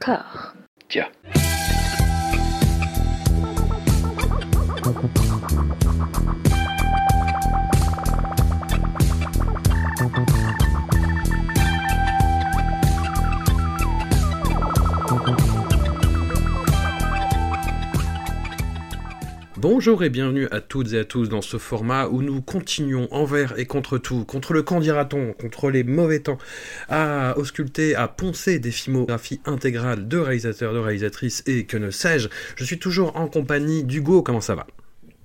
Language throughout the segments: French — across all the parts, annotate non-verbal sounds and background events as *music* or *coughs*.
D'accord. Tiens. Bonjour et bienvenue à toutes et à tous dans ce format où nous continuons envers et contre tout, contre le camp dira-t-on, contre les mauvais temps, à ausculter, à poncer des filmographies intégrales de réalisateurs, de réalisatrices et que ne sais-je. Je suis toujours en compagnie d'Hugo, comment ça va?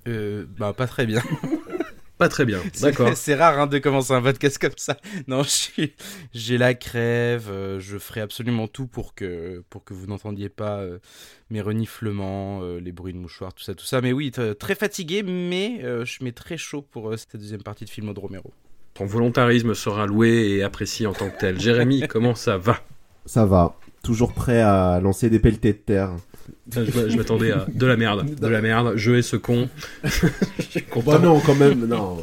Euh, bah pas très bien. *laughs* Pas très bien, d'accord. *laughs* C'est rare hein, de commencer un podcast comme ça. *laughs* Non, j'ai la crève. euh, je ferai absolument tout pour que pour que vous n'entendiez pas euh, mes reniflements, euh, les bruits de mouchoirs, tout ça, tout ça. Mais oui, très fatigué, mais euh, je mets très chaud pour euh, cette deuxième partie de film de Romero. Ton volontarisme sera loué et apprécié en tant que tel. Jérémy, *laughs* comment ça va? Ça va. Toujours prêt à lancer des pelletés de terre. Je m'attendais à de la merde, de la merde, je hais ce con. Je suis *laughs* content. Bah non, quand même, non, on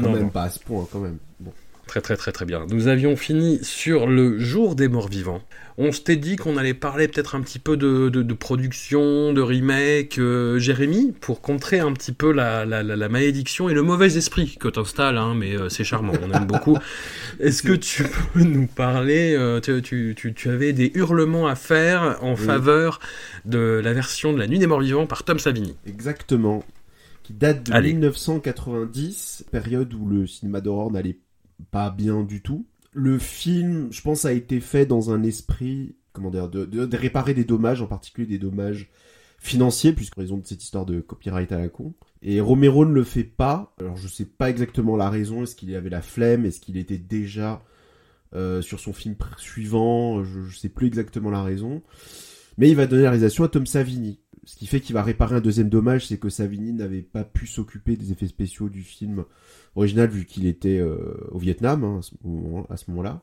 quand Non, même non. pas à ce point, quand même. Bon. Très très très très bien. Nous avions fini sur le jour des morts vivants. On s'était dit qu'on allait parler peut-être un petit peu de, de- de production, de remake, euh, Jérémy, pour contrer un petit peu la, la- la- la malédiction et le mauvais esprit que t'installes, hein, mais euh, c'est charmant, on aime beaucoup. *laughs* Est-ce que tu peux nous parler, euh, tu, tu- tu- tu avais des hurlements à faire en Oui. faveur de la version de La Nuit des Morts Vivants par Tom Savini? Exactement. Qui date de Allez. 1990, période où le cinéma d'horreur n'allait pas bien du tout. Le film, je pense, a été fait dans un esprit, comment dire, de, réparer des dommages, en particulier des dommages financiers, puisqu'en raison de cette histoire de copyright à la con. Et Romero ne le fait pas. Alors je sais pas exactement la raison. Est-ce qu'il avait la flemme? Est-ce qu'il était déjà euh, sur son film suivant? Je, je sais plus exactement la raison. Mais il va donner la réalisation à Tom Savini. Ce qui fait qu'il va réparer un deuxième dommage, c'est que Savini n'avait pas pu s'occuper des effets spéciaux du film original vu qu'il était euh, au Vietnam hein, à ce moment-là.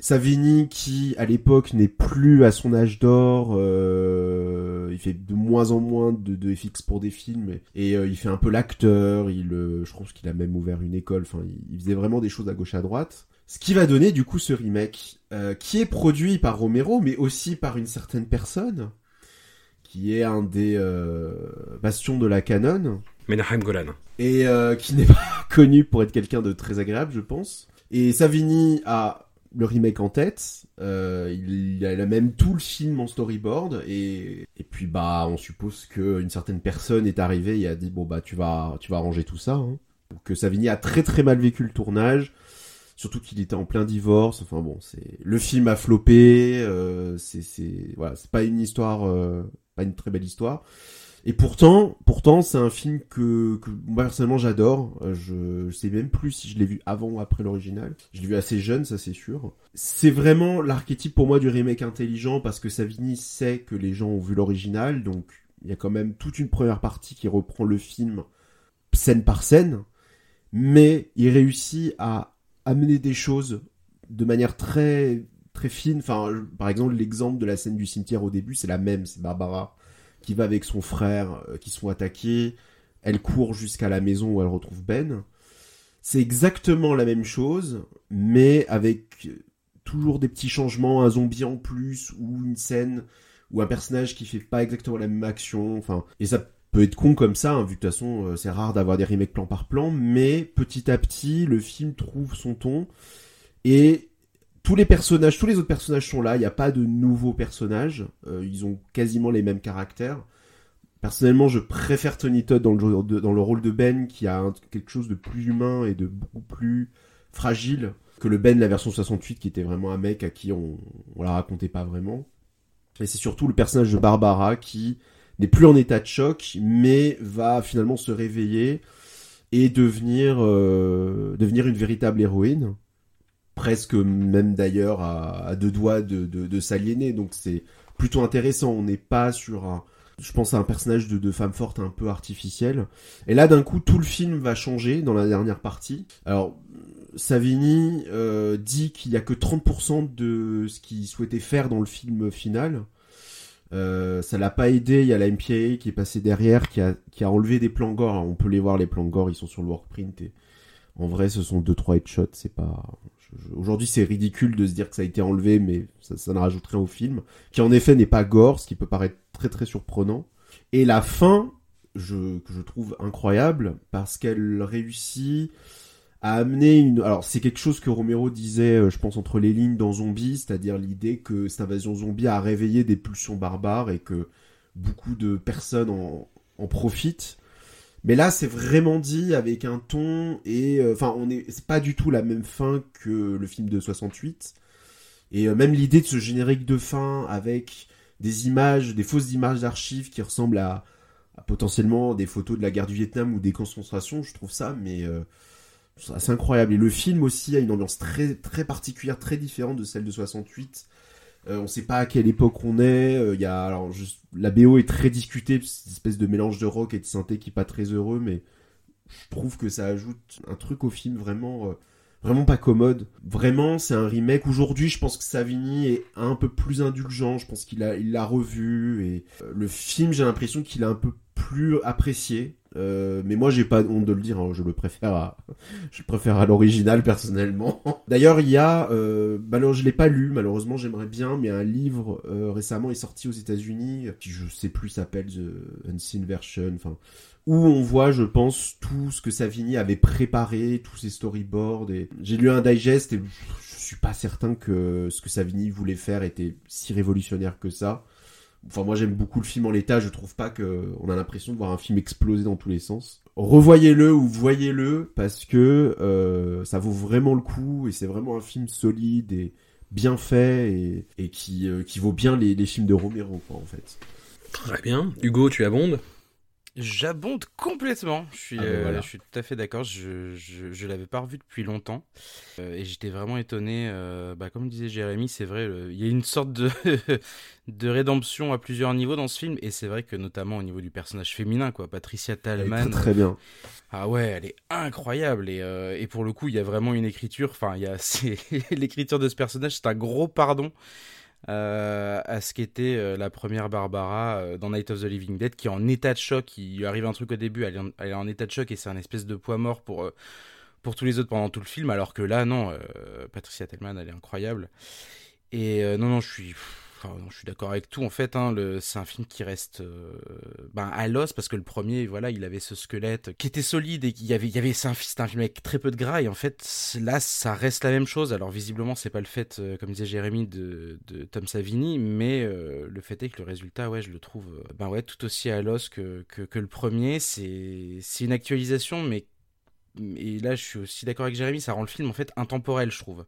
Savini qui à l'époque n'est plus à son âge d'or, euh, il fait de moins en moins de, FX pour des films et, euh, il fait un peu l'acteur, il, je pense qu'il a même ouvert une école, enfin il, il faisait vraiment des choses à gauche à droite. Ce qui va donner du coup ce remake qui est produit par Romero mais aussi par une certaine personne qui est un des bastions de la canon Menahem Golan. et euh, qui n'est pas *laughs* connu pour être quelqu'un de très agréable, je pense. Et Savini a le remake en tête, euh, il a même tout le film en storyboard, et, et puis bah on suppose que une certaine personne est arrivée et a dit bon bah tu vas tu vas arranger tout ça. Hein. Que Savini a très très mal vécu le tournage, surtout qu'il était en plein divorce. Enfin bon, c'est le film a floppé, euh, c'est voilà c'est pas une histoire, euh, pas une très belle histoire. Et pourtant, pourtant, c'est un film que, que moi personnellement j'adore. Euh, Je, je sais même plus si je l'ai vu avant ou après l'original. Je l'ai vu assez jeune, ça c'est sûr. C'est vraiment l'archétype pour moi du remake intelligent parce que Savini sait que les gens ont vu l'original, donc il y a quand même toute une première partie qui reprend le film scène par scène, mais il réussit à amener des choses de manière très très fine. Enfin, par exemple, l'exemple de la scène du cimetière au début, c'est la même, c'est Barbara qui va avec son frère, euh, qui sont attaqués. Elle court jusqu'à la maison où elle retrouve Ben. C'est exactement la même chose, mais avec toujours des petits changements, un zombie en plus, ou une scène, ou un personnage qui fait pas exactement la même action, enfin, et ça peut être con comme ça, hein, vu que de toute façon, euh, c'est rare d'avoir des remakes plan par plan, mais petit à petit, le film trouve son ton, et tous les personnages, tous les autres personnages sont là, il n'y a pas de nouveaux personnages, euh, ils ont quasiment les mêmes caractères. Personnellement, je préfère Tony Todd dans le, rôle de Ben, qui a quelque chose de plus humain et de beaucoup plus fragile que le Ben de la version 68, qui était vraiment un mec à qui on, on la racontait pas vraiment. Et c'est surtout le personnage de Barbara qui n'est plus en état de choc, mais va finalement se réveiller et devenir, euh, devenir une véritable héroïne. Presque même d'ailleurs à, deux doigts de, s'aliéner. Donc c'est plutôt intéressant. On n'est pas sur un, je pense à un personnage de, femme forte un peu artificiel. Et là, d'un coup, tout le film va changer dans la dernière partie. Alors, Savini euh, dit qu'il y a que 30% de ce qu'il souhaitait faire dans le film final. Euh, ça l'a pas aidé. Il y a la MPA qui est passée derrière, qui a, enlevé des plans gore. On peut les voir, les plans gore, ils sont sur le workprint. En vrai, ce sont deux trois headshots, c'est pas. Aujourd'hui, c'est ridicule de se dire que ça a été enlevé, mais ça, ça ne rajoute rien au film, qui en effet n'est pas gore, ce qui peut paraître très très surprenant. Et la fin, que je trouve incroyable, parce qu'elle réussit à amener une. Alors, c'est quelque chose que Romero disait, euh, je pense, entre les lignes dans Zombie, c'est-à-dire l'idée que cette invasion zombie a réveillé des pulsions barbares et que beaucoup de personnes en profitent. Mais là, c'est vraiment dit avec un ton et euh, enfin, on est, c'est pas du tout la même fin que le film de 68. Et euh, même l'idée de ce générique de fin avec des images, des fausses images d'archives qui ressemblent à, potentiellement des photos de la guerre du Vietnam ou des concentrations, je trouve ça, mais euh, c'est incroyable. Et le film aussi a une ambiance très très particulière, très différente de celle de 68. Euh, on sait pas à quelle époque on est. Il euh, y a la BO est très discutée, cette espèce de mélange de rock et de synthé qui est pas très heureux, mais je trouve que ça ajoute un truc au film vraiment euh, vraiment pas commode. Vraiment, c'est un remake. Aujourd'hui, je pense que Savini est un peu plus indulgent. Je pense qu'il a il l'a revu et le film, j'ai l'impression qu'il a un peu plus apprécié. Euh, mais moi, j'ai pas honte de le dire. Hein, je le préfère à, *laughs* je le préfère à l'original personnellement. *laughs* D'ailleurs, il y a, euh, bah je l'ai pas lu. Malheureusement, j'aimerais bien, mais un livre euh, récemment est sorti aux États-Unis qui je sais plus s'appelle The Unseen Version. Enfin, où on voit, je pense, tout ce que Savini avait préparé, tous ses storyboards. Et j'ai lu un digest et je suis pas certain que ce que Savini voulait faire était si révolutionnaire que ça. Enfin, moi j'aime beaucoup le film en l'état, je trouve pas que on a l'impression de voir un film exploser dans tous les sens. Revoyez-le ou voyez-le parce que euh, ça vaut vraiment le coup et c'est vraiment un film solide et bien fait et, euh, qui vaut bien les, films de Romero, en fait. Très bien. Hugo, tu abondes? J'abonde complètement. Je suis, Ah ben euh, je suis tout à fait d'accord. Je, je, je l'avais pas revu depuis longtemps Euh, et j'étais vraiment étonné. euh, bah, comme disait Jérémy, c'est vrai, il y a une sorte de *laughs* de rédemption à plusieurs niveaux dans ce film et c'est vrai que notamment au niveau du personnage féminin, quoi, Patricia Tallman. très très bien. Ah ouais, elle est incroyable et, et pour le coup, il y a vraiment une écriture. Enfin, il y a *laughs* l'écriture de ce personnage, c'est un gros pardon euh, à ce qu'était euh, la première Barbara euh, dans Night of the Living Dead, qui est en état de choc. Il lui arrive un truc au début, elle est en, état de choc et c'est un espèce de poids mort pour pour tous les autres pendant tout le film. Alors que là, non, Patricia Tellman, elle est incroyable. Et non, non, je suis Non, je suis d'accord avec tout en fait. Hein, c'est un film qui reste euh, ben, à l'os parce que le premier, voilà, il avait ce squelette qui était solide et il y avait, c'est un, film avec très peu de gras et en fait là, ça reste la même chose. Alors visiblement, c'est pas le fait, euh, comme disait Jérémy, de, Tom Savini, mais euh, le fait est que le résultat, ouais, je le trouve, ben tout aussi à l'os que, que, le premier. C'est, une actualisation, mais et là, je suis aussi d'accord avec Jérémy, ça rend le film en fait intemporel, je trouve.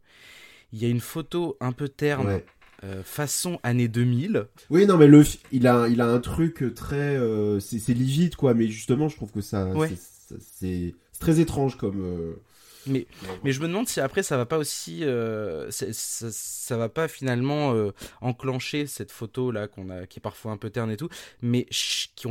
Il y a une photo un peu terne. Euh, façon année 2000. Oui, non, mais le, il a, il a un truc très, euh, c'est livide quoi, mais justement, je trouve que ça, Ouais. c'est- très étrange comme. euh, Mais, mais je me demande si après ça va pas aussi, euh, ça, ça va pas finalement euh, enclencher cette photo là qu'on a, qui est parfois un peu terne et tout, mais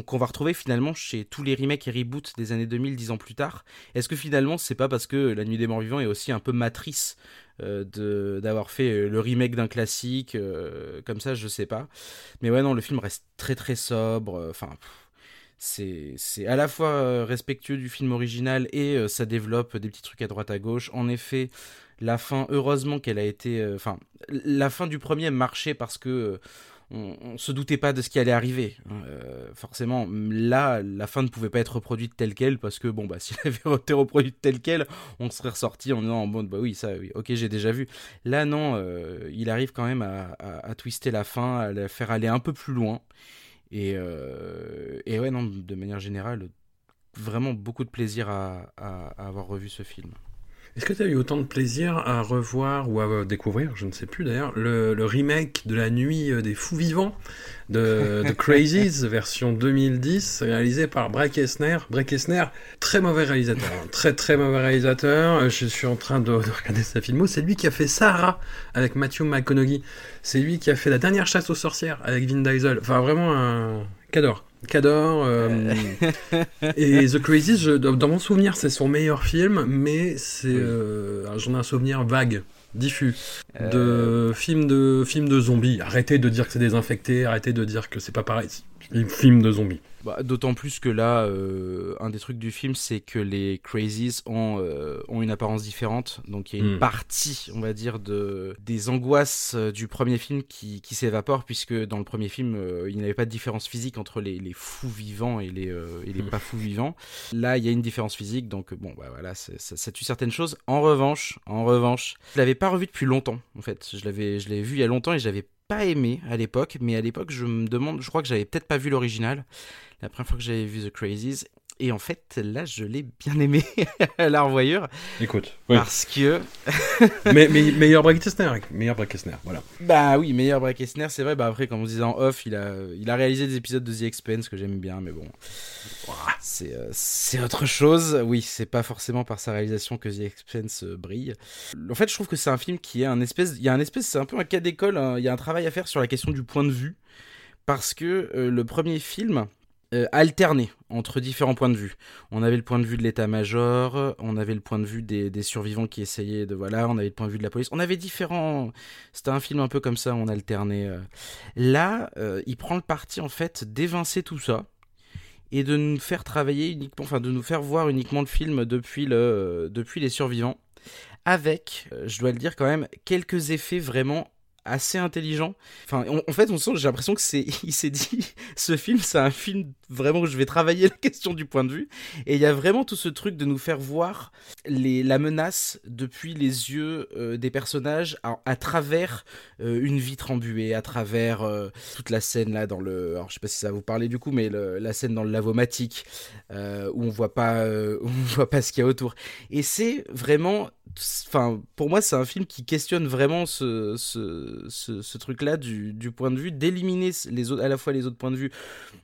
qu'on va retrouver finalement chez tous les remakes et reboots des années 2000, dix ans plus tard. Est-ce que finalement c'est pas parce que La Nuit des Morts Vivants est aussi un peu matrice euh, d'avoir fait euh, le remake d'un classique euh, comme ça, je sais pas. Mais ouais non, le film reste très très sobre. Enfin. c'est à la fois respectueux du film original et ça développe des petits trucs à droite à gauche. En effet, la fin, heureusement qu'elle a été. Enfin, la fin du premier marchait parce que. On, on se doutait pas de ce qui allait arriver. hein. Euh, forcément, là, la fin ne pouvait pas être reproduite telle quelle parce que bon bah *laughs* si elle avait été reproduite telle quelle, on serait ressorti en disant bon bah oui ça oui ok j'ai déjà vu. Là non, euh, il arrive quand même à, à- twister la fin, à la faire aller un peu plus loin. Et, euh, et ouais, non, de manière générale, vraiment beaucoup de plaisir à avoir revu ce film. Est-ce que tu as eu autant de plaisir à revoir ou à euh, découvrir, je ne sais plus d'ailleurs, le, le remake de La Nuit euh, des Fous Vivants de, de *laughs* Crazies, version 2010, réalisé par Breck Esner. Breck Esner, très mauvais réalisateur, hein, très très mauvais réalisateur. Euh, Je suis en train de, de regarder sa filmo. C'est lui qui a fait Sarah avec Matthew McConaughey. C'est lui qui a fait La Dernière Chasse aux Sorcières avec Vin Diesel. Enfin, vraiment un cador. Cador. euh, et The Crazy, je- dans mon souvenir, c'est son meilleur film, mais c'est, Oui. euh, j'en ai un souvenir vague, diffus, Euh, de film de film de zombies. Arrêtez de dire que c'est désinfecté, arrêtez de dire que c'est pas pareil. film de zombies. Bah, D'autant plus que là, euh, un des trucs du film, c'est que les Crazies ont, euh, ont une apparence différente. Donc il y a une Mm. partie, on va dire, de, des angoisses euh, du premier film qui, qui s'évapore, puisque dans le premier film, euh, il n'y avait pas de différence physique entre les, les fous vivants et les, et les Mm. pas fous vivants. Là, il y a une différence physique, donc bon, bah voilà, ça, ça tue certaines choses. En revanche, en revanche, je l'avais pas revu depuis longtemps, en fait. Je l'avais, je l'avais vu il y a longtemps et j'avais pas aimé à l'époque, mais à l'époque, je me demande, je crois que j'avais peut-être pas vu l'original la première fois que j'avais vu The Crazies. Et en fait, là, je l'ai bien aimé *laughs* la revoyure. Écoute, oui. Parce que. *laughs* mais, mais meilleur Kestner, meilleur Brett Kestner, voilà. Bah oui, meilleur Brett Kestner, c'est vrai. Bah après, comme on disait en off, il a, il a réalisé des épisodes de The Expense que j'aime bien, mais bon. C'est euh, c'est autre chose. Oui, c'est pas forcément par sa réalisation que The Expense euh, brille. En fait, je trouve que c'est un film qui est un espèce. Il y a un espèce. C'est un peu un cas d'école. hein. Il y a un travail à faire sur la question du point de vue. Parce que euh, le premier film euh, alternait entre différents points de vue. On avait le point de vue de l'état-major, on avait le point de vue des, des survivants qui essayaient de voilà, on avait le point de vue de la police. On avait différents. C'était un film un peu comme ça, on alternait. euh. Là, euh, il prend le parti en fait d'évincer tout ça et de nous faire travailler uniquement, enfin de nous faire voir uniquement le film depuis le depuis les survivants, avec, euh, je dois le dire quand même, quelques effets vraiment assez intelligents. Enfin, en fait, on sent, j'ai l'impression que c'est, *laughs* il s'est dit, *laughs* ce film, c'est un film vraiment où je vais travailler la question du point de vue. Et il y a vraiment tout ce truc de nous faire voir la menace depuis les yeux euh, des personnages à, travers euh, une vitre embuée, à travers euh, toute la scène là dans le. Alors je sais pas si ça vous parler du coup, mais la scène dans le lavomatique où on voit pas, *laughs* on voit pas ce qu'il y a autour. Et c'est vraiment. Enfin, pour moi, c'est un film qui questionne vraiment ce, ce, ce, truc-là du, du point de vue, d'éliminer les autres, à la fois les autres points de vue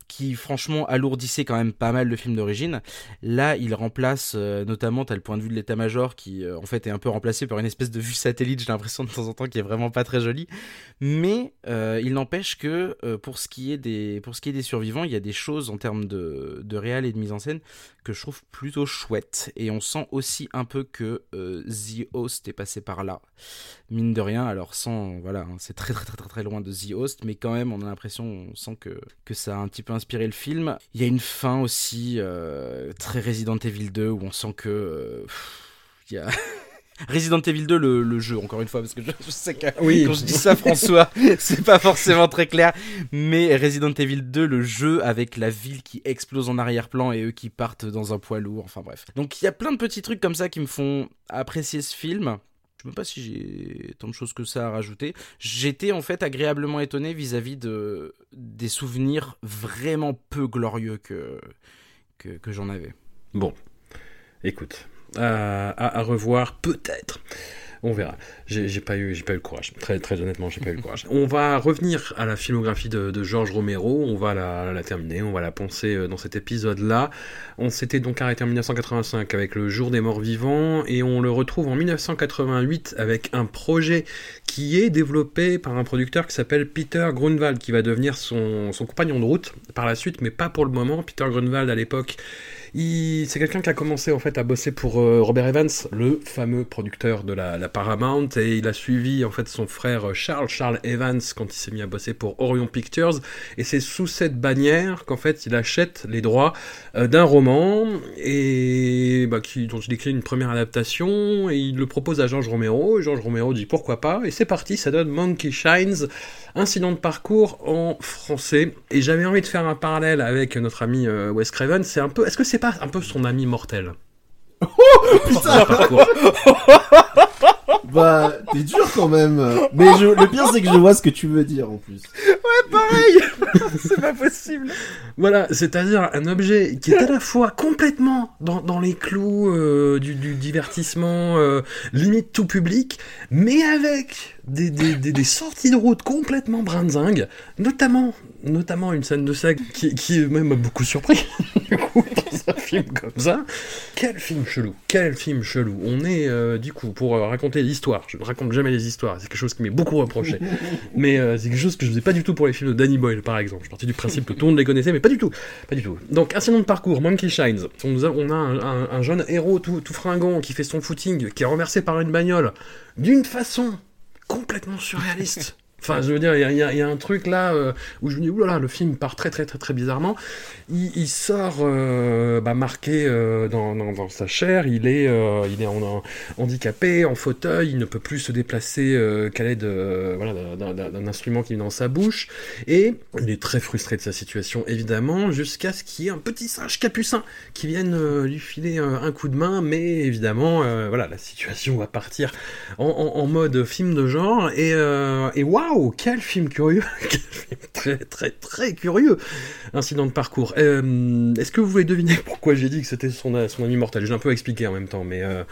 qui, franchement, alourdissaient quand même pas mal le film d'origine. Là, il remplace, euh, notamment, t'as le point de vue de l'état-major qui, euh, en fait, est un peu remplacé par une espèce de vue satellite, j'ai l'impression de temps en temps, qui est vraiment pas très jolie. Mais euh, il n'empêche que, pour, ce qui est des, pour ce qui est des survivants, il y a des choses en termes de, de réal et de mise en scène que je trouve plutôt chouettes. Et on sent aussi un peu que euh, The Host est passé par là. Mine de rien, alors sans, voilà, hein, c'est très très très très loin de The Host, mais quand même, on a l'impression, on sent que, que ça a un petit peu inspiré le film. Il y a une fin aussi euh, très Resident Evil 2 où on sent que. euh, il y a. *laughs* Resident Evil 2, le, le jeu, encore une fois, parce que je, je sais que Oui. quand je dis ça, François, *laughs* c'est pas forcément très clair. Mais Resident Evil 2, le jeu avec la ville qui explose en arrière-plan et eux qui partent dans un poids lourd, enfin bref. Donc il y a plein de petits trucs comme ça qui me font apprécier ce film. Je sais même pas si j'ai tant de choses que ça à rajouter. J'étais en fait agréablement étonné vis-à-vis de des souvenirs vraiment peu glorieux que que, que j'en avais. Bon, écoute, à, revoir peut-être. On verra. J'ai pas eu, j'ai pas eu le courage. Très, très honnêtement, j'ai pas eu le courage. On va revenir à la filmographie de, de Georges Romero. On va la, la terminer. On va la penser euh, dans cet épisode-là. On s'était donc arrêté en 1985 avec Le Jour des Morts Vivants et on le retrouve en 1988 avec un projet qui est développé par un producteur qui s'appelle Peter Grunwald, qui va devenir son, son compagnon de route par la suite, mais pas pour le moment. Peter Grunwald à l'époque C'est quelqu'un qui a commencé en fait à bosser pour euh, Robert Evans, le fameux producteur de la, Paramount, et il a suivi en fait son frère Charles, Charles Evans, quand il s'est mis à bosser pour Orion Pictures, et c'est sous cette bannière qu'en fait il achète les droits euh, d'un roman et bah, dont il écrit une première adaptation, et il le propose à Georges Romero, et Georges Romero dit pourquoi pas, et c'est parti, ça donne Monkey Shines, incident de parcours en français, et j'avais envie de faire un parallèle avec notre ami euh, Wes Craven, c'est un peu, est-ce que c'est pas un peu son ami mortel *laughs* Putain Parcours. *laughs* Bah, t'es dur quand même. Mais je, le pire, c'est que je vois ce que tu veux dire en plus. Pareil, *laughs* c'est pas possible. Voilà, c'est-à-dire un objet qui est à la fois complètement dans, dans les clous euh, du, du divertissement, euh, limite tout public, mais avec des, sorties de route complètement brinzingues, notamment, notamment une scène de sac qui, qui même m'a beaucoup surpris, *laughs* du coup, dans un film comme ça. Quel film chelou, quel film chelou. On est, euh, du coup, pour euh, raconter l'histoire, je ne raconte jamais les histoires, c'est quelque chose qui m'est beaucoup reproché. Mais euh, c'est quelque chose que je faisais pas du tout pour les films de Danny Boyle, par exemple. Je parti du principe que tout le monde les connaissait, mais pas du tout. Pas du tout. Donc, incident de parcours, Monkey Shines. On a, un, un- un jeune héros tout, tout fringant qui fait son footing, qui est renversé par une bagnole d'une façon complètement surréaliste. Enfin, je veux dire, il y, a un truc là euh, où je me dis, oulala, le film part très très très très bizarrement. Il, sort euh, bah, marqué euh, dans, sa chair, il est, il est handicapé, en fauteuil, il ne peut plus se déplacer qu'à l'aide d'un instrument qui est dans sa bouche. Et il est très frustré de sa situation, évidemment, jusqu'à ce qu'il y ait un petit singe capucin qui vienne lui filer un coup de main. Mais évidemment, voilà, la situation va partir en mode film de genre. Et, et waouh! Quel film curieux, *laughs* quel film très très très curieux. Incident de parcours. Euh, Est-ce que vous voulez deviner pourquoi j'ai dit que c'était son, son ami mortel? J'ai un peu expliqué en même temps, mais. Euh...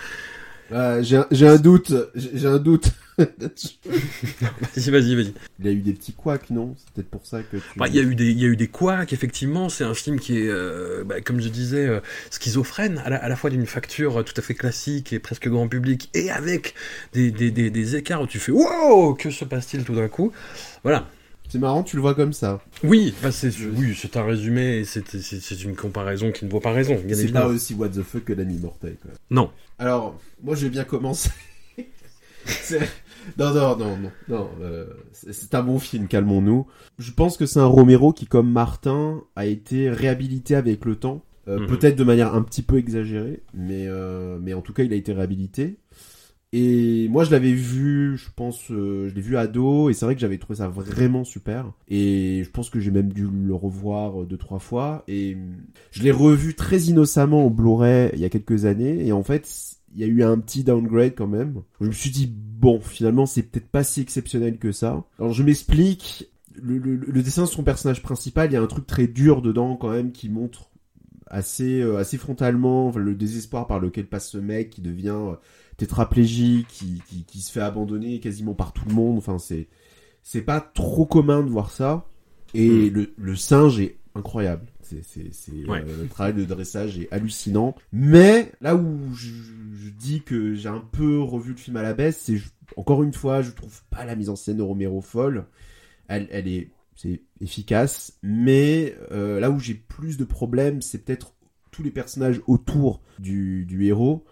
Euh, j'ai un doute. J'ai un doute. *laughs* vas-y, vas-y, vas-y. Il y a eu des petits couacs, non? C'est peut-être pour ça que. Tu... Bah, il y a eu des, il y a eu des couacs. Effectivement, c'est un film qui est, euh, bah, comme je disais, euh, schizophrène, à la, à la fois d'une facture tout à fait classique et presque grand public, et avec des, des, des, des écarts où tu fais wow, que se passe-t-il tout d'un coup? Voilà. C'est marrant, tu le vois comme ça. Oui, bah c'est oui, c'est un résumé et c'est une comparaison qui ne vaut pas raison. C'est pas aussi what the fuck que l'ami mortel. Quoi. Non. Alors, moi, je vais bien commencer. Non, non, non, non, non. Euh, c'est un bon film, calmons-nous. Je pense que c'est un Romero qui, comme Martin, a été réhabilité avec le temps. Euh, mm -hmm. Peut-être de manière un petit peu exagérée, mais, euh, mais en tout cas, il a été réhabilité. Et moi, je l'avais vu, je pense, euh, je l'ai vu ado, et c'est vrai que j'avais trouvé ça vraiment super. Et je pense que j'ai même dû le revoir deux, trois fois. Et je l'ai revu très innocemment au Blu-ray il y a quelques années. Et en fait, il y a eu un petit downgrade quand même. Je me suis dit, bon, finalement, c'est peut-être pas si exceptionnel que ça. Alors, je m'explique. Le, le, le, dessin de son personnage principal, il y a un truc très dur dedans quand même qui montre assez, euh, assez frontalement le désespoir par lequel passe ce mec qui devient euh, tétraplégique, qui, qui, qui, se fait abandonner quasiment par tout le monde. Enfin, c'est, c'est pas trop commun de voir ça. Et le, le singe est incroyable. C'est, ouais. euh, le travail de dressage est hallucinant. Mais là où je, je dis que j'ai un peu revu le film à la baisse, c'est encore une fois, je trouve pas la mise en scène de Romero folle. Elle, elle est, c'est efficace. Mais euh, là où j'ai plus de problèmes, c'est peut-être tous les personnages autour du, du héros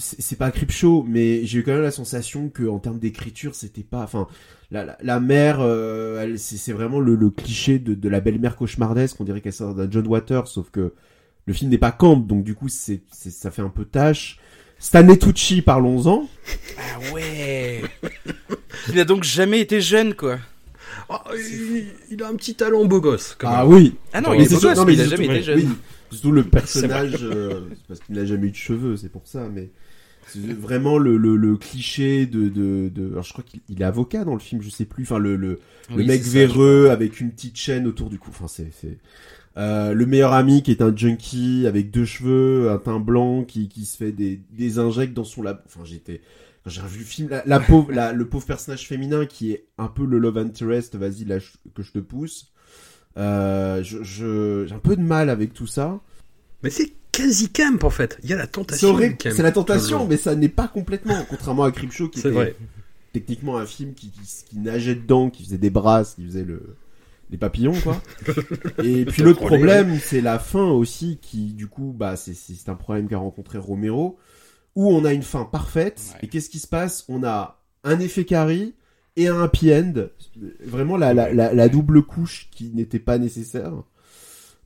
c'est pas Creepshow, mais j'ai eu quand même la sensation que en termes d'écriture, c'était pas. Enfin, la, la, la mère, euh, c'est vraiment le, le cliché de, de la belle-mère cauchemardesque. On dirait qu'elle sort d'un John Waters, sauf que le film n'est pas camp, donc du coup, c'est ça fait un peu tâche. Stanley Tucci, parlons-en. Ah ouais. il a donc jamais été jeune, quoi. Oh, il, il, a un petit talent beau gosse. Quand ah même. oui. Ah non, il est beau gosse, mais il a jamais été jeune. Oui. Surtout le personnage, euh, parce qu'il n'a jamais eu de cheveux, c'est pour ça, mais c'est vraiment le, le, le, cliché de, de, de... Alors je crois qu'il est avocat dans le film, je sais plus, enfin le, le, oui, le mec véreux ça, avec une petite chaîne autour du cou, enfin c'est... Euh, le meilleur ami qui est un junkie avec deux cheveux, un teint blanc qui, qui se fait des, des injects dans son lab. Enfin j'étais... Quand j'ai revu le film, la, la *laughs* pauvre, la, le pauvre personnage féminin qui est un peu le love interest, vas-y là que je te pousse. Euh, je, je, j'ai un peu de mal avec tout ça. Mais c'est quasi camp en fait. Il y a la tentation. C'est la tentation, mais ça n'est pas complètement. Contrairement à Creepshow qui était vrai. techniquement un film qui, qui, qui, nageait dedans, qui faisait des brasses, qui faisait le les papillons quoi. *laughs* Et puis l'autre problème, c'est la fin aussi qui du coup bah c'est c'est un problème qu'a rencontré Romero où on a une fin parfaite ouais. et qu'est-ce qui se passe? On a un effet carré et un happy end, vraiment la, la, la, la double couche qui n'était pas nécessaire.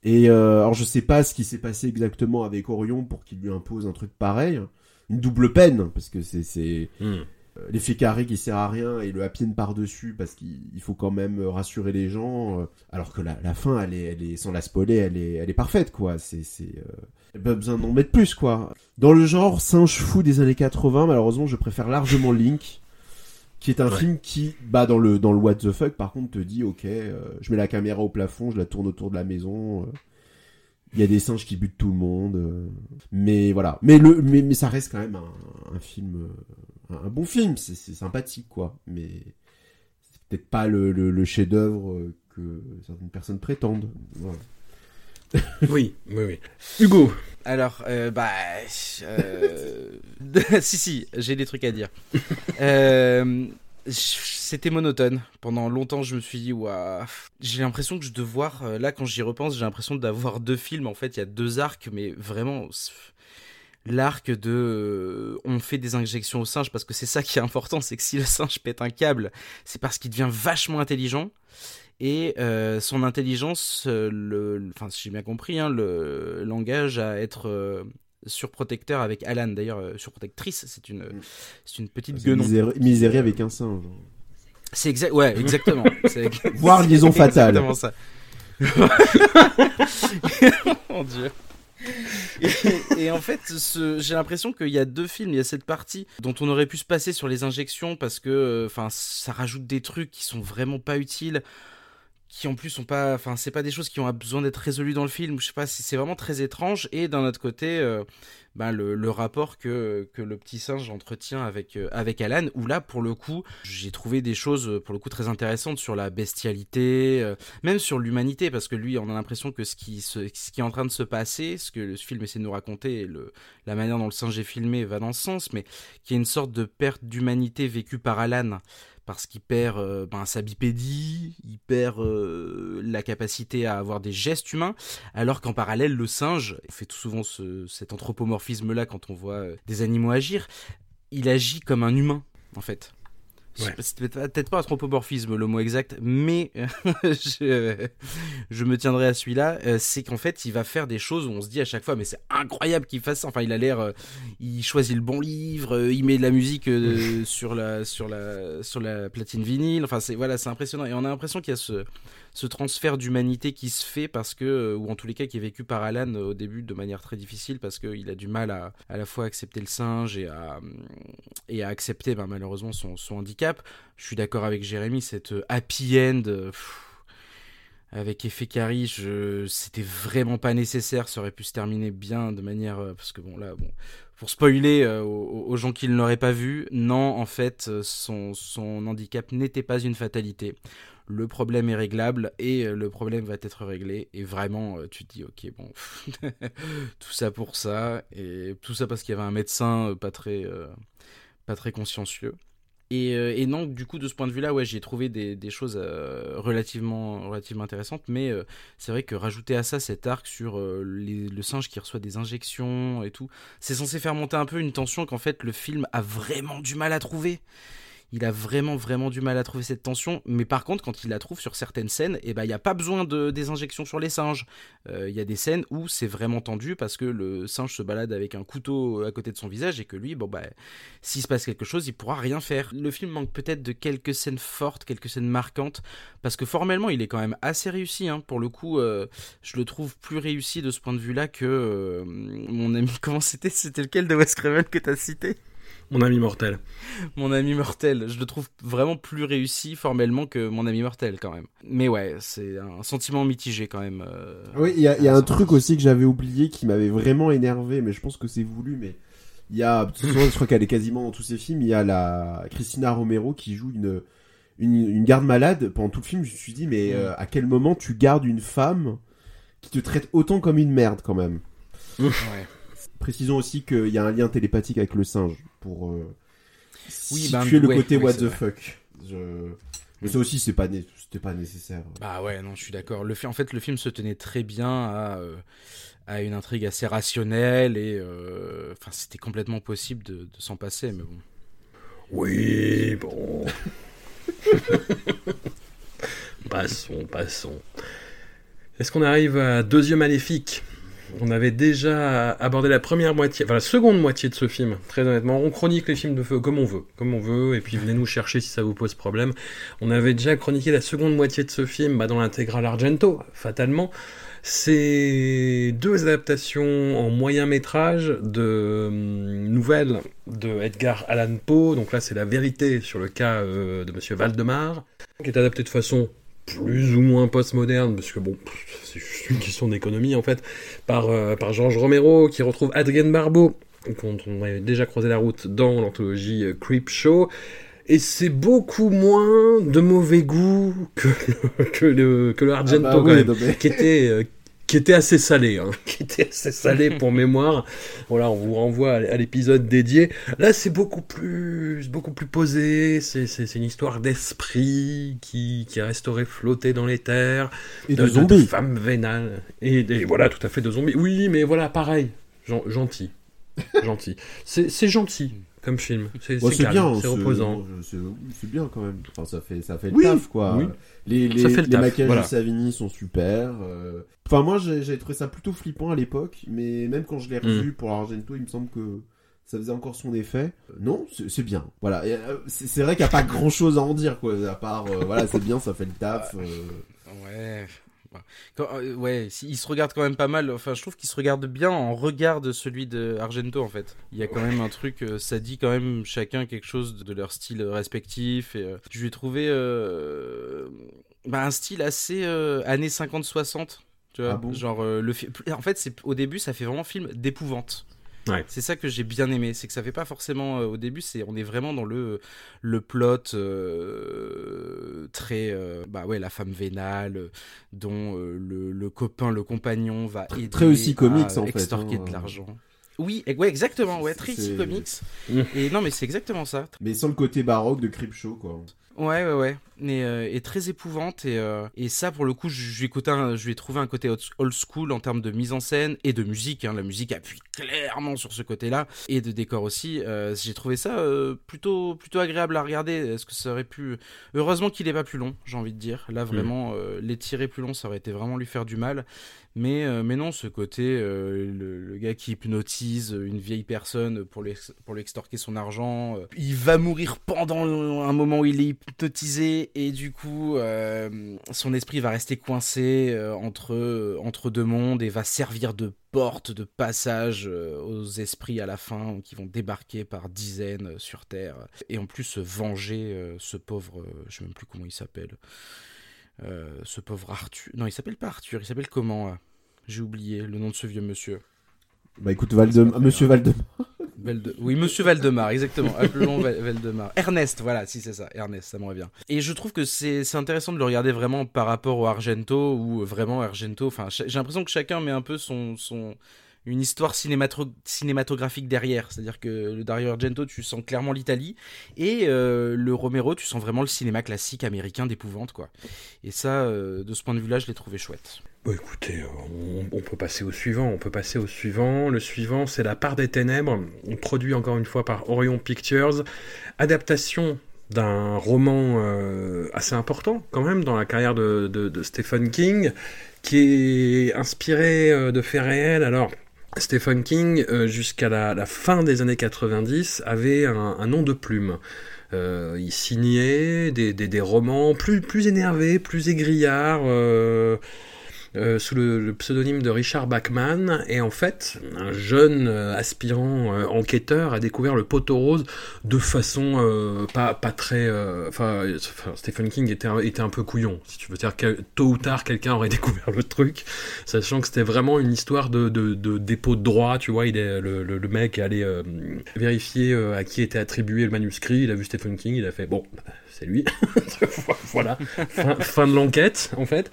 Et euh, alors je sais pas ce qui s'est passé exactement avec Orion pour qu'il lui impose un truc pareil, une double peine parce que c'est c'est mm. l'effet carré qui sert à rien et le happy end par dessus parce qu'il faut quand même rassurer les gens euh, alors que la, la fin elle est elle est sans la spoiler elle est elle est parfaite quoi c'est c'est euh, pas besoin d'en mettre plus quoi. Dans le genre singe fou des années 80 malheureusement je préfère largement Link qui est un ouais. film qui, bah dans le dans le what the fuck, par contre, te dit ok, euh, je mets la caméra au plafond, je la tourne autour de la maison. Il euh, y a des singes qui butent tout le monde, euh, mais voilà. Mais le mais, mais ça reste quand même un, un film, un, un, bon film. C'est sympathique quoi, mais c'est peut-être pas le, le, le chef-d'œuvre que certaines personnes prétendent. Voilà. *laughs* oui, oui, oui. Hugo. Alors, euh, bah, euh... *laughs* si, si, j'ai des trucs à dire. euh, c'était monotone. Pendant longtemps, je me suis dit, waouh, j'ai l'impression que je dois voir, euh, là, quand j'y repense, j'ai l'impression d'avoir deux films. En fait, il y a deux arcs, mais vraiment, l'arc de on fait des injections au singe parce que c'est ça qui est important, c'est que si le singe pète un câble, c'est parce qu'il devient vachement intelligent et euh, son intelligence, euh, le, enfin si j'ai bien compris, hein, le langage à être surprotecteur avec Alan. D'ailleurs, surprotectrice, c'est une, mm. c'est une petite guenon. Misérie avec un singe. C'est exact, ouais, exactement. *laughs* Voire liaison fatale. Exactement ça. *laughs* Mon dieu. Et, en fait, j'ai l'impression qu'il y a deux films. Il y a cette partie dont on aurait pu se passer sur les injections parce que, euh, enfin, ça rajoute des trucs qui sont vraiment pas utiles qui en plus sont pas enfin c'est pas des choses qui ont besoin d'être résolues dans le film. Je sais pas c'est vraiment très étrange. Et d'un autre côté euh, ben le, rapport que, que le petit singe entretient avec euh, avec Alan où là pour le coup j'ai trouvé des choses pour le coup très intéressantes sur la bestialité euh, même sur l'humanité parce que lui on a l'impression que ce qui ce qui est en train de se passer ce que le film essaie de nous raconter le la manière dont le singe est filmé va dans ce sens mais qui est une sorte de perte d'humanité vécue par Alan parce qu'il perd euh, ben, sa bipédie, il perd euh, la capacité à avoir des gestes humains, alors qu'en parallèle, le singe, il fait tout souvent cet anthropomorphisme-là quand on voit euh, des animaux agir, il agit comme un humain, en fait. C'est peut-être pas anthropomorphisme le mot exact, mais *laughs* je, je, me tiendrai à celui-là. Euh, c'est qu'en fait, il va faire des choses où on se dit à chaque fois, mais c'est incroyable qu'il fasse ça. Enfin, il a l'air, euh, il choisit le bon livre, euh, il met de la musique sur la sur la sur la platine vinyle. Enfin, c'est voilà, c'est impressionnant. Et on a l'impression qu'il y a ce ce transfert d'humanité qui se fait parce que, euh, ou en tous les cas qui est vécu par Alan euh, au début de manière très difficile parce qu'il a du mal à à la fois accepter le singe et à, et à accepter ben, malheureusement son, handicap. Je suis d'accord avec Jérémy, cette euh, happy end. avec effet Carrie, je... c'était vraiment pas nécessaire. Ça aurait pu se terminer bien de manière. Parce que bon, là, bon, pour spoiler aux, aux, gens qui ne l'auraient pas vu, non, en fait, son, son handicap n'était pas une fatalité le problème est réglable et euh, le problème va être réglé. Et vraiment, euh, tu te dis, ok, bon, *laughs* tout ça pour ça, et tout ça parce qu'il y avait un médecin euh, pas très, pas très consciencieux. Et, et, non, du coup, de ce point de vue-là, ouais, j'ai trouvé des, choses relativement, relativement intéressantes, mais c'est vrai que rajouter à ça cet arc sur le singe qui reçoit des injections et tout, c'est censé faire monter un peu une tension qu'en fait le film a vraiment du mal à trouver il a vraiment vraiment du mal à trouver cette tension. Mais par contre, quand il la trouve sur certaines scènes, eh ben il n'y a pas besoin de des injections sur les singes. Euh, il y a des scènes où c'est vraiment tendu parce que le singe se balade avec un couteau à côté de son visage et que lui, bon bah, s'il se passe quelque chose, il pourra rien faire. Le film manque peut-être de quelques scènes fortes, quelques scènes marquantes, parce que formellement, il est quand même assez réussi. Hein. Pour le coup, euh, je le trouve plus réussi de ce point de vue-là que euh, mon ami. *laughs* Comment c'était C'était lequel de Wes Craven que t'as cité? Mon ami mortel. Mon ami mortel. Je le trouve vraiment plus réussi formellement que mon ami mortel quand même. Mais ouais, c'est un sentiment mitigé quand même. Euh, oui, il y a, un truc aussi que j'avais oublié qui m'avait vraiment énervé, mais je pense que c'est voulu, mais il y a, je crois qu'elle est quasiment dans tous ces films, il y a la Christina Romero qui joue une, une, garde malade. Pendant tout le film, je me suis dit, mais mm. euh, à quel moment tu gardes une femme qui te traite autant comme une merde quand même? Ouais. Précisons aussi qu'il y a un lien télépathique avec le singe pour euh, oui, ben, situer le côté what the fuck. Mais ça aussi, c'est pas, c'était pas nécessaire. Bah ouais, non, je suis d'accord. Le en fait, le film se tenait très bien à, euh, à une intrigue assez rationnelle et euh, enfin, c'était complètement possible de, de s'en passer, mais bon. Oui, bon. *laughs* passons, passons. Est-ce qu'on arrive à deuxième maléfique? On avait déjà abordé la première moitié, enfin la seconde moitié de ce film, très honnêtement. On chronique les films de feu comme on veut, comme on veut, et puis venez nous chercher si ça vous pose problème. On avait déjà chroniqué la seconde moitié de ce film bah, dans l'intégrale Argento, fatalement. C'est deux adaptations en moyen métrage de hum, nouvelles de Edgar Allan Poe. Donc là, c'est la vérité sur le cas euh, de Monsieur Valdemar, qui est adapté de façon plus ou moins postmoderne, parce que bon, c'est juste une question d'économie en fait, par, euh, par Georges Romero, qui retrouve Adrien Barbeau, dont on avait déjà croisé la route dans l'anthologie euh, Creep Show. Et c'est beaucoup moins de mauvais goût que le, *laughs* que le, que le Argento, ah bah qui était, euh, qui était assez salé, hein, *laughs* qui était assez salé pour *laughs* mémoire. Voilà, on vous renvoie à l'épisode dédié. Là, c'est beaucoup plus, beaucoup plus posé. C'est, une histoire d'esprit qui, qui est restauré flotté dans les terres. Et de, zombies. femmes vénales. Et, voilà, tout à fait de zombies. Oui, mais voilà, pareil, gentil. *laughs* gentil. C'est gentil comme film. C'est Bon, c'est bien, c'est reposant. c'est c'est bien quand même. Enfin, ça fait, ça fait le Oui, taf, quoi. oui. Les, les, les taf, maquillages voilà. de Savini sont super. euh. Enfin, moi, j'ai j'ai trouvé ça plutôt flippant à l'époque, mais même quand je l'ai revu Mm. pour Argento, il me semble que ça faisait encore son effet. Non, c'est c'est bien. Voilà. Euh, C'est c'est vrai qu'il n'y a pas grand chose à en dire, quoi. À part, euh, voilà, c'est bien, ça fait le taf. euh. Ouais. Quand- euh, ouais, si- il se regarde quand même pas mal. Enfin, je trouve qu'il se regarde bien en regard de celui de Argento en fait. Il y a quand même un truc, euh, ça dit quand même chacun quelque chose de leur style respectif. Et euh, je lui ai trouvé bah, un style assez années 50-60. Tu vois, Ah bon? Genre euh, le fi- en fait, c'est au début, ça fait vraiment film d'épouvante. Ouais. C'est ça que j'ai bien aimé, c'est que ça fait pas forcément euh, au début, c'est on est vraiment dans le le plot euh, très euh, bah ouais la femme vénale dont le, le copain le compagnon va aider très aussi à comics, en fait, extorquer hein. de l'argent. Oui, ouais, exactement, ouais, très comics. *laughs* Et non, mais c'est exactement ça. Mais sans le côté baroque de Creepshow, quoi. Ouais, ouais, ouais. Et, euh, et très épouvante. Et, euh, et ça, pour le coup, je lui un- je lui ai trouvé un côté old school en termes de mise en scène et de musique. hein. La musique appuie clairement sur ce côté-là. Et de décor aussi. Euh, J'ai trouvé ça plutôt, plutôt agréable à regarder. Est-ce que ça aurait pu. Heureusement qu'il est pas plus long, j'ai envie de dire. Là, vraiment, euh, les tirer plus long, ça aurait été vraiment lui faire du mal. Mais, euh, mais non, ce côté, euh, le, gars qui hypnotise une vieille personne pour lui, pour lui extorquer son argent, euh, il va mourir pendant un moment où il est hypnotisé et du coup, son esprit va rester coincé entre, entre deux mondes et va servir de porte, de passage aux esprits à la fin qui vont débarquer par dizaines sur Terre et en plus se venger ce pauvre, je sais même plus comment il s'appelle. Euh, ce pauvre Arthur. Non, il s'appelle pas Arthur, il s'appelle comment là J'ai oublié le nom de ce vieux monsieur. Bah écoute, Valdem... Monsieur Valdemar. *laughs* Valde- Oui, Monsieur Valdemar, exactement. Appelons Val- Valdemar. Ernest, voilà, si c'est ça. Ernest, ça me revient. Et je trouve que c'est c'est intéressant de le regarder vraiment par rapport au Argento, où vraiment Argento, enfin, j'ai l'impression que chacun met un peu son, son, une histoire cinémato- cinématographique derrière. C'est-à-dire que le Dario Argento, tu sens clairement l'Italie, et euh, le Romero, tu sens vraiment le cinéma classique américain d'épouvante, quoi. Et ça, euh, de ce point de vue-là, je l'ai trouvé chouette. Écoutez, on, peut passer au suivant. On peut passer au suivant. Le suivant, c'est La part des ténèbres, produit encore une fois par Orion Pictures. Adaptation d'un roman euh, assez important quand même dans la carrière de, de- Stephen King, qui est inspiré de faits réels. Alors, Stephen King, euh, jusqu'à la, fin des années 90, avait un, nom de plume. Euh, il signait des, romans plus, plus énervés, plus aigrillards, euh, euh, sous le, pseudonyme de Richard Bachman. Et en fait, un jeune euh, aspirant euh, enquêteur a découvert le poteau rose de façon pas, pas très... Enfin, Stephen King était, un- était un peu couillon, si tu veux dire. que Tôt ou tard, quelqu'un aurait *laughs* découvert le truc, sachant que c'était vraiment une histoire de, de, dépôt de droit, tu vois. Il le, le, le mec est allé vérifier à qui était attribué le manuscrit, il a vu Stephen King, il a fait, bon, c'est lui. *laughs* voilà, fin, de l'enquête, en fait.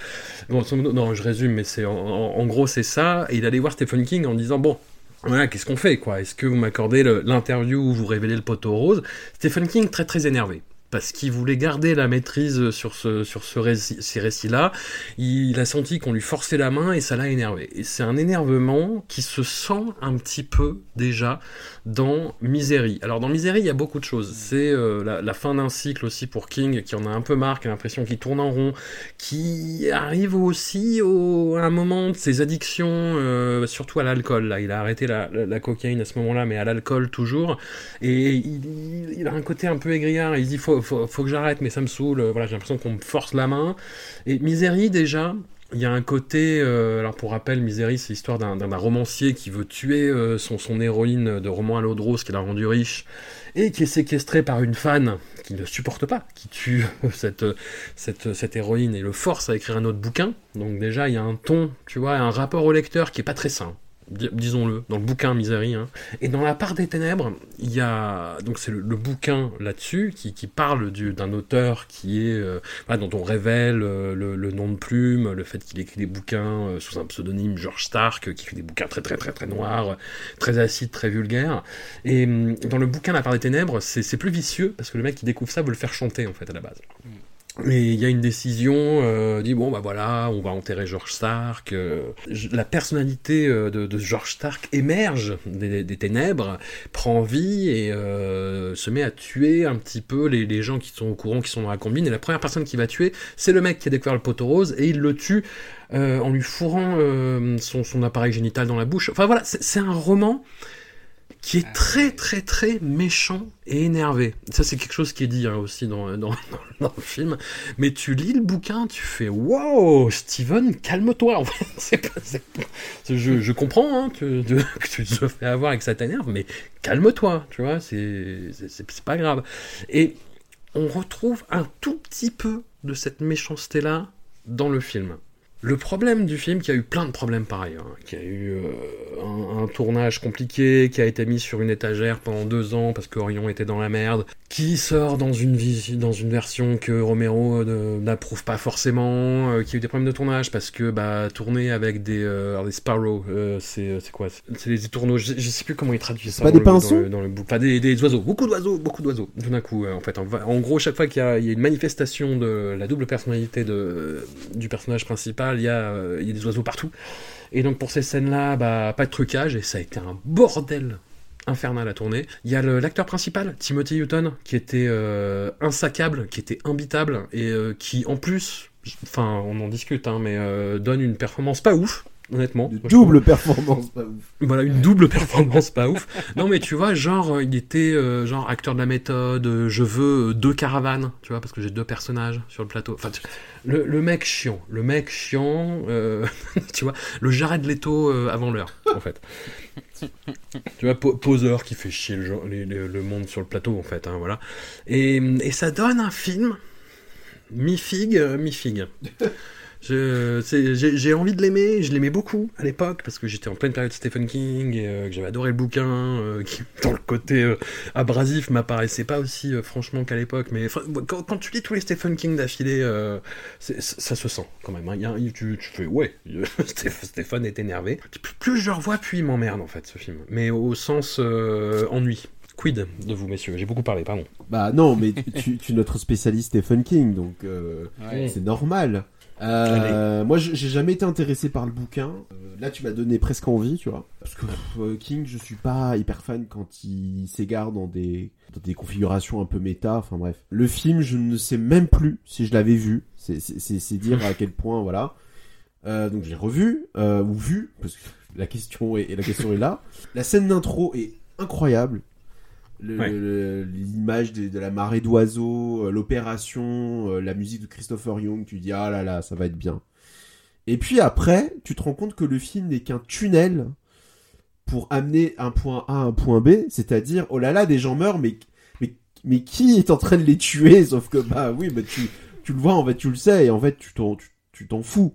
Non, je résume, mais c'est en, gros c'est ça. Et il allait voir Stephen King en disant bon. Voilà, qu'est-ce qu'on fait, quoi? Est-ce que vous m'accordez l'interview où vous révélez le poteau rose? Stephen King très très énervé parce qu'il voulait garder la maîtrise sur ce ces récits-là. Il a senti qu'on lui forçait la main et ça l'a énervé. Et c'est un énervement qui se sent un petit peu déjà dans Misery. Alors dans Misery, il y a beaucoup de choses. C'est euh, la, fin d'un cycle aussi pour King qui en a un peu marre, qui a l'impression qu'il tourne en rond, qui arrive aussi au, à un moment de ses addictions, euh, surtout à l'alcool. Là, il a arrêté la, la, la cocaïne à ce moment-là, mais à l'alcool toujours. Et il, il- a un côté un peu aigriard. Il dit faut, faut, que j'arrête, mais ça me saoule. Voilà, j'ai l'impression qu'on me force la main. Et Misery déjà. Il y a un côté, euh, alors pour rappel, Misery, c'est l'histoire d'un romancier qui veut tuer euh, son, héroïne de roman à l'eau de rose qui l'a rendu riche et qui est séquestré par une fan qui ne supporte pas, qui tue cette, cette, cette héroïne et le force à écrire un autre bouquin. Donc déjà, il y a un ton, tu vois, un rapport au lecteur qui est pas très sain. Di- Disons-le, dans le bouquin Misery. hein. Et dans La part des ténèbres, il y a. Donc, c'est le, bouquin là-dessus qui, qui parle du- d'un auteur qui est. euh, voilà, dont on révèle euh, le, nom de plume, le fait qu'il écrit des bouquins euh, sous un pseudonyme George Stark, qui fait des bouquins très, très, très, très noirs, très acides, très vulgaires. Et hum, dans le bouquin La part des ténèbres, c'est plus vicieux parce que le mec qui découvre ça veut le faire chanter en fait à la base. Et il y a une décision, euh, dit bon bah voilà, on va enterrer George Stark. euh, la personnalité euh, de, de George Stark émerge des, des ténèbres, prend vie et euh, se met à tuer un petit peu les, les gens qui sont au courant, qui sont dans la combine. Et la première personne qui va tuer, c'est le mec qui a découvert le poteau rose et il le tue euh, en lui fourrant euh, son, son appareil génital dans la bouche. Enfin voilà, c'est un roman qui est très très très méchant et énervé. Ça c'est quelque chose qui est dit hein, aussi dans, dans, *laughs* dans, dans le film. Mais tu lis le bouquin, tu fais wow, Steven, calme-toi. En fait, *laughs* je, je comprends hein, que, de- *laughs* que tu te fais avoir et que ça t'énerve, mais calme-toi, tu vois, c'est pas grave. Et on retrouve un tout petit peu de cette méchanceté-là dans le film. Le problème du film, qui a eu plein de problèmes par ailleurs, hein, qui a eu euh, un, un tournage compliqué, qui a été mis sur une étagère pendant deux ans parce que Orion était dans la merde, qui sort dans une, vis- dans une version que Romero n'approuve pas forcément, euh, qui a eu des problèmes de tournage parce que bah, tourner avec des, euh, des sparrows, euh, c'est quoi? C'est des tourneaux, je, je sais plus comment ils traduisent ça. Pas dans des le- dans pinsons le- dans le book. Enfin, des, des oiseaux, beaucoup d'oiseaux, beaucoup d'oiseaux, tout d'un coup, en fait. En, en gros, chaque fois qu'il y, y a une manifestation de la double personnalité de, du personnage principal, il y, a, euh, il y a des oiseaux partout. Et donc, pour ces scènes-là, bah, pas de trucage, et ça a été un bordel infernal à tourner. Il y a l'acteur principal, Timothy Hutton, qui était euh, insaccable, qui était imbitable, et euh, qui, en plus, enfin, on en discute, hein, mais euh, donne une performance pas ouf. Honnêtement. Trouve- double performance, pas ouf. voilà, une double performance pas ouf. Non, mais tu vois, genre, euh, il était euh, genre acteur de la méthode, euh, je veux deux caravanes, tu vois, parce que j'ai deux personnages sur le plateau. Enfin, tu- le, le mec chiant, le mec chiant, euh, *laughs* tu vois, le Jared Leto avant l'heure, en fait. tu vois, po- poseur qui fait chier le, genre- les- les- le monde sur le plateau, en fait, hein, voilà. Et, et ça donne un film mi-figue, mi-figue. J'ai envie de l'aimer, je l'aimais beaucoup à l'époque parce que j'étais en pleine période Stephen King et euh, que j'avais adoré le bouquin, euh, qui *laughs* dans le côté euh, abrasif m'apparaissait pas aussi euh, franchement qu'à l'époque. Mais quand, quand tu lis tous les Stephen King d'affilée, euh, ça, se sent quand même. hein. Il y a tu, tu fais ouais, *laughs* Steph- Stéphane est énervé. Plus, plus je le revois, plus il m'emmerde en fait ce film. Mais au sens euh, ennui. Quid de vous messieurs? J'ai beaucoup parlé, pardon. Bah non, mais tu, tu es notre spécialiste Stephen King, donc euh, Ouais. c'est normal. Euh, moi, j'ai jamais été intéressé par le bouquin. Euh, là, tu m'as donné presque envie, tu vois. Parce que euh, King, je suis pas hyper fan quand il s'égare dans des, dans des configurations un peu méta. Enfin bref. Le film, je ne sais même plus si je l'avais vu. C'est- dire à quel point, *laughs* voilà. Euh, donc j'ai revu ou vu parce que la question est, la question est là. La scène d'intro est incroyable. Ouais. L'image de, de la marée d'oiseaux, euh, l'opération, euh, la musique de Christopher Young, tu dis ah là là, ça va être bien. Et puis après, tu te rends compte que le film n'est qu'un tunnel pour amener un point A à un point B, c'est-à-dire oh là là, des gens meurent, mais mais mais qui est en train de les tuer? *laughs* Sauf que bah oui, bah tu tu le vois, en fait, tu le sais, et en fait, tu t'en tu, tu t'en fous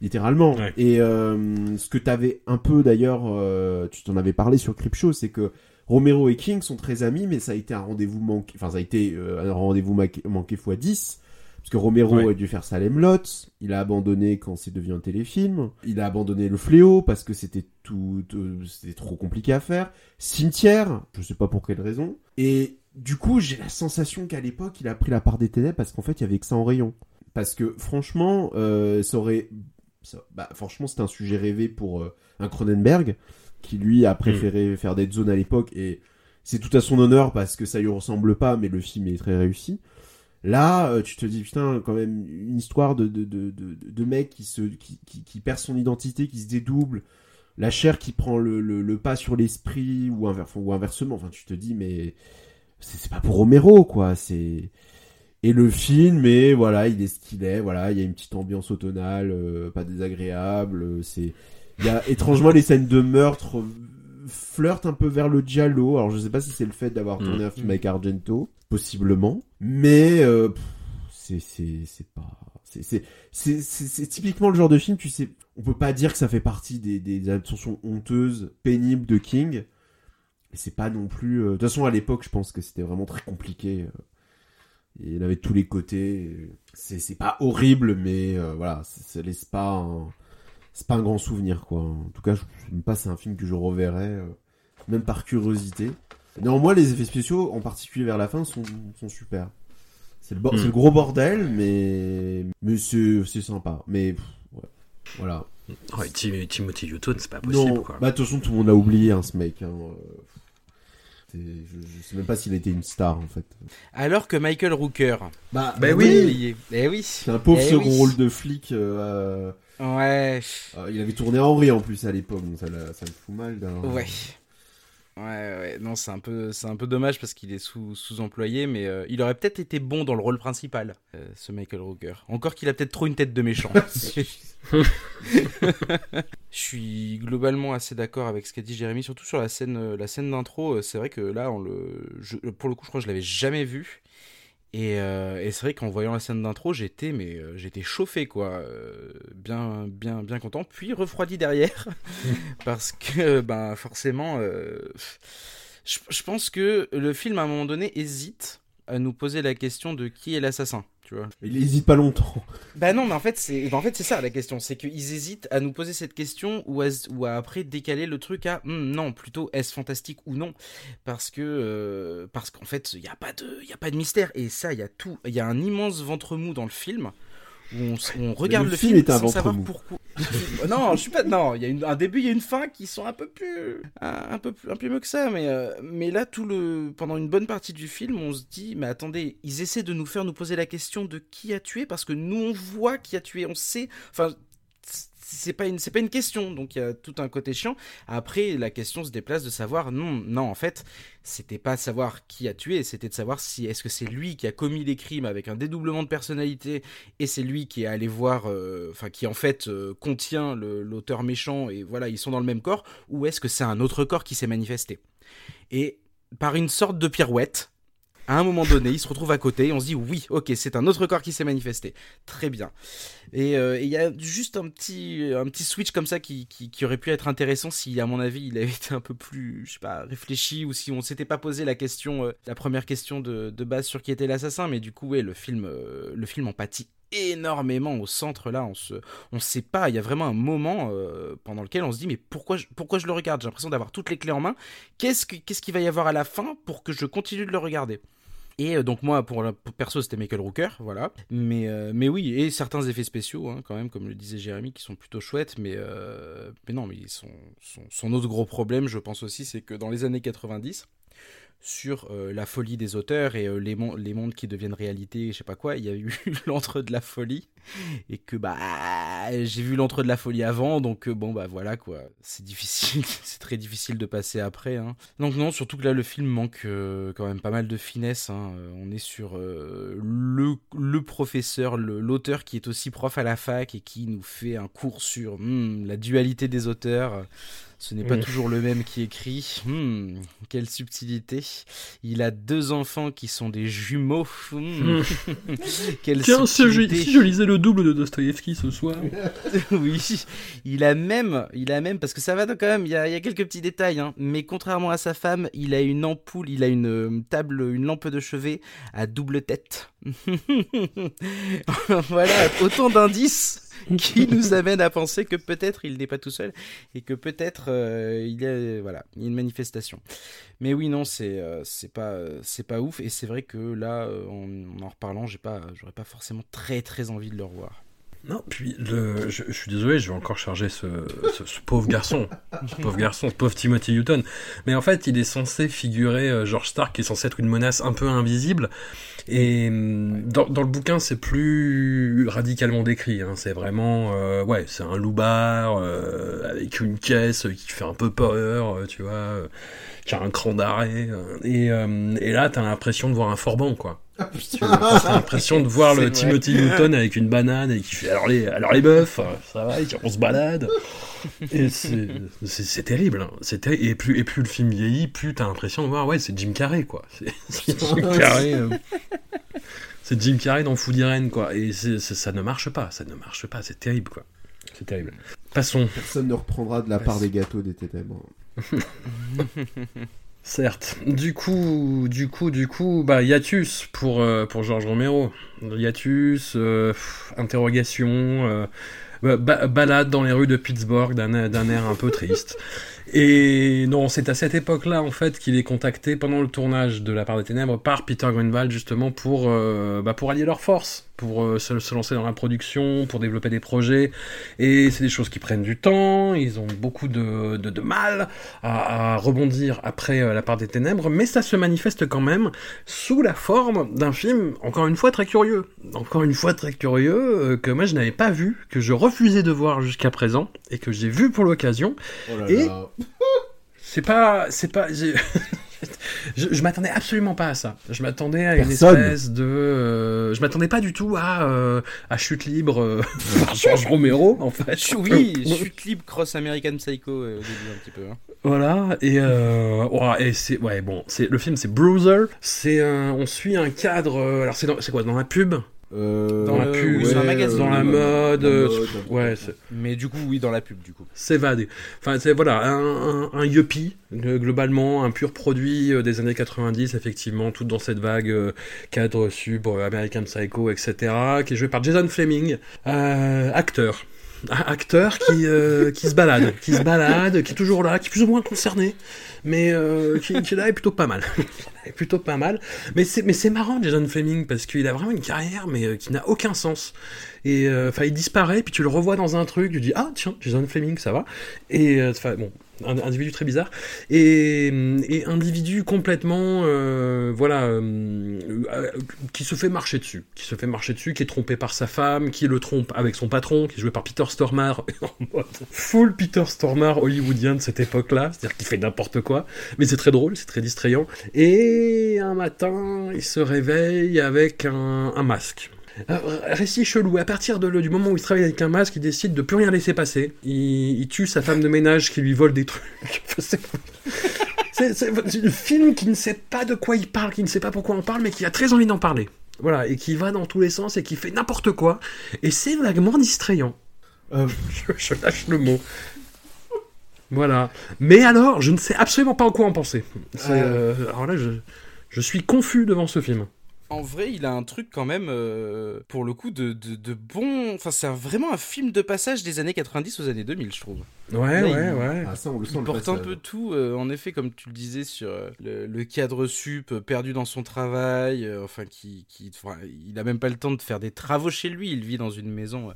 littéralement. Ouais. Et euh, ce que t'avais un peu d'ailleurs, euh, tu t'en avais parlé sur Creepshow, c'est que Romero et King sont très amis, mais ça a été un rendez-vous manqué, enfin ça a été euh, un rendez-vous manqué, manqué x 10, parce que Romero Ouais. a dû faire Salem Lot, il a abandonné quand c'est devenu un téléfilm, il a abandonné Le Fléau parce que c'était tout, c'était trop compliqué à faire, Cimetière, je sais pas pour quelle raison, et du coup j'ai la sensation qu'à l'époque il a pris la part des ténèbres parce qu'en fait il y avait que ça en rayon. Parce que franchement, euh, ça aurait, ça- bah, franchement c'était un sujet rêvé pour euh, un Cronenberg qui lui a préféré faire Dead Zone à l'époque et c'est tout à son honneur parce que ça lui ressemble pas mais le film est très réussi. Là, euh, tu te dis putain quand même une histoire de de de de, de mec qui se qui, qui qui perd son identité, qui se dédouble, la chair qui prend le le, le pas sur l'esprit ou ou inversement. Enfin, tu te dis mais c'est c'est pas pour Romero quoi, c'est et le film, mais voilà, il est ce qu'il est. Voilà, il y a une petite ambiance automnale, euh, pas désagréable. euh, C'est, il y a étrangement les scènes de meurtre euh, flirtent un peu vers le giallo. Alors je sais pas si c'est le fait d'avoir Mm. tourné un film avec Argento, possiblement, mais euh, c'est c'est c'est pas, c'est c'est c'est c'est c'est typiquement le genre de film. Tu sais, on peut pas dire que ça fait partie des des adaptations honteuses, pénibles de King. Mais c'est pas non plus. euh, De toute façon, à l'époque, je pense que c'était vraiment très compliqué. euh, il y en avait de tous les côtés. C'est c'est pas horrible, mais euh, voilà, ça ça laisse pas un... C'est pas un grand souvenir, quoi. En tout cas, je je sais pas c'est un film que je reverrai, euh, même par curiosité. Néanmoins, les effets spéciaux, en particulier vers la fin, sont, sont super. C'est le, bo- Hmm. c'est le gros bordel, mais, mais c'est c'est sympa. Mais pff, ouais. voilà. Ouais, Tim- Timothy Hutton, c'est pas possible, non, quoi. bah de toute façon tout le monde a oublié hein, ce mec. Hein. euh, c'est- Je, je sais même pas s'il était une star en fait. Alors que Michael Rooker. Bah, Bah Oui, oui. oublié. Eh oui. C'est un pauvre Eh second oui. rôle de flic. euh, Ouais. euh, il avait tourné Henri en plus à l'époque, donc ça, ça me fout mal. d'un- Ouais. Ouais, ouais, non, c'est un peu, c'est un peu dommage parce qu'il est sous, sous-employé, mais euh, il aurait peut-être été bon dans le rôle principal, euh, ce Michael Rooker. Encore qu'il a peut-être trop une tête de méchant. *laughs* *laughs* Je suis globalement assez d'accord avec ce qu'a dit Jérémy, surtout sur la scène, euh, la scène d'intro. C'est vrai que là, on le, je- pour le coup, je crois que je l'avais jamais vu. Et, euh, et c'est vrai qu'en voyant la scène d'intro, j'étais mais euh, j'étais chauffé quoi, euh, bien bien bien content, puis refroidi derrière. *laughs* Parce que ben forcément, je, je pense que le film à un moment donné hésite à nous poser la question de qui est l'assassin, tu vois. Il hésite pas longtemps. Bah non, mais en fait c'est, bah, en fait c'est ça la question, c'est qu'ils hésitent à nous poser cette question ou à, ou à après décaler le truc à Hmm, non, plutôt est-ce fantastique ou non, parce que euh, parce qu'en fait il y a pas de il y a pas de mystère et ça il y a tout, il y a un immense ventre mou dans le film où on, regarde le le, film film, sans savoir mou. pourquoi. *laughs* non, je suis pas non, il y a une- un début, il y a une fin qui sont un peu plus un, un peu plus un peu mieux que ça mais euh, mais là tout le pendant une bonne partie du film, on se dit mais attendez, ils essaient de nous faire nous poser la question de qui a tué parce que nous on voit qui a tué, on sait enfin c'est pas une c'est pas une question donc il y a tout un côté chiant. Après la question se déplace de savoir non non en fait c'était pas savoir qui a tué c'était de savoir si est-ce que c'est lui qui a commis les crimes avec un dédoublement de personnalité et c'est lui qui est allé voir euh, enfin qui en fait euh, contient l'auteur méchant et voilà ils sont dans le même corps ou est-ce que c'est un autre corps qui s'est manifesté? Et par une sorte de pirouette à un moment donné, il se retrouve à côté et on se dit oui, ok, c'est un autre corps qui s'est manifesté. Très bien. Et euh, il y a juste un petit, un petit switch comme ça qui, qui, aurait pu être intéressant si, à mon avis, il avait *laughs* été un peu plus, je sais pas, réfléchi ou si on s'était pas posé la question, euh, la première question de, base sur qui était l'assassin. Mais du coup, ouais, le film, euh, le film en pâtit énormément au centre là on se on sait pas il y a vraiment un moment pendant lequel on se dit mais pourquoi je, pourquoi je le regarde? J'ai l'impression d'avoir toutes les clés en main qu'est-ce que qu'est-ce qu'il va y avoir à la fin pour que je continue de le regarder? Et euh, donc moi, pour, la, perso, c'était Michael Rooker, voilà. Mais, euh, oui, et certains effets spéciaux, hein, quand même, comme le disait Jérémy, qui sont plutôt chouettes. Mais, euh, mais non, mais son, son, son autre gros problème, je pense aussi, c'est que dans les années 90, sur euh, la folie des auteurs et euh, les, les mondes qui deviennent réalité, je sais pas quoi, il y a eu *laughs* l'entre de la folie. Et que bah j'ai vu l'entre de la folie avant, donc euh, bon bah voilà quoi. C'est difficile, *laughs* c'est très difficile de passer après. Hein. Donc non, surtout que là le film manque quand même pas mal de finesse. hein. On est sur le, le professeur, l'auteur qui est aussi prof à la fac et qui nous fait un cours sur hmm, la dualité des auteurs. Ce n'est pas Mm. toujours le même qui écrit. Hmm, quelle subtilité. Il a deux enfants qui sont des jumeaux. Hmm. *laughs* quelle Tiens, si je, subtilité. si je lisais le double de Dostoïevski ce soir. *laughs* oui, il a même, il a même, parce que ça va quand même, il y a, il y a quelques petits détails, hein, mais contrairement à sa femme, il a une ampoule, il a une euh, table, une lampe de chevet à double tête. *laughs* voilà, autant d'indices *laughs* qui nous amènent à penser que peut-être il n'est pas tout seul et que peut-être euh, il y a, voilà, une manifestation. Mais oui, non, c'est, euh, pas, euh, c'est pas ouf, et c'est vrai que là, en, en reparlant, j'ai pas, j'aurais pas forcément très très envie de le revoir. Non, puis le, je, je suis désolé, je vais encore charger ce, ce, ce pauvre garçon, ce pauvre garçon, ce pauvre Timothy Hutton. Mais en fait, il est censé figurer euh, George Stark, qui est censé être une menace un peu invisible. Et hum, dans, dans le bouquin, c'est plus radicalement décrit. Hein. C'est vraiment, euh, ouais, c'est un loupard euh, avec une caisse qui fait un peu peur, euh, tu vois, euh, qui a un cran d'arrêt. et, euh, et là, t'as l'impression de voir un forban, quoi. Vois, T'as l'impression de voir le vrai. Timothy Newton avec une banane et qui fait alors les, alors les meufs, euh, ça va, on se balade. Et c'est terrible. hein. C'est et, plus, et plus le film vieillit, plus t'as l'impression de voir, ouais, c'est Jim Carrey, quoi. C'est Jim Carrey. euh, c'est Jim Carrey dans Food Irene, quoi. Et ça ne marche pas, ça ne marche pas, c'est terrible, quoi. C'est terrible. Passons. Personne ne reprendra de la part des gâteaux des tétèbres. *laughs* Certes. Du coup, du coup, du coup, bah, hiatus pour, euh, pour Georges Romero. Hiatus, euh, interrogation, euh, ba- ba- balade dans les rues de Pittsburgh d'un air un peu triste. Et non, c'est à cette époque-là, en fait, qu'il est contacté pendant le tournage de La part des ténèbres par Peter Greenwald, justement, pour, bah, pour allier leurs forces, pour euh, se, se lancer dans la production, pour développer des projets. Et c'est des choses qui prennent du temps, ils ont beaucoup de, de, de mal à, à, rebondir après euh, La part des ténèbres, mais ça se manifeste quand même sous la forme d'un film, encore une fois, très curieux. Encore une fois, très curieux, euh, que moi je n'avais pas vu, que je refusais de voir jusqu'à présent, et que j'ai vu pour l'occasion. Oh Et-. C'est pas, c'est pas, *laughs* *laughs* je, je m'attendais absolument pas à ça. Je m'attendais à une espèce de, euh, je m'attendais pas du tout à euh, à chute libre euh, *laughs* par George Romero en fait. Oui, *laughs* chute libre cross American Psycho euh, au début un petit peu. hein. Voilà et euh, ouah, et c'est ouais bon, c'est le film c'est Bruiser. C'est un, on suit un cadre. euh, alors c'est dans- c'est quoi dans la pub, Euh, dans la pub, dans un magazine. dans la mode. euh, mode, ouais, c'est- Mais du coup, oui, dans la pub, du coup. s'évader. Enfin, c'est voilà, un, un, un yuppie, euh, globalement, un pur produit euh, des années 90, effectivement, tout dans cette vague euh, cadre sub, American Psycho, etc., qui est joué par Jason Fleming, euh, acteur. Acteur qui, euh, qui se balade, qui se balade, qui est toujours là, qui est plus ou moins concerné, mais euh, qui, qui là est plutôt pas mal. *laughs* est plutôt pas mal. Mais c'est mais c'est marrant Jason Fleming parce qu'il a vraiment une carrière mais euh, qui n'a aucun sens. Et enfin il disparaît puis tu le revois dans un truc, tu dis ah tiens Jason Fleming ça va. Et enfin bon un individu très bizarre. Et, et individu complètement euh, voilà euh, euh, qui se fait marcher dessus. Qui se fait marcher dessus qui est trompé par sa femme qui le trompe avec son patron qui est joué par Peter Stormare *laughs* full Peter Stormare hollywoodien de cette époque là c'est à dire qu'il fait n'importe quoi. Mais c'est très drôle c'est très distrayant. Et un matin il se réveille avec un, un masque récit chelou. À partir de du moment où il travaille avec un masque, il décide de plus rien laisser passer. Il, il tue sa femme de ménage qui lui vole des trucs. *laughs* C'est- un film qui ne sait pas de quoi il parle, qui ne sait pas pourquoi on parle, mais qui a très envie d'en parler. Voilà, et qui va dans tous les sens et qui fait n'importe quoi. Et c'est vaguement distrayant. Euh, Je, je lâche le mot. Voilà. Mais alors, je ne sais absolument pas en quoi en penser. Euh, alors là, je, je suis confus devant ce film. En vrai, il a un truc quand même, euh, pour le coup, de, de, de bon. Enfin, c'est vraiment un film de passage des années 90 aux années 2000, je trouve. Ouais, Là, ouais, il- ouais. ah, ça, on le sent Il le porte un peu tout, euh, en effet, comme tu le disais, sur euh, le, le cadre sup, euh, perdu dans son travail, euh, enfin, qui, qui, enfin, il a même pas le temps de faire des travaux chez lui, il vit dans une maison, euh,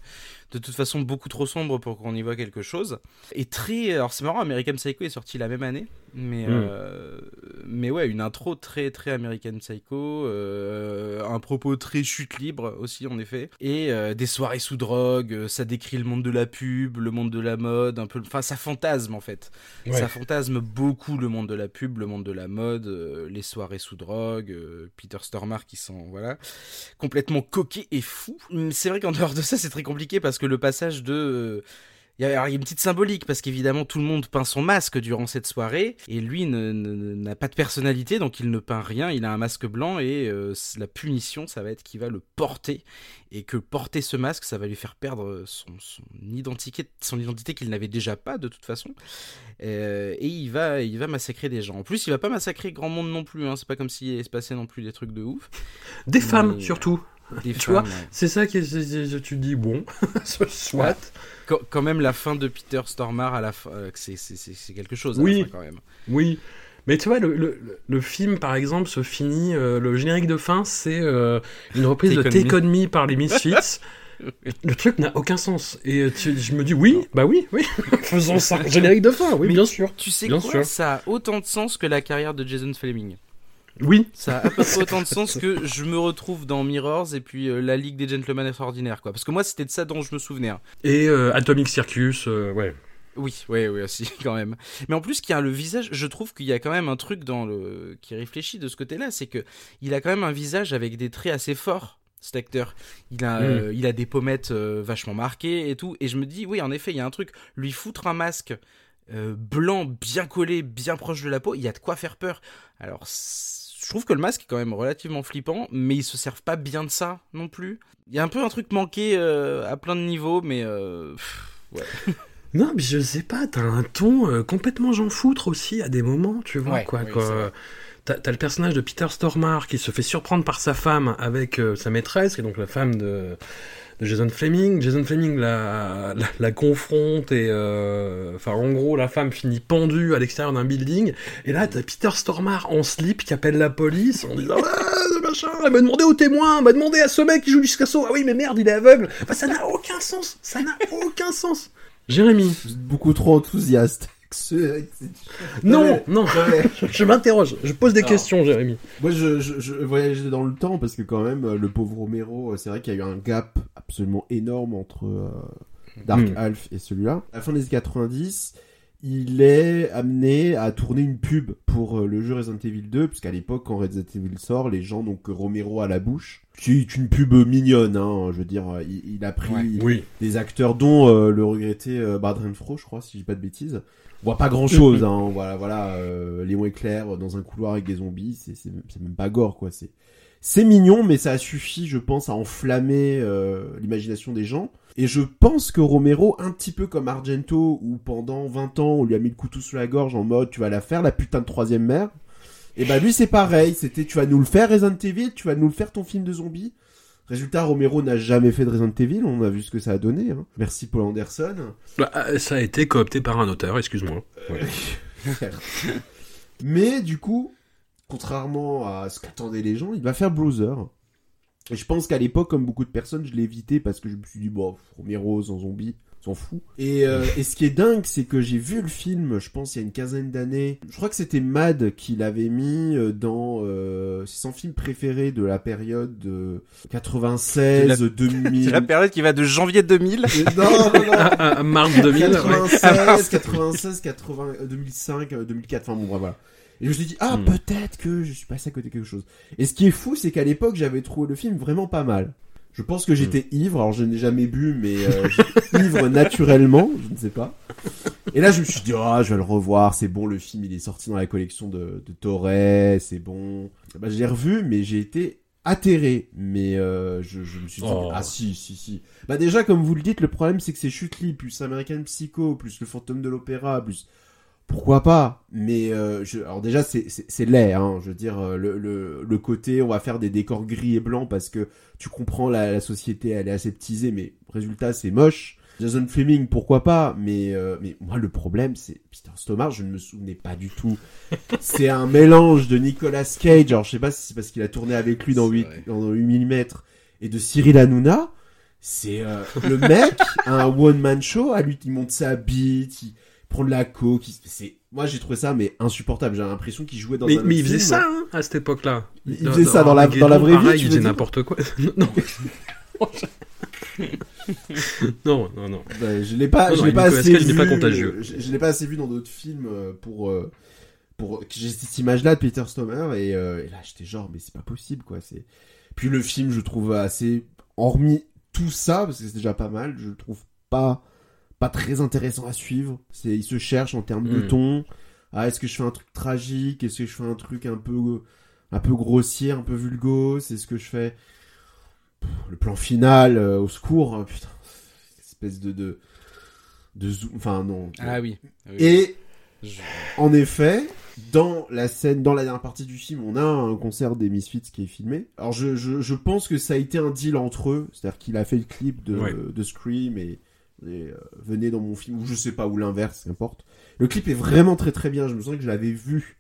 de toute façon, beaucoup trop sombre pour qu'on y voit quelque chose. Et très, alors c'est marrant, American Psycho est sorti la même année, mais, Mm. euh, mais ouais, une intro très, très American Psycho, euh, un propos très chute libre aussi, en effet, et euh, des soirées sous drogue, ça décrit le monde de la pub, le monde de la mode, un peu, enfin, ça fantasme, en fait. Ouais. Ça fantasme beaucoup le monde de la pub, le monde de la mode, euh, les soirées sous drogue, euh, Peter Stormare qui sont voilà complètement coquet et fou. Mais C'est vrai qu'en dehors de ça, c'est très compliqué parce que le passage de euh, il y, a, une petite symbolique parce qu'évidemment tout le monde peint son masque durant cette soirée et lui n'a pas de personnalité donc il ne peint rien, il a un masque blanc et euh, la punition ça va être qu'il va le porter et que porter ce masque ça va lui faire perdre son, son identité, son identité qu'il n'avait déjà pas de toute façon euh, et il va, il va massacrer des gens. En plus, il va pas massacrer grand monde non plus. Hein. C'est pas comme s'il se passait non plus des trucs de ouf. Des femmes, surtout. Tu vois. C'est ça que tu dis, bon, *laughs* soit. Quand, quand même, la fin de Peter Stormare à la fin, euh, c'est- quelque chose. à Oui. la fin, quand même. Oui. Mais tu vois, le, le, le film, par exemple, se finit. euh, le générique de fin, c'est euh, une reprise de Take on Me. Par les Misfits. *laughs* le truc n'a aucun sens. Et tu- je me dis, oui, bah oui, oui, *laughs* faisons ça. Générique de fin, oui, Mais- bien sûr. Tu sais Bien quoi? sûr. Ça a autant de sens que la carrière de Jason Fleming. Oui, Ça a à peu près autant de sens que je me retrouve dans Mirrors et puis euh, la Ligue des Gentlemen Extraordinaires, quoi. Parce que moi, c'était de ça dont je me souvenais. hein. et euh, Atomic Circus, euh, ouais. Oui, oui, oui, aussi, *laughs* quand même. Mais en plus, qu'il y a le visage, je trouve qu'il y a quand même un truc dans le qui réfléchit de ce côté-là, c'est que il a quand même un visage avec des traits assez forts. Cet acteur, il a, Mm. euh, il a des pommettes euh, vachement marquées et tout. Et je me dis, oui, en effet, il y a un truc. Lui foutre un masque euh, blanc, bien collé, bien proche de la peau, il y a de quoi faire peur. Alors, je trouve que le masque est quand même relativement flippant, mais ils se servent pas bien de ça non plus. Il y a un peu un truc manqué euh, à plein de niveaux, mais euh, pff, ouais. *laughs* Non, mais je sais pas, t'as un ton euh, complètement j'en foutre aussi à des moments, tu vois, Ouais, quoi. oui, t'as as le personnage de Peter Stormare qui se fait surprendre par sa femme avec euh, sa maîtresse, qui est donc la femme de, de Jason Fleming. Jason Fleming la, la, la confronte et, euh, enfin, en gros, la femme finit pendue à l'extérieur d'un building. Et là, t'as Peter Stormare en slip qui appelle la police en disant ah, machin, elle m'a demandé au témoin, elle m'a demandé à ce mec qui joue du Scasso. Ah oui, mais merde, il est aveugle. Enfin, ça n'a aucun sens. Ça n'a aucun sens. Jérémy. Beaucoup trop enthousiaste. Non, non, je, *laughs* je m'interroge, je pose des Alors, questions, Jérémy. Moi, je, je, je voyageais dans le temps parce que quand même, euh, le pauvre Romero, euh, c'est vrai qu'il y a eu un gap absolument énorme entre euh, Dark Mm. Half et celui-là. À la fin des années 90, il est amené à tourner une pub pour euh, le jeu Resident Evil 2, parce qu'à l'époque, quand Resident Evil sort, les gens donc Romero à la bouche. C'est une pub mignonne, hein, je veux dire, euh, il, il a pris Ouais. Oui. des acteurs dont euh, le regretté euh, Bard Renfro, je crois, si je dis pas de bêtises. Voit pas grand chose, hein. Voilà, voilà, euh, Léon Éclair dans un couloir avec des zombies, c'est, c'est, même pas gore, quoi. C'est, c'est mignon, mais ça suffit, je pense, à enflammer euh, l'imagination des gens. Et je pense que Romero, un petit peu comme Argento, où pendant 20 ans, on lui a mis le couteau sous la gorge en mode, tu vas la faire, la putain de troisième mère. Et bah lui, c'est pareil. C'était, tu vas nous le faire, Resident Evil, tu vas nous le faire, ton film de zombies. Résultat, Romero n'a jamais fait de Resident Evil, on a vu ce que ça a donné. Hein. Merci Paul Anderson. Bah, euh, ça a été coopté par un auteur, excuse-moi. *laughs* Ouais. Mais du coup, contrairement à ce qu'attendaient les gens, il va faire Bruiser. Et je pense qu'à l'époque, comme beaucoup de personnes, je l'ai évité parce que je me suis dit, bon, Romero sans zombie, s'en fout. Et, euh, et ce qui est dingue, c'est que j'ai vu le film, je pense, il y a une quinzaine d'années. Je crois que c'était Mad qui l'avait mis euh, dans euh, c'est son film préféré de la période de 96, 2000. *laughs* C'est la période qui va de janvier 2000. Non, non, non. *laughs* À, à mars 2000, ouais. 96, 96, 80, euh, 2005, euh, 2004, enfin bon, voilà. Et je me suis dit, ah, Hmm. peut-être que je suis passé à côté de quelque chose. Et ce qui est fou, c'est qu'à l'époque, j'avais trouvé le film vraiment pas mal. Je pense que j'étais ivre, alors je n'ai jamais bu, mais euh, j'étais ivre naturellement, je ne sais pas. Et là, je me suis dit, ah, je vais le revoir, c'est bon, le film, il est sorti dans la collection de, de Torres, c'est bon. Bah, je l'ai revu, mais j'ai été atterré. Mais euh, je, je me suis dit, Oh. ah si, si, si. Bah déjà, comme vous le dites, le problème, c'est que c'est Chutli, plus American Psycho, plus le fantôme de l'opéra, plus... Pourquoi pas Mais euh, je... alors déjà c'est c'est laid, hein. Je veux dire euh, le, le le côté on va faire des décors gris et blancs parce que tu comprends la, la société elle est aseptisée, mais résultat c'est moche. Jason Fleming pourquoi pas Mais euh, mais moi le problème c'est Peter Stormare je ne me souvenais pas du tout. *laughs* c'est un mélange de Nicolas Cage. Alors je sais pas si c'est parce qu'il a tourné avec lui dans C'est 8 vrai. dans 8 mm et de Cyril Hanouna. C'est euh, le mec a *laughs* un one man show à lui il monte sa bite, il prend de la coke, c'est moi j'ai trouvé ça mais insupportable, j'ai l'impression qu'il jouait dans Mais, un mais il faisait film. ça hein, à cette époque-là. Il- faisait ça dans la- dans la vraie vie, pareil, tu il faisait n'importe quoi. *laughs* *laughs* non. non, non, non. Bah, je l'ai pas, Non, je l'ai pas assez vu. pas contagieux. Je, je l'ai pas assez vu dans d'autres films euh, pour euh, pour que j'ai cette image-là de Peter Stormare et, euh, et là j'étais genre mais c'est pas possible quoi. C'est puis le film je trouve assez hormis tout ça parce que c'est déjà pas mal, je le trouve pas pas très intéressant à suivre. C'est il se cherche en termes de Mm. ton. Ah est-ce que je fais un truc tragique? Est-ce que je fais un truc un peu un peu grossier, un peu vulgose? C'est ce que je fais Pff, le plan final euh, au secours? Hein, putain espèce de de de zoom enfin non Ah oui. oui. et Je- en effet dans la scène dans la dernière partie du film on a un concert des Misfits qui est filmé alors je, je, je pense que ça a été un deal entre eux c'est à dire qu'il a fait le clip de, Ouais. de Scream et, et, euh, venez dans mon film ou je sais pas ou l'inverse qu'importe le clip est vraiment très très bien je me souviens que je l'avais vu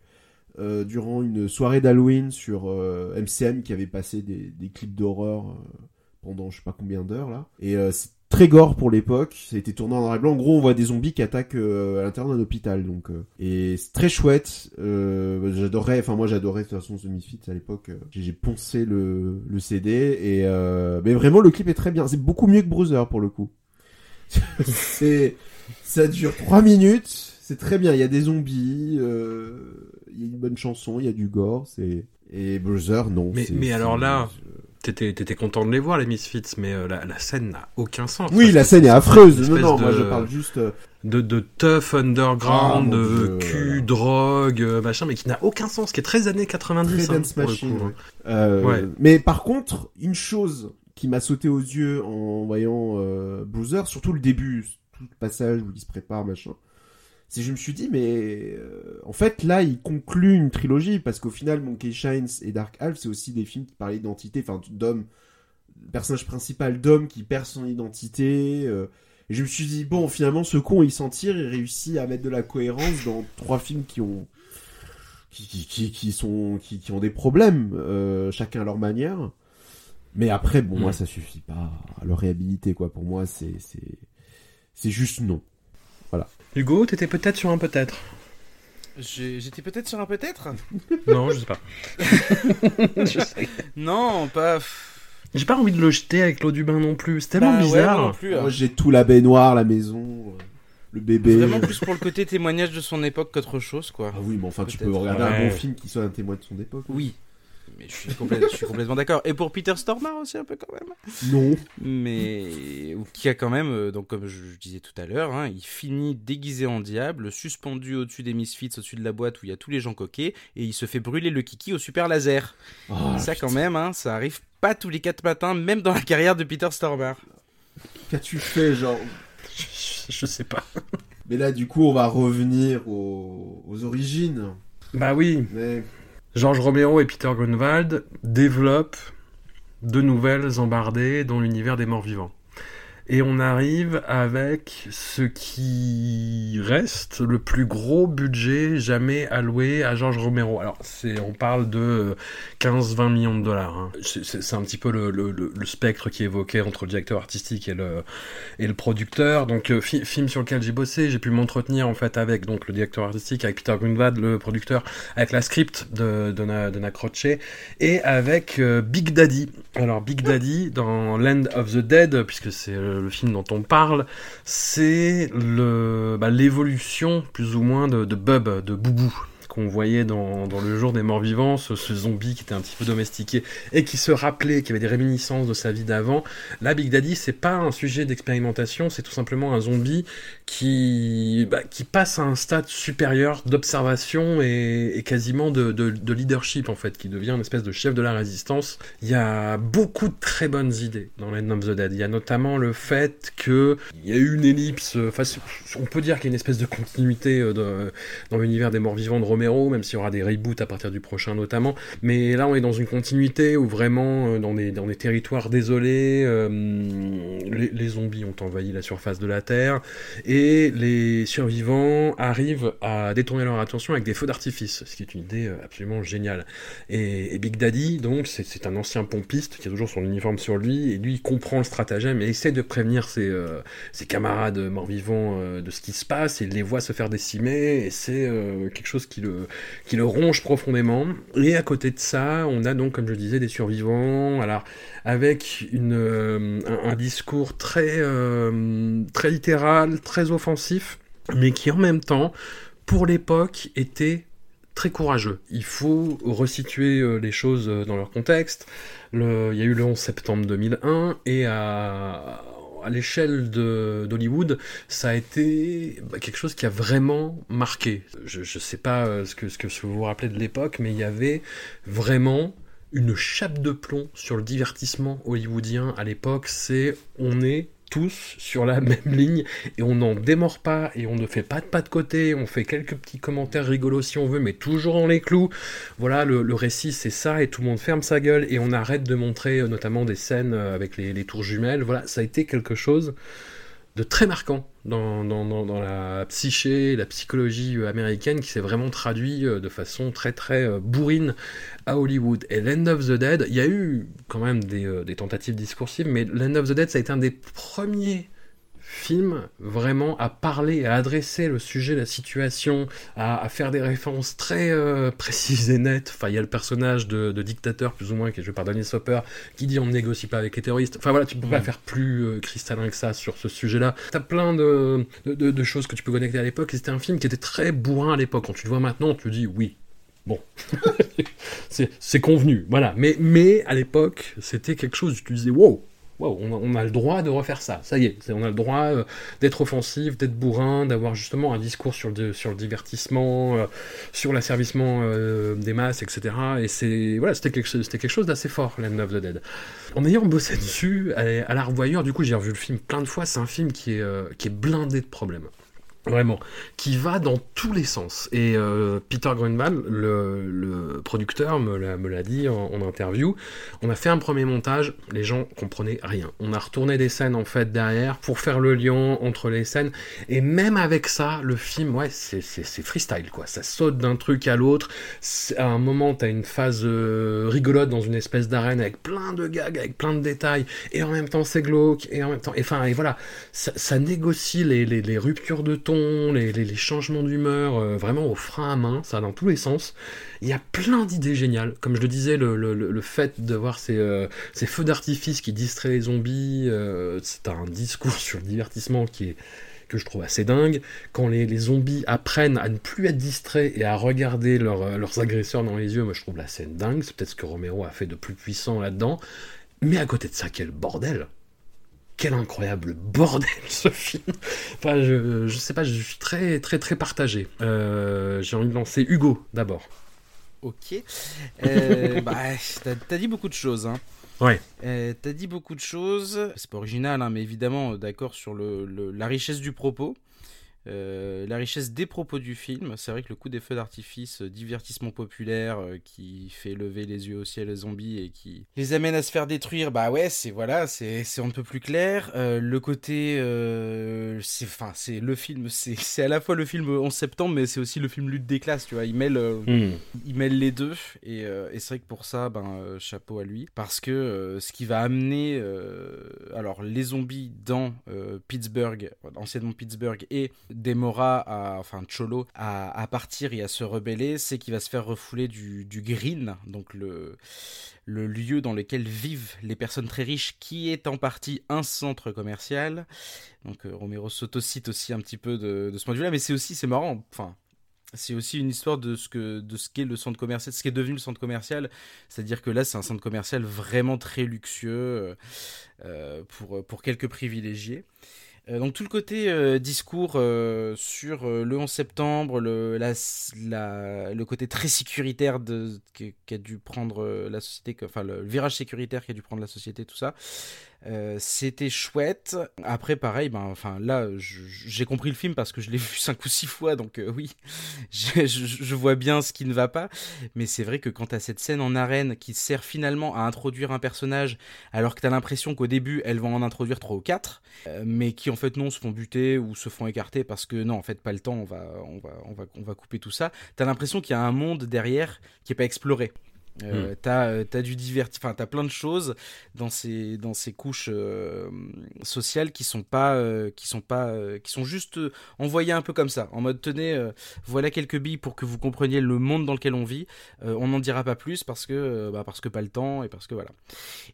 euh, durant une soirée d'Halloween sur euh, MCM qui avait passé des, clips d'horreur euh, pendant je sais pas combien d'heures là. Et euh, c'est très gore pour l'époque. Ça a été tourné en noir blanc. En gros, on voit des zombies qui attaquent euh, à l'intérieur d'un hôpital. Donc euh, et c'est très chouette. Euh, j'adorais. Enfin moi j'adorais de toute façon The Misfits à l'époque. Euh, J'ai poncé le, le CD et euh, mais vraiment le clip est très bien. C'est beaucoup mieux que Bruiser pour le coup. *laughs* c'est ça dure trois minutes. C'est très bien. Il y a des zombies. euh, Il y a une bonne chanson. Il y a du gore. C'est et Bruiser non. Mais- alors là, T'étais, t'étais content de les voir, les Misfits, mais euh, la, la scène n'a aucun sens. Oui, la scène est affreuse. Non, non, moi je parle juste. euh, de, de tough underground, Ah, de cul, drogue, machin, mais qui n'a aucun sens, qui est très années 90. Très hein, Dance Machine, coup. Euh, Ouais. Mais par contre, une chose qui m'a sauté aux yeux en voyant euh, surtout le début, tout le passage où il se prépare, machin, c'est je me suis dit mais euh, en fait là il conclut une trilogie parce qu'au final Monkey Shines et Dark Half c'est aussi des films qui parlent d'identité enfin d'homme personnage principal d'homme qui perd son identité euh, et je me suis dit bon finalement ce con il s'en tire il réussit à mettre de la cohérence dans trois films qui ont qui, qui, qui, qui sont qui, qui ont des problèmes euh, chacun à leur manière mais après bon moi Mm. ça suffit pas à leur réhabiliter quoi pour moi c'est c'est c'est juste non Hugo, t'étais peut-être sur un peut-être. J'étais peut-être sur un peut-être *laughs* Non, je sais pas. *laughs* Je sais. Non, pas. J'ai pas envie de le jeter avec l'eau du bain non plus. C'est tellement Bah ouais, bizarre. moi non plus. Moi, j'ai tout la baignoire, la maison, euh, le bébé. Vraiment plus pour le côté témoignage de son époque qu'autre chose, quoi. Ah oui, mais enfin, tu peux regarder Ouais. un bon film qui soit un témoin de son époque. Oui. Mais je suis, complè- je suis complètement d'accord. Et pour Peter Stormare aussi, un peu quand même. Non. Mais qui a quand même, euh, donc comme je, je disais tout à l'heure, hein, il finit déguisé en diable, suspendu au-dessus des Misfits, au-dessus de la boîte où il y a tous les gens coquets, et il se fait brûler le kiki au super laser. Oh, ça putain. quand même, hein, ça arrive pas tous les quatre matins, même dans la carrière de Peter Stormare. Qu'as-tu fait, genre? Je, *laughs* je sais pas. Mais là, du coup, on va revenir aux, aux origines. Bah oui, Mais Georges Romero et Peter Grunwald développent de nouvelles embardées dans l'univers des morts vivants. Et on arrive avec ce qui reste le plus gros budget jamais alloué à Georges Romero. Alors, c'est, on parle de 15-20 millions de dollars. hein. C'est, un petit peu le, le- le- le spectre qui est évoqué entre le directeur artistique et le, et le producteur. Donc, euh, fi- film sur lequel j'ai bossé, j'ai pu m'entretenir en fait avec donc, le directeur artistique, avec Peter Grunwald, le producteur, avec la script de Donna Croce et avec euh, Big Daddy. Alors Big Daddy dans Land of the Dead, puisque c'est euh, le film dont on parle, c'est bah, l'évolution plus ou moins de, de Bub, de Boubou qu'on voyait dans, le jour des morts vivants, ce, zombie qui était un petit peu domestiqué et qui se rappelait, qui avait des réminiscences de sa vie d'avant. Là, Big Daddy, c'est pas un sujet d'expérimentation, c'est tout simplement un zombie qui, bah, passe à un stade supérieur d'observation et, quasiment de, de, de leadership en fait, qui devient une espèce de chef de la résistance. Il y a beaucoup de très bonnes idées dans Land of the Dead. Il y a notamment le fait que il y a eu une ellipse, on peut dire qu'il y a une espèce de continuité euh, dans l'univers des morts vivants de Même s'il y aura des reboots à partir du prochain notamment. Mais là, on est dans une continuité où vraiment, euh, dans des, territoires désolés, euh, les, zombies ont envahi la surface de la Terre et les survivants arrivent à détourner leur attention avec des feux d'artifice, ce qui est une idée euh, absolument géniale. Et, Big Daddy, donc, c'est un ancien pompiste qui a toujours son uniforme sur lui, et lui, comprend le stratagème et essaie de prévenir ses, camarades morts-vivants de ce qui se passe, et les voit se faire décimer, et c'est quelque chose qui le, qui le ronge profondément. Et à côté de ça, on a donc, comme je disais, des survivants, alors avec une, euh, un, discours très, euh, très littéral, très offensif, mais qui en même temps, pour l'époque, était très courageux. Il faut resituer euh, les choses euh, dans leur contexte. Le- il y a eu le 11 septembre 2001 et à, à l'échelle d'Hollywood, ça a été quelque chose qui a vraiment marqué. Je ne sais pas euh, ce que, ce que vous vous rappelez de l'époque, mais il y avait vraiment une chape de plomb sur le divertissement hollywoodien à l'époque. C'est on est tous sur la *laughs* même ligne et on n'en démord pas et on ne fait pas de pas de côté, on fait quelques petits commentaires rigolos si on veut, mais toujours dans les clous. Voilà, le, récit c'est ça et tout le monde ferme sa gueule et on arrête de montrer euh, notamment des scènes euh, avec les tours jumelles. Voilà, ça a été quelque chose de très marquant dans, dans, la psyché, la psychologie euh, américaine qui s'est vraiment traduit euh, de façon très très euh, bourrine à Hollywood. Et Land of the Dead, il y a eu quand même des, tentatives discoursives, mais Land of the Dead, ça a été un des premiers films vraiment à parler, à adresser le sujet, la situation, à, à faire des références très euh, précises et nettes. Enfin, il y a le personnage de, de dictateur, plus ou moins, qui est joué par Daniel Soper, qui dit on ne négocie pas avec les terroristes. Enfin voilà, tu peux pas faire plus euh, cristallin que ça sur ce sujet-là. T'as plein de, de, choses que tu peux connecter à l'époque, c'était un film qui était très bourrin à l'époque. Quand tu le vois maintenant, tu te dis oui, Bon, *laughs* c'est c'est convenu, voilà. Mais, mais à l'époque, c'était quelque chose, tu disais, wow, on, a, le droit de refaire ça, ça y est, on a le droit euh, d'être offensif, d'être bourrin, d'avoir justement un discours sur le, divertissement, euh, sur l'asservissement euh, des masses, etc. Et c'est voilà, c'était quelque, chose- d'assez fort, Land of the Dead. En ayant bossé dessus, à, à la revoyure, du coup, j'ai revu le film plein de fois, c'est un film qui est, qui est blindé de problèmes Vraiment, qui va dans tous les sens. Et euh, Peter Grunwald, le, producteur, me l'a dit en, interview. On a fait un premier montage, les gens comprenaient rien. On a retourné des scènes en fait derrière pour faire le lien entre les scènes. Et même avec ça, le film, ouais, c'est freestyle quoi. Ça saute d'un truc à l'autre. À un moment, t'as une phase euh, rigolote dans une espèce d'arène avec plein de gags, avec plein de détails. Et en même temps, c'est glauque. Et en même temps, enfin, et voilà, ça, négocie les ruptures de ton les, changements d'humeur, euh, vraiment au frein à main, ça dans tous les sens. Il y a plein d'idées géniales. Comme je le disais, le, fait de voir euh, ces, feux d'artifice qui distraient les zombies, euh, c'est un discours *laughs* sur le divertissement qui est que je trouve assez dingue. Quand les, zombies apprennent à ne plus être distraits et à regarder leurs agresseurs dans les yeux, moi je trouve la scène dingue. C'est peut-être ce que Romero a fait de plus puissant là-dedans. Mais à côté de ça, quel bordel quel incroyable bordel ce film. Enfin, je, je sais pas, je suis très très très partagé. Euh, j'ai envie de lancer Hugo d'abord. Ok. Euh, bah, t'as dit beaucoup de choses. Hein. Ouais. Euh, t'as dit beaucoup de choses. C'est pas original, hein, mais évidemment, d'accord sur le, la richesse du propos. Euh, la richesse des propos du film, c'est vrai que le coup des feux d'artifice, euh, divertissement populaire euh, qui fait lever les yeux au ciel les zombies et qui les amène à se faire détruire, bah ouais, c'est voilà, c'est c'est un peu plus clair. le côté, c'est enfin c'est le film, c'est à la fois le film 11 septembre, mais c'est aussi le film lutte des classes, tu vois. Il mêle hmm. il mêle les deux et, et c'est vrai que pour ça, ben chapeau à lui, parce que ce qui va amener, alors les zombies dans Pittsburgh, anciennement Pittsburgh et Demora, à, enfin Cholo, à, partir et à se rebeller, c'est qu'il va se faire refouler du, green, donc le, lieu dans lequel vivent les personnes très riches, qui est en partie un centre commercial. Donc euh, Romero s'autocite aussi un petit peu de, ce point de vue-là, mais c'est aussi, c'est marrant, enfin, c'est aussi une histoire de ce que de ce qu'est le centre commercial, ce qui est devenu le centre commercial. C'est-à-dire que là, c'est un centre commercial vraiment très luxueux euh, pour pour quelques privilégiés. Euh, donc tout le côté euh, discours euh, sur le 11 septembre, le, le côté très sécuritaire qu'a dû prendre la société, enfin le virage sécuritaire qu'a dû prendre la société, tout ça, euh, c'était chouette. Après, pareil, ben, enfin, là, j'ai compris le film parce que je l'ai *laughs* vu cinq ou six fois, donc euh, oui, *laughs* je, je, vois bien ce qui ne va pas. Mais c'est vrai que quand t'as cette scène en arène qui sert finalement à introduire un personnage, alors que t'as l'impression qu'au début, elles vont en introduire trois ou quatre, euh, mais qui en fait non se font buter ou se font écarter parce que non, en fait, pas le temps, on va, on va, on va, on va couper tout ça. T'as l'impression qu'il y a un monde derrière qui est pas exploré. Euh, hmm. T'as euh, as du diverti, enfin t'as plein de choses dans ces dans ces couches euh, sociales qui sont pas euh, qui sont pas qui sont juste envoyées un peu comme ça, en mode tenez voilà quelques billes pour que vous compreniez le monde dans lequel on vit. on n'en dira pas plus parce que bah, parce que pas le temps et parce que voilà.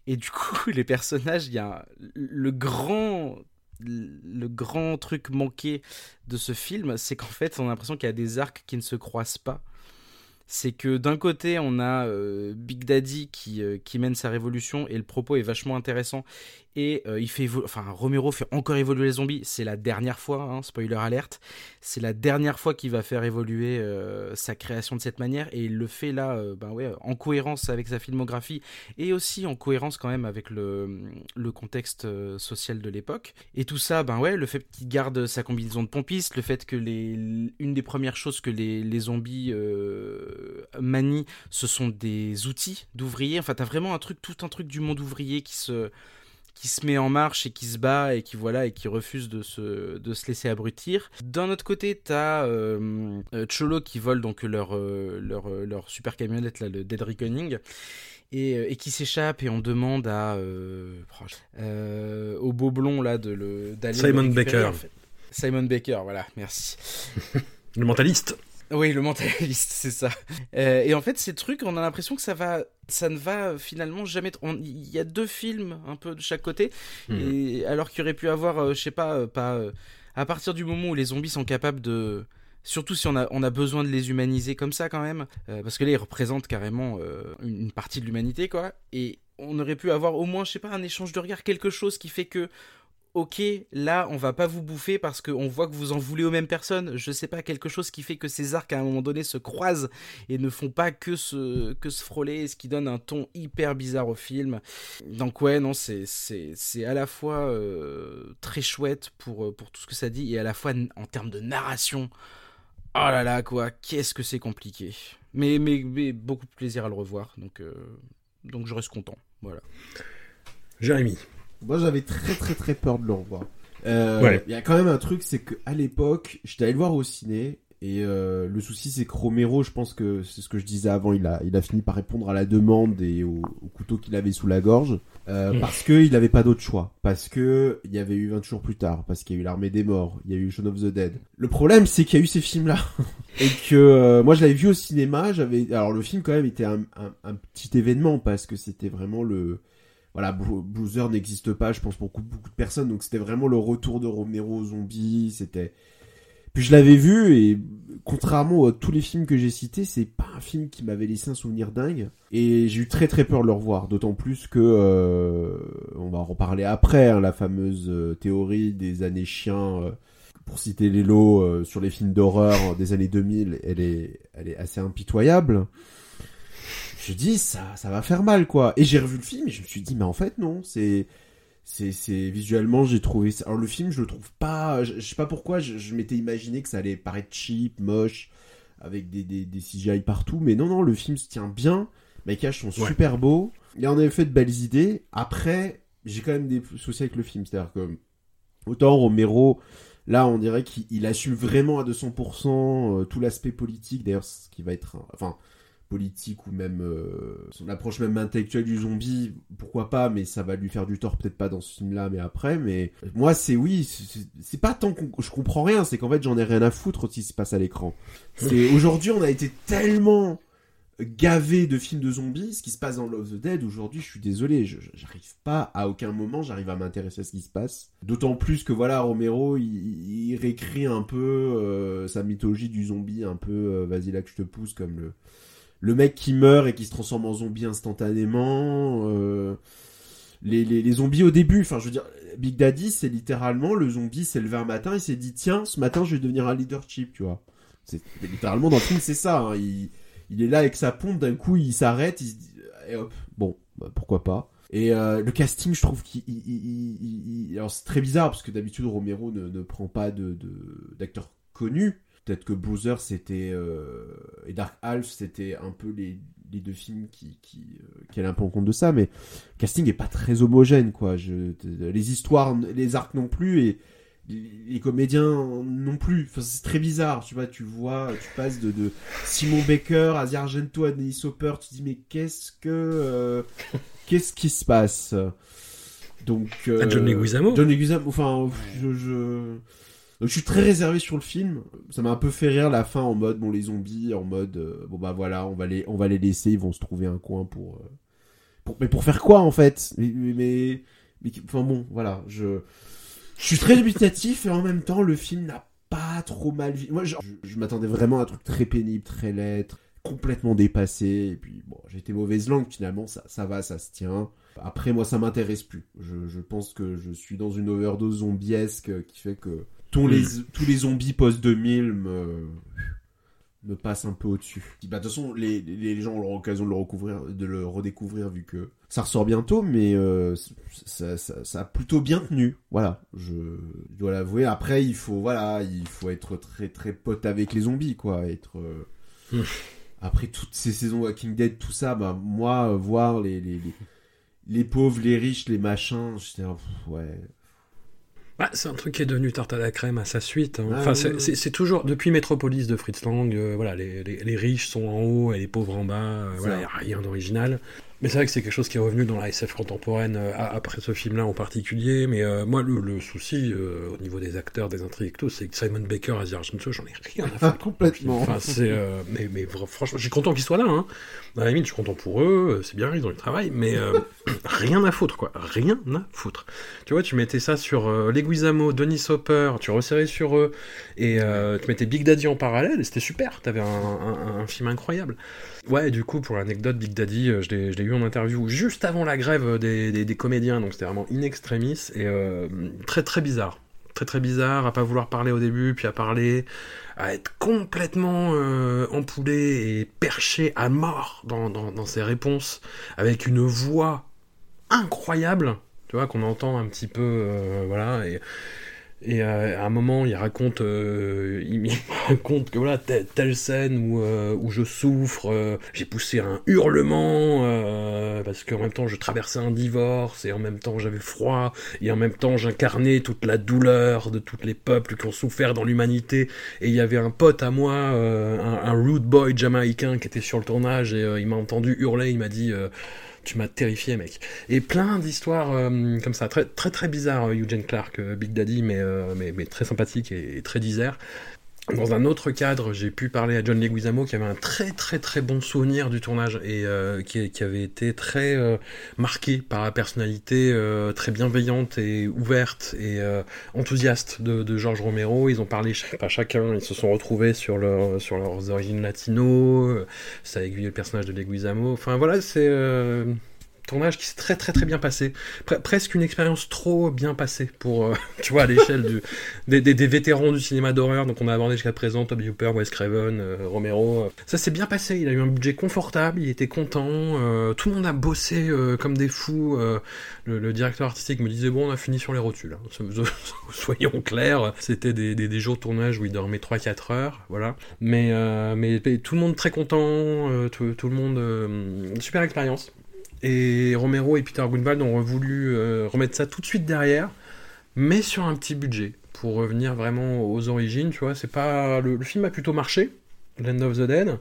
Et du coup *laughs* les personnages, il y a le grand le grand truc manqué de ce film, c'est qu'en fait, on a l'impression qu'il y a des arcs qui ne se croisent pas c'est que d'un côté on a euh, Big Daddy euh, qui mène sa révolution et le propos est vachement intéressant et euh, il fait enfin Romero fait encore évoluer les zombies. C'est la dernière fois hein, spoiler alerte. C'est la dernière fois qu'il va faire évoluer euh, sa création de cette manière. Et il le fait là euh, ben ouais en cohérence avec sa filmographie et aussi en cohérence quand même avec le, le contexte social de l'époque. Et tout ça ben ouais le fait qu'il garde sa combinaison de pompiste le fait que les une des premières choses que les, les zombies manient ce sont des outils d'ouvriers. Enfin t'as vraiment un truc tout un truc du monde ouvrier qui se qui se met en marche et qui se bat et qui voilà et qui refuse de se, de se laisser abrutir. D'un autre côté, t'as euh, euh, Cholo qui vole donc leur, euh, leur, leur super camionnette là, le Dead Reckoning. Et, et, qui s'échappe et on demande à au beau blond là de le Simon Baker Simon Baker voilà merci le mentaliste oui, le mentaliste, *laughs* c'est ça. Euh, et en fait, ces trucs, on a l'impression que ça va, ça ne va finalement jamais. Il y a deux films un peu de chaque côté, hmm. et alors qu'il aurait pu avoir, euh, je sais pas, euh, pas à partir du moment où les zombies sont capables de, surtout si on a, on a besoin de les humaniser comme ça quand même, parce que là ils représentent carrément une, partie de l'humanité quoi, et on aurait pu avoir au moins, je sais pas, un échange de regards, quelque chose qui fait que ok, là, on va pas vous bouffer parce qu'on voit que vous en voulez aux mêmes personnes. Je sais pas, quelque chose qui fait que ces arcs, à un moment donné, se croisent et ne font pas que se, que se frôler, ce qui donne un ton hyper bizarre au film. Donc, ouais, non, c'est, c'est, à la fois euh, très chouette pour, euh, pour tout ce que ça dit et à la fois en termes de narration. Oh là là, quoi, qu'est-ce que c'est compliqué. Mais, mais, mais, beaucoup de plaisir à le revoir, donc, euh, donc je reste content. Voilà. Jérémy. Moi, j'avais très très très peur de le revoir. Euh, il y a quand même un truc, c'est que à l'époque, j'étais allé le voir au ciné. Et euh, le souci, c'est que Romero, je pense que c'est ce que je disais avant, il a, il a fini par répondre à la demande et au, couteau qu'il avait sous la gorge, euh, mmh. parce qu'il n'avait pas d'autre choix, parce que il y avait eu 20 jours plus tard, parce qu'il y a eu l'armée des morts, il y a eu Shaun of the Dead. Le problème, c'est qu'il y a eu ces films-là, *laughs* et que euh, moi je l'avais vu au cinéma, j'avais, alors le film quand même était un, un, un petit événement parce que c'était vraiment le, voilà, Bruiser n'existe pas, je pense, pour beaucoup, de personnes. Donc c'était vraiment le retour de Romero aux zombies. C'était. Puis je l'avais vu et contrairement à tous les films que j'ai cités, c'est pas un film qui m'avait laissé un souvenir dingue. Et j'ai eu très très peur de le revoir. D'autant plus que euh, on va en reparler après, hein, la fameuse euh, théorie des années chiens. Euh, pour citer les lots sur les films d'horreur des années 2000, elle est, elle est assez impitoyable je dis ça ça va faire mal quoi. Et j'ai revu le film et je me suis dit mais en fait non c'est c'est c'est visuellement j'ai trouvé ça. Alors le film je le trouve pas je, sais pas pourquoi je, m'étais imaginé que ça allait paraître cheap moche avec des, des, des CGI partout mais non non le film se tient bien. Les maquillages sont super beaux. Il y en avait fait de belles idées. Après j'ai quand même des soucis avec le film. C'est à dire que autant Romero Là, on dirait qu'il assume vraiment à 200% euh, tout l'aspect politique. D'ailleurs, ce qui va être, enfin, politique ou même euh, son approche même intellectuelle du zombie, pourquoi pas, mais ça va lui faire du tort, peut-être pas dans ce film-là, mais après. Mais moi, c'est oui, c'est pas tant que je comprends rien, c'est qu'en fait, j'en ai rien à foutre aussi se passe à l'écran. C'est *laughs* aujourd'hui, on a été tellement gavé de films de zombies, ce qui se passe dans Love the Dead, aujourd'hui, je suis désolé, j'arrive pas, à aucun moment, j'arrive à m'intéresser à ce qui se passe. D'autant plus que, voilà, Romero, il, réécrit un peu euh, sa mythologie du zombie, un peu, euh, vas-y là que je te pousse, comme le, le mec qui meurt et qui se transforme en zombie instantanément. Euh, les, les, zombies au début, enfin je veux dire, Big Daddy c'est littéralement le zombie s'est levé un matin, il s'est dit tiens ce matin je vais devenir un leadership, tu vois. C'est littéralement dans le film c'est ça. Hein. Il, il, est là avec sa pompe, d'un coup il s'arrête, il se dit et hop bon bah, pourquoi pas. Et euh, le casting, je trouve qu'il, alors c'est très bizarre parce que d'habitude Romero ne, ne prend pas de d'acteurs connus. Peut-être que Bruiser c'était euh, et Dark Half c'était un peu les, les deux films qui qui, euh, qui allaient un peu en compte de ça, mais le casting est pas très homogène quoi. Je, les histoires, les arcs non plus et les comédiens non plus. Enfin, c'est très bizarre, tu vois. Tu vois, tu passes de, de Simon Baker à Argento à Dennis Hopper. Tu te dis mais qu'est-ce que euh, qu'est-ce qui se passe? Donc euh, John Leguizamo. John Leguizamo. Enfin, je, je donc je suis très réservé sur le film. Ça m'a un peu fait rire la fin en mode bon les zombies en mode euh, bon bah voilà on va les on va les laisser ils vont se trouver un coin pour, euh, pour mais pour faire quoi en fait? Mais, mais, enfin bon voilà je je suis très dubitatif et en même temps le film n'a pas trop mal vu. Moi je, je, m'attendais vraiment à un truc très pénible très lettre complètement dépassé et puis bon été mauvaise langue finalement ça ça va ça se tient. Après moi ça m'intéresse plus. Je, je pense que je suis dans une overdose zombiesque qui fait que tous les, tous les zombies post-2000 me, me passent un peu au-dessus. Bah, de toute façon, les, les gens auront l'occasion de le recouvrir, de le redécouvrir vu que ça ressort bientôt, mais euh, ça, ça, ça, a plutôt bien tenu. Voilà, je dois l'avouer. Après, il faut, voilà, il faut être très très pote avec les zombies, quoi. Être. Euh, après toutes ces saisons Walking Dead, tout ça, bah, moi, voir les, les, les, les pauvres, les riches, les machins, j'étais, ouais bah, c'est un truc qui est devenu tarte à la crème à sa suite. Hein. Ah enfin, c'est toujours depuis Metropolis de Fritz Lang, euh, voilà, les, les, les, riches sont en haut et les pauvres en bas. Euh, voilà, il n'y a rien d'original. Mais c'est vrai que c'est quelque chose qui est revenu dans la SF contemporaine euh, après ce film-là en particulier. Mais euh, moi, le, le souci euh, au niveau des acteurs, des intrigues et tout, c'est que Simon Baker, Asia Argento, j'en ai rien à faire. Complètement. Enfin, c'est, mais, mais franchement, je suis content qu'ils soient là. Hein. Dans la limite, je suis content pour eux. C'est bien, ils ont du travail. Mais *coughs* rien à foutre, quoi. Rien à foutre. Tu vois, tu mettais ça sur Leguizamo, Denis Hopper, tu resserrais sur eux, et tu mettais Big Daddy en parallèle, et c'était super. T'avais un, un, un, film incroyable. Ouais, du coup, pour l'anecdote, Big Daddy, je l'ai eu en interview juste avant la grève des, des, comédiens, donc c'était vraiment in extremis et euh, très très bizarre. Très très bizarre, à pas vouloir parler au début, puis à parler, à être complètement euh, empoulé et perché à mort dans, ses réponses, avec une voix incroyable, tu vois, qu'on entend un petit peu, euh, voilà, et, et euh, à un moment, il raconte, euh, il, *laughs* raconte que voilà, telle, scène où, euh, où je souffre, euh, j'ai poussé un hurlement euh, parce qu'en même temps je traversais un divorce et en même temps j'avais froid et en même temps j'incarnais toute la douleur de tous les peuples qui ont souffert dans l'humanité. Et il y avait un pote à moi, un, un rude boy jamaïcain qui était sur le tournage et il m'a entendu hurler, il m'a dit tu m'as terrifié, mec. Et plein d'histoires euh, comme ça, très très très bizarre, euh, Eugene Clark, euh, Big Daddy, mais, mais, mais très sympathique et, et très disert. Dans un autre cadre, j'ai pu parler à John Leguizamo qui avait un très très très bon souvenir du tournage et euh, qui, avait été très euh, marqué par la personnalité euh, très bienveillante et ouverte et enthousiaste de, de George Romero. Ils ont parlé pas chacun, ils se sont retrouvés sur, leur, sur leurs origines latino, ça a aiguillé le personnage de Leguizamo. Enfin voilà, c'est tournage qui s'est très très très bien passé. Pre- presque une expérience trop bien passée pour, euh, *laughs* tu vois, à l'échelle des, des, vétérans du cinéma d'horreur. Donc on a abordé jusqu'à présent Toby Hooper, Wes Craven, euh, Romero. Ça s'est bien passé. Il a eu un budget confortable, il était content. euh, tout le monde a bossé euh, comme des fous. euh, le, directeur artistique me disait bon, on a fini sur les rotules. hein. So- so- *laughs* Soyons clairs, c'était des, des, jours de tournage où il dormait 3-4 heures, voilà. Mais, euh, mais, tout le monde très content, euh, tout, le monde euh, super expérience. Et Romero et Peter Grunwald ont voulu euh, remettre ça tout de suite derrière, mais sur un petit budget, pour revenir vraiment aux origines, tu vois, c'est pas... Le, film a plutôt marché, Land of the Dead,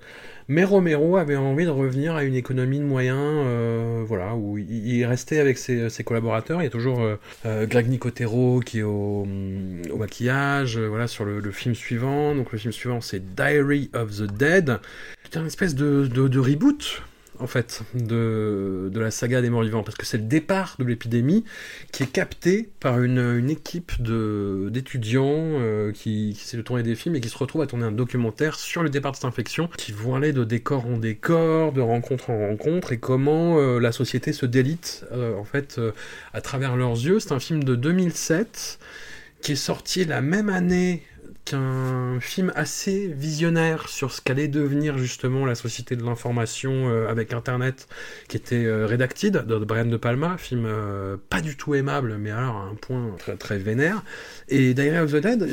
mais Romero avait envie de revenir à une économie de moyens, euh, voilà, où il, restait avec ses, collaborateurs, il y a toujours euh, euh, Greg Nicotero qui est au, maquillage, voilà, sur le, film suivant, donc le film suivant c'est Diary of the Dead, c'est une espèce de reboot, en fait, de, la saga des morts vivants, parce que c'est le départ de l'épidémie qui est capté par une, équipe d'étudiants euh, qui, essaient de tourner des films et qui se retrouvent à tourner un documentaire sur le départ de cette infection, qui vont aller de décor en décor, de rencontre en rencontre, et comment euh, la société se délite, euh, en fait, à travers leurs yeux. C'est un film de 2007 qui est sorti la même année qu'un film assez visionnaire sur ce qu'allait devenir justement la société de l'information euh, avec Internet, qui était euh, Redacted de Brian De Palma, film euh, pas du tout aimable, mais alors à un point très, très vénère. Et Diary of the Dead,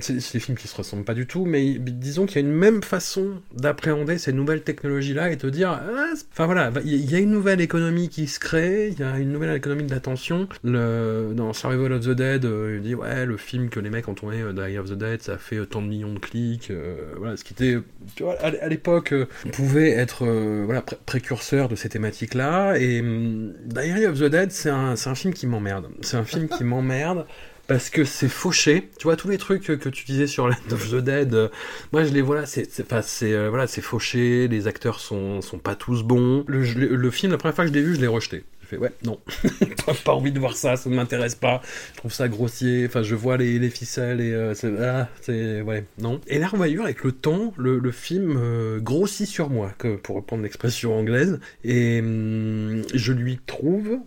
c'est des films qui se ressemblent pas du tout, mais disons qu'il y a une même façon d'appréhender ces nouvelles technologies-là et te dire, ah, enfin voilà, il y a une nouvelle économie qui se crée, il y a une nouvelle économie de l'attention. Dans Survival of the Dead, euh, il dit, ouais, le film que les mecs ont tourné, Diary of the Dead, ça a fait tant de millions de clics, euh, voilà, ce qui était, tu vois, à, à l'époque, euh, pouvait être, euh, voilà, pré- précurseur de ces thématiques-là, et hum, Diary of the Dead, c'est un, un film qui m'emmerde. C'est un film qui *laughs* m'emmerde parce que c'est fauché. Tu vois tous les trucs que, tu disais sur Land of the Dead. euh, moi je les vois là, c'est enfin, euh, voilà, c'est fauché. Les acteurs sont sont pas tous bons. Le, le film, la première fois que je l'ai vu, je l'ai rejeté. J'ai fait ouais non, *laughs* pas, pas envie de voir ça, ça ne m'intéresse pas. Je trouve ça grossier. Enfin je vois les, les ficelles et euh, c'est ah, c'est ouais non. Et la revoyure avec le temps, le, le film euh, grossit sur moi, pour reprendre l'expression anglaise, et hum, je lui trouve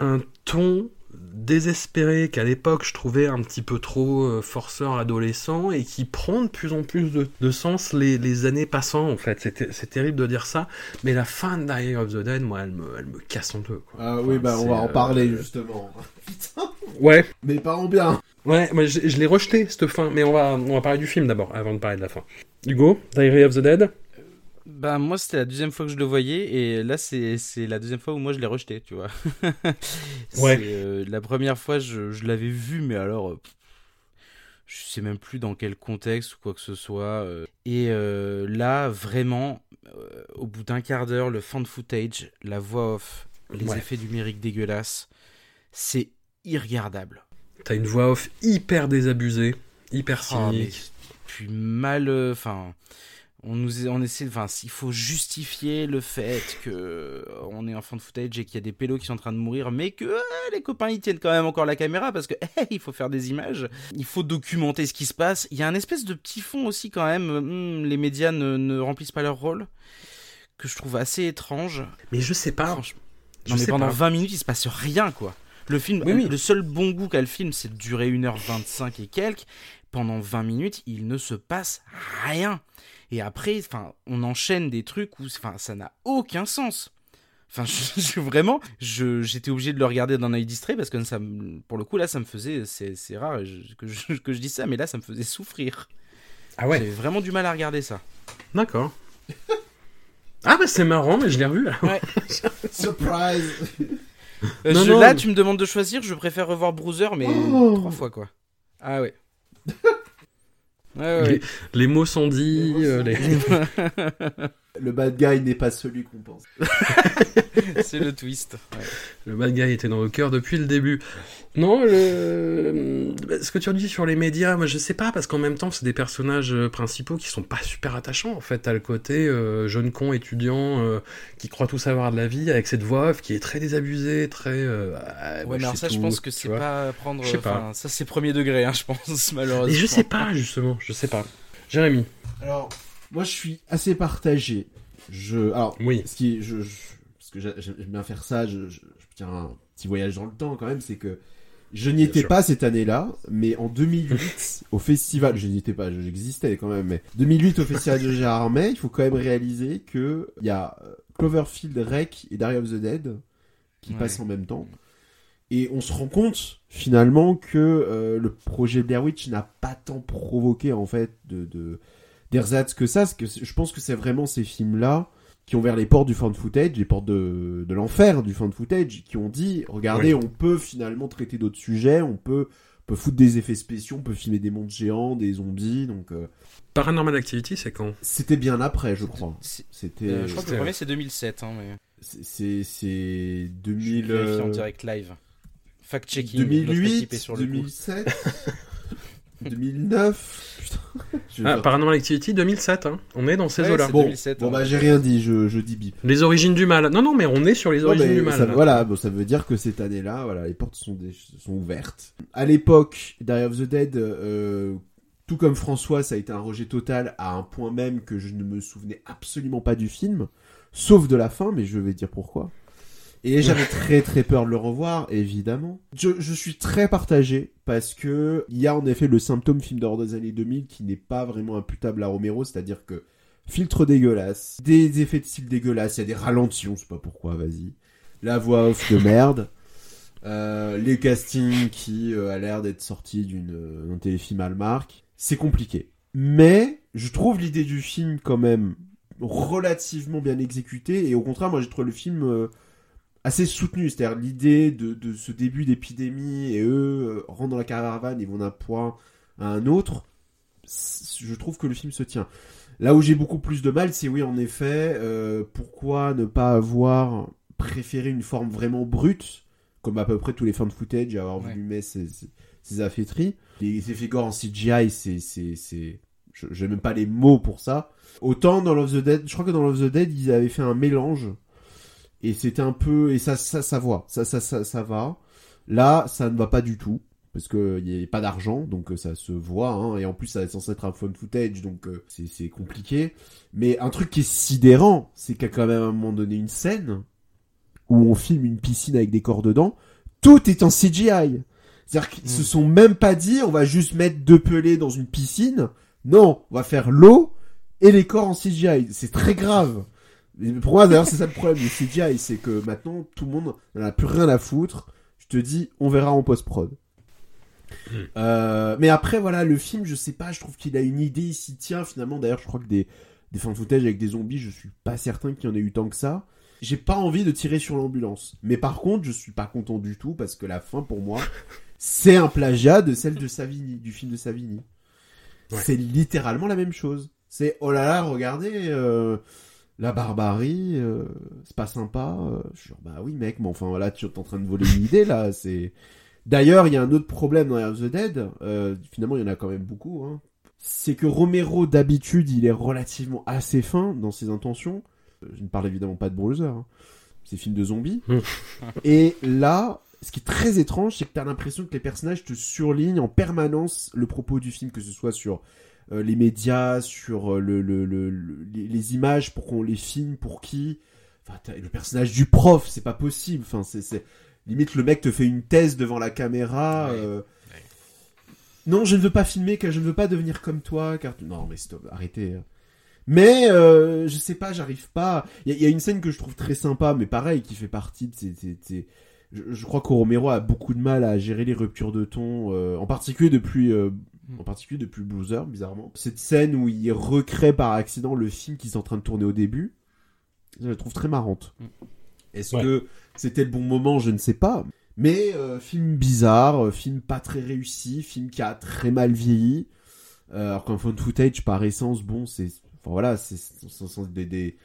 un ton désespéré qu'à l'époque je trouvais un petit peu trop euh, forceur adolescent et qui prend de plus en plus de, de sens les, les années passant en fait. C'est ter- c'est terrible de dire ça, mais la fin de Diary of the Dead, moi, elle me, elle me casse en deux. quoi. Ah oui, bah on va en euh, parler justement. *laughs* Putain, Ouais, mais parlons bien. ouais, moi je, je l'ai rejeté cette fin, mais on va, on va parler du film d'abord avant de parler de la fin. Hugo, Diary of the Dead? Bah moi c'était la deuxième fois que je le voyais et là c'est la deuxième fois où moi je l'ai rejeté, tu vois. *laughs* Ouais. Euh, la première fois je, je l'avais vu mais alors euh, pff, je sais même plus dans quel contexte ou quoi que ce soit. euh. Et euh, là vraiment au bout d'un quart d'heure le fan footage, la voix off, les Ouais. effets numériques dégueulasses, c'est irregardable. T'as une voix off hyper désabusée, hyper Ah, mais cynique. puis mal euh, enfin on nous on essaie enfin il faut justifier le fait que euh, on est en fan footage et qu'il y a des pélos qui sont en train de mourir mais que euh, les copains ils tiennent quand même encore la caméra parce que *laughs* hey, il faut faire des images il faut documenter ce qui se passe il y a un espèce de petit fond aussi quand même hum, les médias ne, ne remplissent pas leur rôle que je trouve assez étrange. Mais je sais pas. Franchement. Je Non, mais pendant pas. 20 minutes, il se passe rien, quoi. Le film, Oui, oui. le seul bon goût qu'a le film, c'est de durer 1h25 et quelques. Pendant 20 minutes, il ne se passe rien. Et après, enfin, on enchaîne des trucs où, enfin, ça n'a aucun sens. Enfin, *laughs* je, je- vraiment, je- j'étais obligé de le regarder d'un œil distrait parce que ça, pour le coup, là, ça me faisait, c'est c'est rare que, je, *laughs* que je dise ça, mais là, ça me faisait souffrir. Ah ouais, J'avais vraiment du mal à regarder ça. d'accord. *laughs* Ah bah c'est marrant, mais je l'ai revu là. Surprise Euh, Non, je- non, là, mais- tu me demandes de choisir, je préfère revoir Bruiser, mais Oh. trois fois, quoi. Ah ouais. Les mots sont dits. Les mots euh, sont les- *laughs* *laughs* Le bad guy n'est pas celui qu'on pense. *laughs* c'est le twist. Ouais. Le bad guy était dans le cœur depuis le début. Non, le... ce que tu as dit sur les médias, moi je sais pas, parce qu'en même temps, c'est des personnages euh, principaux qui sont pas super attachants. En fait, t'as le côté euh, jeune con étudiant euh, qui croit tout savoir de la vie, avec cette voix off qui est très désabusée, très. euh, ah, Ouais, mais alors ça, je pense que c'est pas à prendre. Je sais pas. Ça, c'est premier degré, hein, je pense, *laughs* malheureusement. Et je sais pas, justement, je sais pas. Jérémy. Alors, moi je suis assez partagé. Je, alors, Oui. ce qui, je, je- parce que j'a- j'aime bien faire ça, je, je, je tiens un petit voyage dans le temps quand même, c'est que je n'y étais sûr. pas cette année-là, mais en 2008 au festival, je n'y étais pas, j'existais quand même, mais 2008 au festival de Gérardmer, il faut quand même réaliser que il y a euh, Cloverfield, Rec et Diary of the Dead qui Ouais. passent en même temps. Et on se rend compte finalement que euh, le projet Blair Witch n'a pas tant provoqué en fait de, de d'ersatz que ça, parce que je pense que c'est vraiment ces films-là qui ont ouvert les portes du fan footage, les portes de, de l'enfer du fan footage, qui ont dit, regardez, on peut finalement traiter d'autres sujets, on peut, on peut foutre des effets spéciaux, on peut filmer des mondes géants, des zombies, donc euh, Paranormal Activity, c'est quand? c'était bien après, je crois. C'était, euh, je crois que le premier, c'est 2007. Hein, mais... c'est, c'est, c'est Je vais 2000, vérifier en euh, direct live. Fact-checking. notre 2008, équipe est sur le coup. 2007, *laughs* 2009. Putain, je ah, Paranormal Activity 2007, hein. on est dans ces Ouais, eaux-là. Bon, 2007, bon hein. bah j'ai rien dit, je, je dis bip. Les origines du mal. Non, non, mais on est sur les origines mais du mal. ça- là. voilà, bon, ça veut dire que cette année-là, voilà, les portes sont, des- sont ouvertes. À l'époque, Diary of the Dead, euh, tout comme François, ça a été un rejet total à un point même que je ne me souvenais absolument pas du film, sauf de la fin, mais je vais dire pourquoi. Et *laughs* j'avais très très peur de le revoir, évidemment. Je, je suis très partagé parce que il y a en effet le symptôme film d'horreur des années 2000 qui n'est pas vraiment imputable à Romero, c'est-à-dire que filtre dégueulasse, des effets de style dégueulasses, il y a des ralentis, on sait pas pourquoi, vas-y. La voix off de merde. *laughs* Euh, les castings qui euh, a l'air d'être sortis d'une euh, d'un téléfilm Hallmark. C'est compliqué. Mais je trouve l'idée du film quand même relativement bien exécutée et au contraire moi j'ai trouvé le film euh, assez soutenu. C'est-à-dire l'idée de, de ce début d'épidémie et eux euh, rentrent dans la caravane, ils vont d'un point à un autre. Je trouve que le film se tient. Là où j'ai beaucoup plus de mal, c'est oui, en effet, euh, pourquoi ne pas avoir préféré une forme vraiment brute, comme à peu près tous les fans de footage, avoir Ouais. voulu mettre ces, ces, ces affaîtries. Les effets gore en CGI, c'est, c'est, c'est, je, j'ai même pas les mots pour ça. Autant dans Love the Dead, je crois que dans Love the Dead, ils avaient fait un mélange, et c'était un peu, et ça, ça, ça va, ça, ça, ça, ça va. Là, ça ne va pas du tout parce que il y a pas d'argent, donc euh, ça se voit, hein, et en plus ça est censé être un phone footage, donc euh, c'est c'est compliqué. Mais un truc qui est sidérant, c'est a quand même à un moment donné une scène où on filme une piscine avec des corps dedans, tout est en CGI. C'est-à-dire qu'ils se Mm. sont même pas dit, on va juste mettre deux pelés dans une piscine. Non, on va faire l'eau et les corps en CGI. C'est très grave. Pour moi, d'ailleurs, c'est ça le problème du CGI, c'est que maintenant, tout le monde n'en a plus rien à foutre. Je te dis, on verra en post-prod. Mm. Euh, mais après, voilà, le film, je sais pas, je trouve qu'il a une idée, il s'y tient. Finalement, d'ailleurs, je crois que des, des fan footage avec des zombies, je suis pas certain qu'il y en ait eu tant que ça. J'ai pas envie de tirer sur l'ambulance. Mais par contre, je suis pas content du tout parce que la fin, pour moi, c'est un plagiat de celle de Savini, du film de Savini. Ouais. C'est littéralement la même chose. C'est, oh là là, regardez, euh, la barbarie, euh, c'est pas sympa. euh. je suis genre, bah oui, mec, mais enfin, voilà, tu es en train de voler une idée, là, c'est... D'ailleurs, il y a un autre problème dans Air of the Dead, euh, finalement, il y en a quand même beaucoup, hein. C'est que Romero, d'habitude, il est relativement assez fin dans ses intentions. Je ne parle évidemment pas de Bruiser, hein. C'est film de zombies. Mm. *laughs* Et là, ce qui est très étrange, c'est que t'as l'impression que les personnages te surlignent en permanence le propos du film, que ce soit sur euh, les médias, sur euh, le, le, le, le- les, images, pour qu'on les filme, pour qui. Enfin, le personnage du prof, c'est pas possible. Enfin, c'est, limite le mec te fait une thèse devant la caméra. Ouais. euh, Non, je ne veux pas filmer, car je ne veux pas devenir comme toi, car non, mais stop, arrêtez. hein. Mais euh, je sais pas, j'arrive pas. Il y, a- il y a une scène que je trouve très sympa, mais pareil, qui fait partie de ces. ces- ces- Je, je crois que Romero a beaucoup de mal à gérer les ruptures de ton, euh, en particulier depuis, en particulier depuis Blueser, bizarrement. Cette scène où il recrée par accident le film qu'ils sont en train de tourner au début, je la trouve très marrante. Est-ce Ouais. que c'était le bon moment? Je ne sais pas. Mais euh, film bizarre, euh, film pas très réussi, film qui a très mal vieilli. Euh, alors qu'un phone footage, par essence, bon, c'est, enfin voilà, c'est, des, des-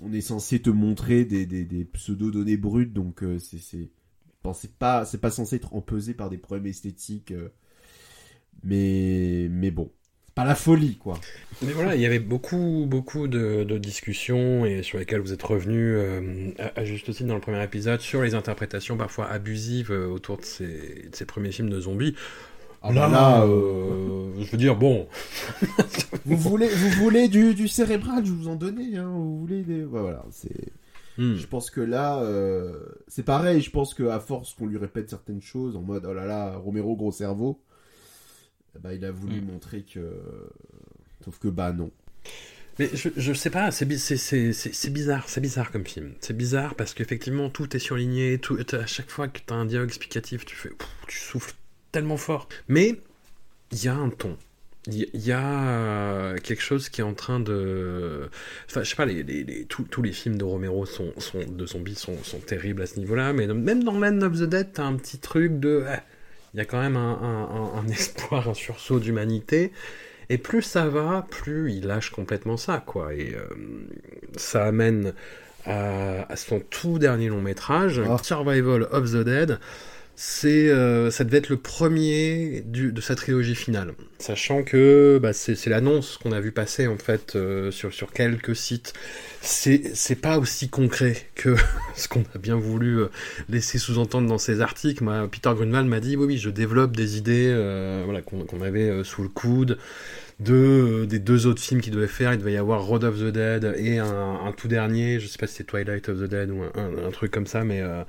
on est censé te montrer des, des, des pseudo données brutes, donc euh, c'est, c'est, bon, c'est pas, c'est pas censé être empesé par des problèmes esthétiques. Mais, mais bon, c'est pas la folie, quoi. Mais voilà, il y avait beaucoup, beaucoup de, de discussions et sur lesquelles vous êtes revenus euh, à, à juste titre dans le premier épisode sur les interprétations parfois abusives euh, autour de ces, de ces premiers films de zombies. Ah là, bah là, euh, je veux dire, bon, *laughs* Vous voulez, vous voulez du, du cérébral, je vous en donnais, hein. Vous voulez des, ouais, voilà, c'est. hmm. Je pense que là, c'est pareil. Je pense que à force qu'on lui répète certaines choses en mode oh là là, Romero gros cerveau, ben, il a voulu Mm. montrer que. Sauf que bah non. Mais je, je sais pas, c'est bi- c'est- c'est- c'est- c'est bizarre, c'est bizarre comme film. C'est bizarre parce qu'effectivement tout est surligné, tout, à chaque fois que tu as un dialogue explicatif, tu fais, pff, tu souffles tellement fort. Mais il y a un ton. Il y, a euh, quelque chose qui est en train de... Enfin, je sais pas, les, les- les- tous, tous les films de Romero sont, sont, de zombies sont, sont terribles à ce niveau-là, mais même dans Land of the Dead, t'as un petit truc de... eh, Il y a quand même un, un- un- un *laughs* espoir, un sursaut d'humanité. Et plus ça va, plus il lâche complètement ça, quoi. Et euh, ça amène à, à son tout dernier long métrage, Ah. Survival of the Dead. C'est, euh, ça devait être le premier de sa trilogie finale. Sachant que bah, c'est, l'annonce qu'on a vu passer en fait euh, sur, quelques sites. C'est, pas aussi concret que *laughs* ce qu'on a bien voulu euh, laisser sous-entendre dans ces articles. Peter Grunwald m'a dit oui, je développe des idées voilà, qu'on, avait sous le coude de, euh, des deux autres films qu'il devait faire. Il devait y avoir Road of the Dead et un, un tout dernier, je sais pas si c'est Twilight of the Dead ou un, un- un truc comme ça, mais euh,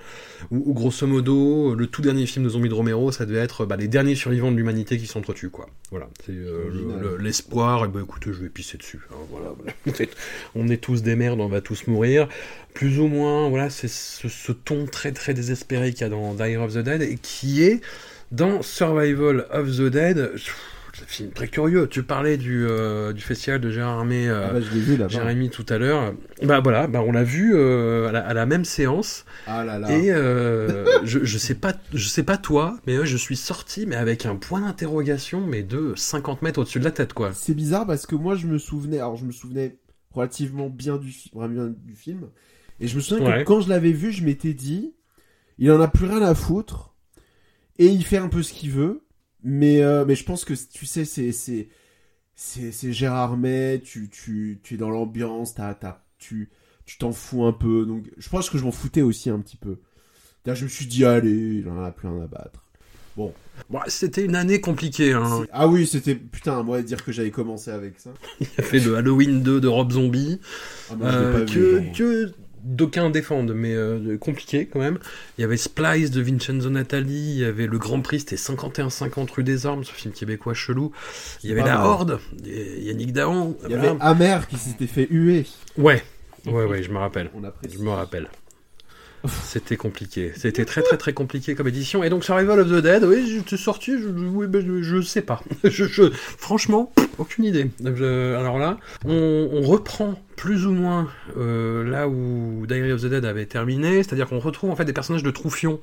où, où, grosso modo, le tout dernier film de zombies de Romero, ça devait être bah, les derniers survivants de l'humanité qui s'entretuent, quoi. Voilà, c'est euh, le- Original. le- l'espoir, et ben écoutez, je vais pisser dessus. hein, voilà, *laughs* voilà. On est- tous des merdes, on va tous mourir. Plus ou moins, voilà, c'est ce, ce ton très très désespéré qu'il y a dans Die of the Dead et qui est dans Survival of the Dead. Film très curieux. Tu parlais du, euh, du festival de Gérard Armé, euh, Ah bah, vu. Jérémy tout à l'heure. Bah voilà, bah on l'a vu euh, à, la, à la même séance. Ah là là. Et euh, *laughs* je, je sais pas, je sais pas toi, mais euh, je suis sorti, mais avec un point d'interrogation, mais de 50 mètres au-dessus de la tête, quoi. C'est bizarre parce que moi je me souvenais, alors je me souvenais relativement bien du, bien du film, et je me souviens Ouais. que quand je l'avais vu, je m'étais dit, il en a plus rien à foutre, et il fait un peu ce qu'il veut, mais euh, mais je pense que tu sais c'est c'est c'est c'est Gérard May, tu tu tu es dans l'ambiance, t'as t'as tu tu t'en fous un peu, donc je pense que je m'en foutais aussi un petit peu. Je me suis dit allez, il en a plus rien à battre. Bon, c'était une année compliquée. Hein. Ah oui, c'était putain, moi dire que j'avais commencé avec ça. *laughs* Il a fait le Halloween 2 de Rob Zombie. Ah, moi, Euh, pas vu, que, genre. que d'aucuns défendent, mais euh, compliqué quand même. Il y avait Splice de Vincenzo Natali, il y avait Le Grand Prix, c'était 51-50 rue des Ormes, ce film québécois chelou. Il y avait La. Horde, Yannick Dahan. Il y avait Amer qui s'était fait huer. Ouais, ouais, ouais, je me rappelle. On. Je me rappelle. C'était compliqué. C'était très très très compliqué comme édition. Et donc Survival of the Dead, oui, j'étais sorti, je, ben, je, je sais pas. *laughs* Franchement, aucune idée. Alors là, on, reprend plus ou moins euh, là où Diary of the Dead avait terminé, c'est-à-dire qu'on retrouve en fait des personnages de Troufion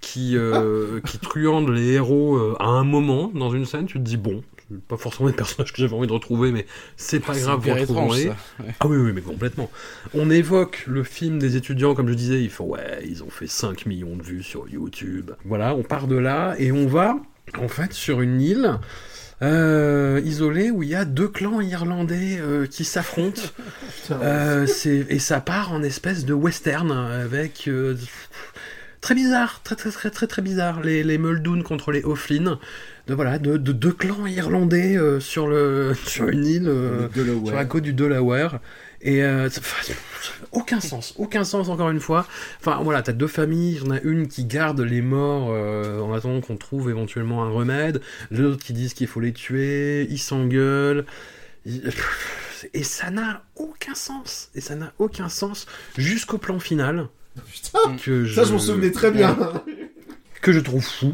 qui, euh, truandent les héros euh, à un moment dans une scène. Tu te dis bon, c'est pas forcément des personnages que j'avais envie de retrouver, mais c'est pas grave, vous retrouverez. Ouais. Ah oui, oui, mais complètement. On évoque le film des étudiants, comme je disais, il faut, ouais, ils ont fait 5 millions de vues sur YouTube. Voilà, on part de là et on va, en fait, sur une île euh, isolée où il y a deux clans irlandais euh, qui s'affrontent. *laughs* Euh, et ça part en espèce de western avec très bizarre, très très très très très bizarre. Les, les Muldoon contre les O'Flynn, de voilà, de, de deux clans irlandais euh, sur le *laughs* sur une île euh, sur la côte du Delaware. Et euh, *laughs* aucun sens, aucun sens encore une fois. Enfin voilà, t'as deux familles, il y en a une qui garde les morts euh, en attendant qu'on trouve éventuellement un remède, l'autre qui disent qu'il faut les tuer, ils s'engueulent. *laughs* Et ça n'a aucun sens. Et ça n'a aucun sens jusqu'au plan final. Putain, Que ça je m'en souvenais très bien. que je trouve fou.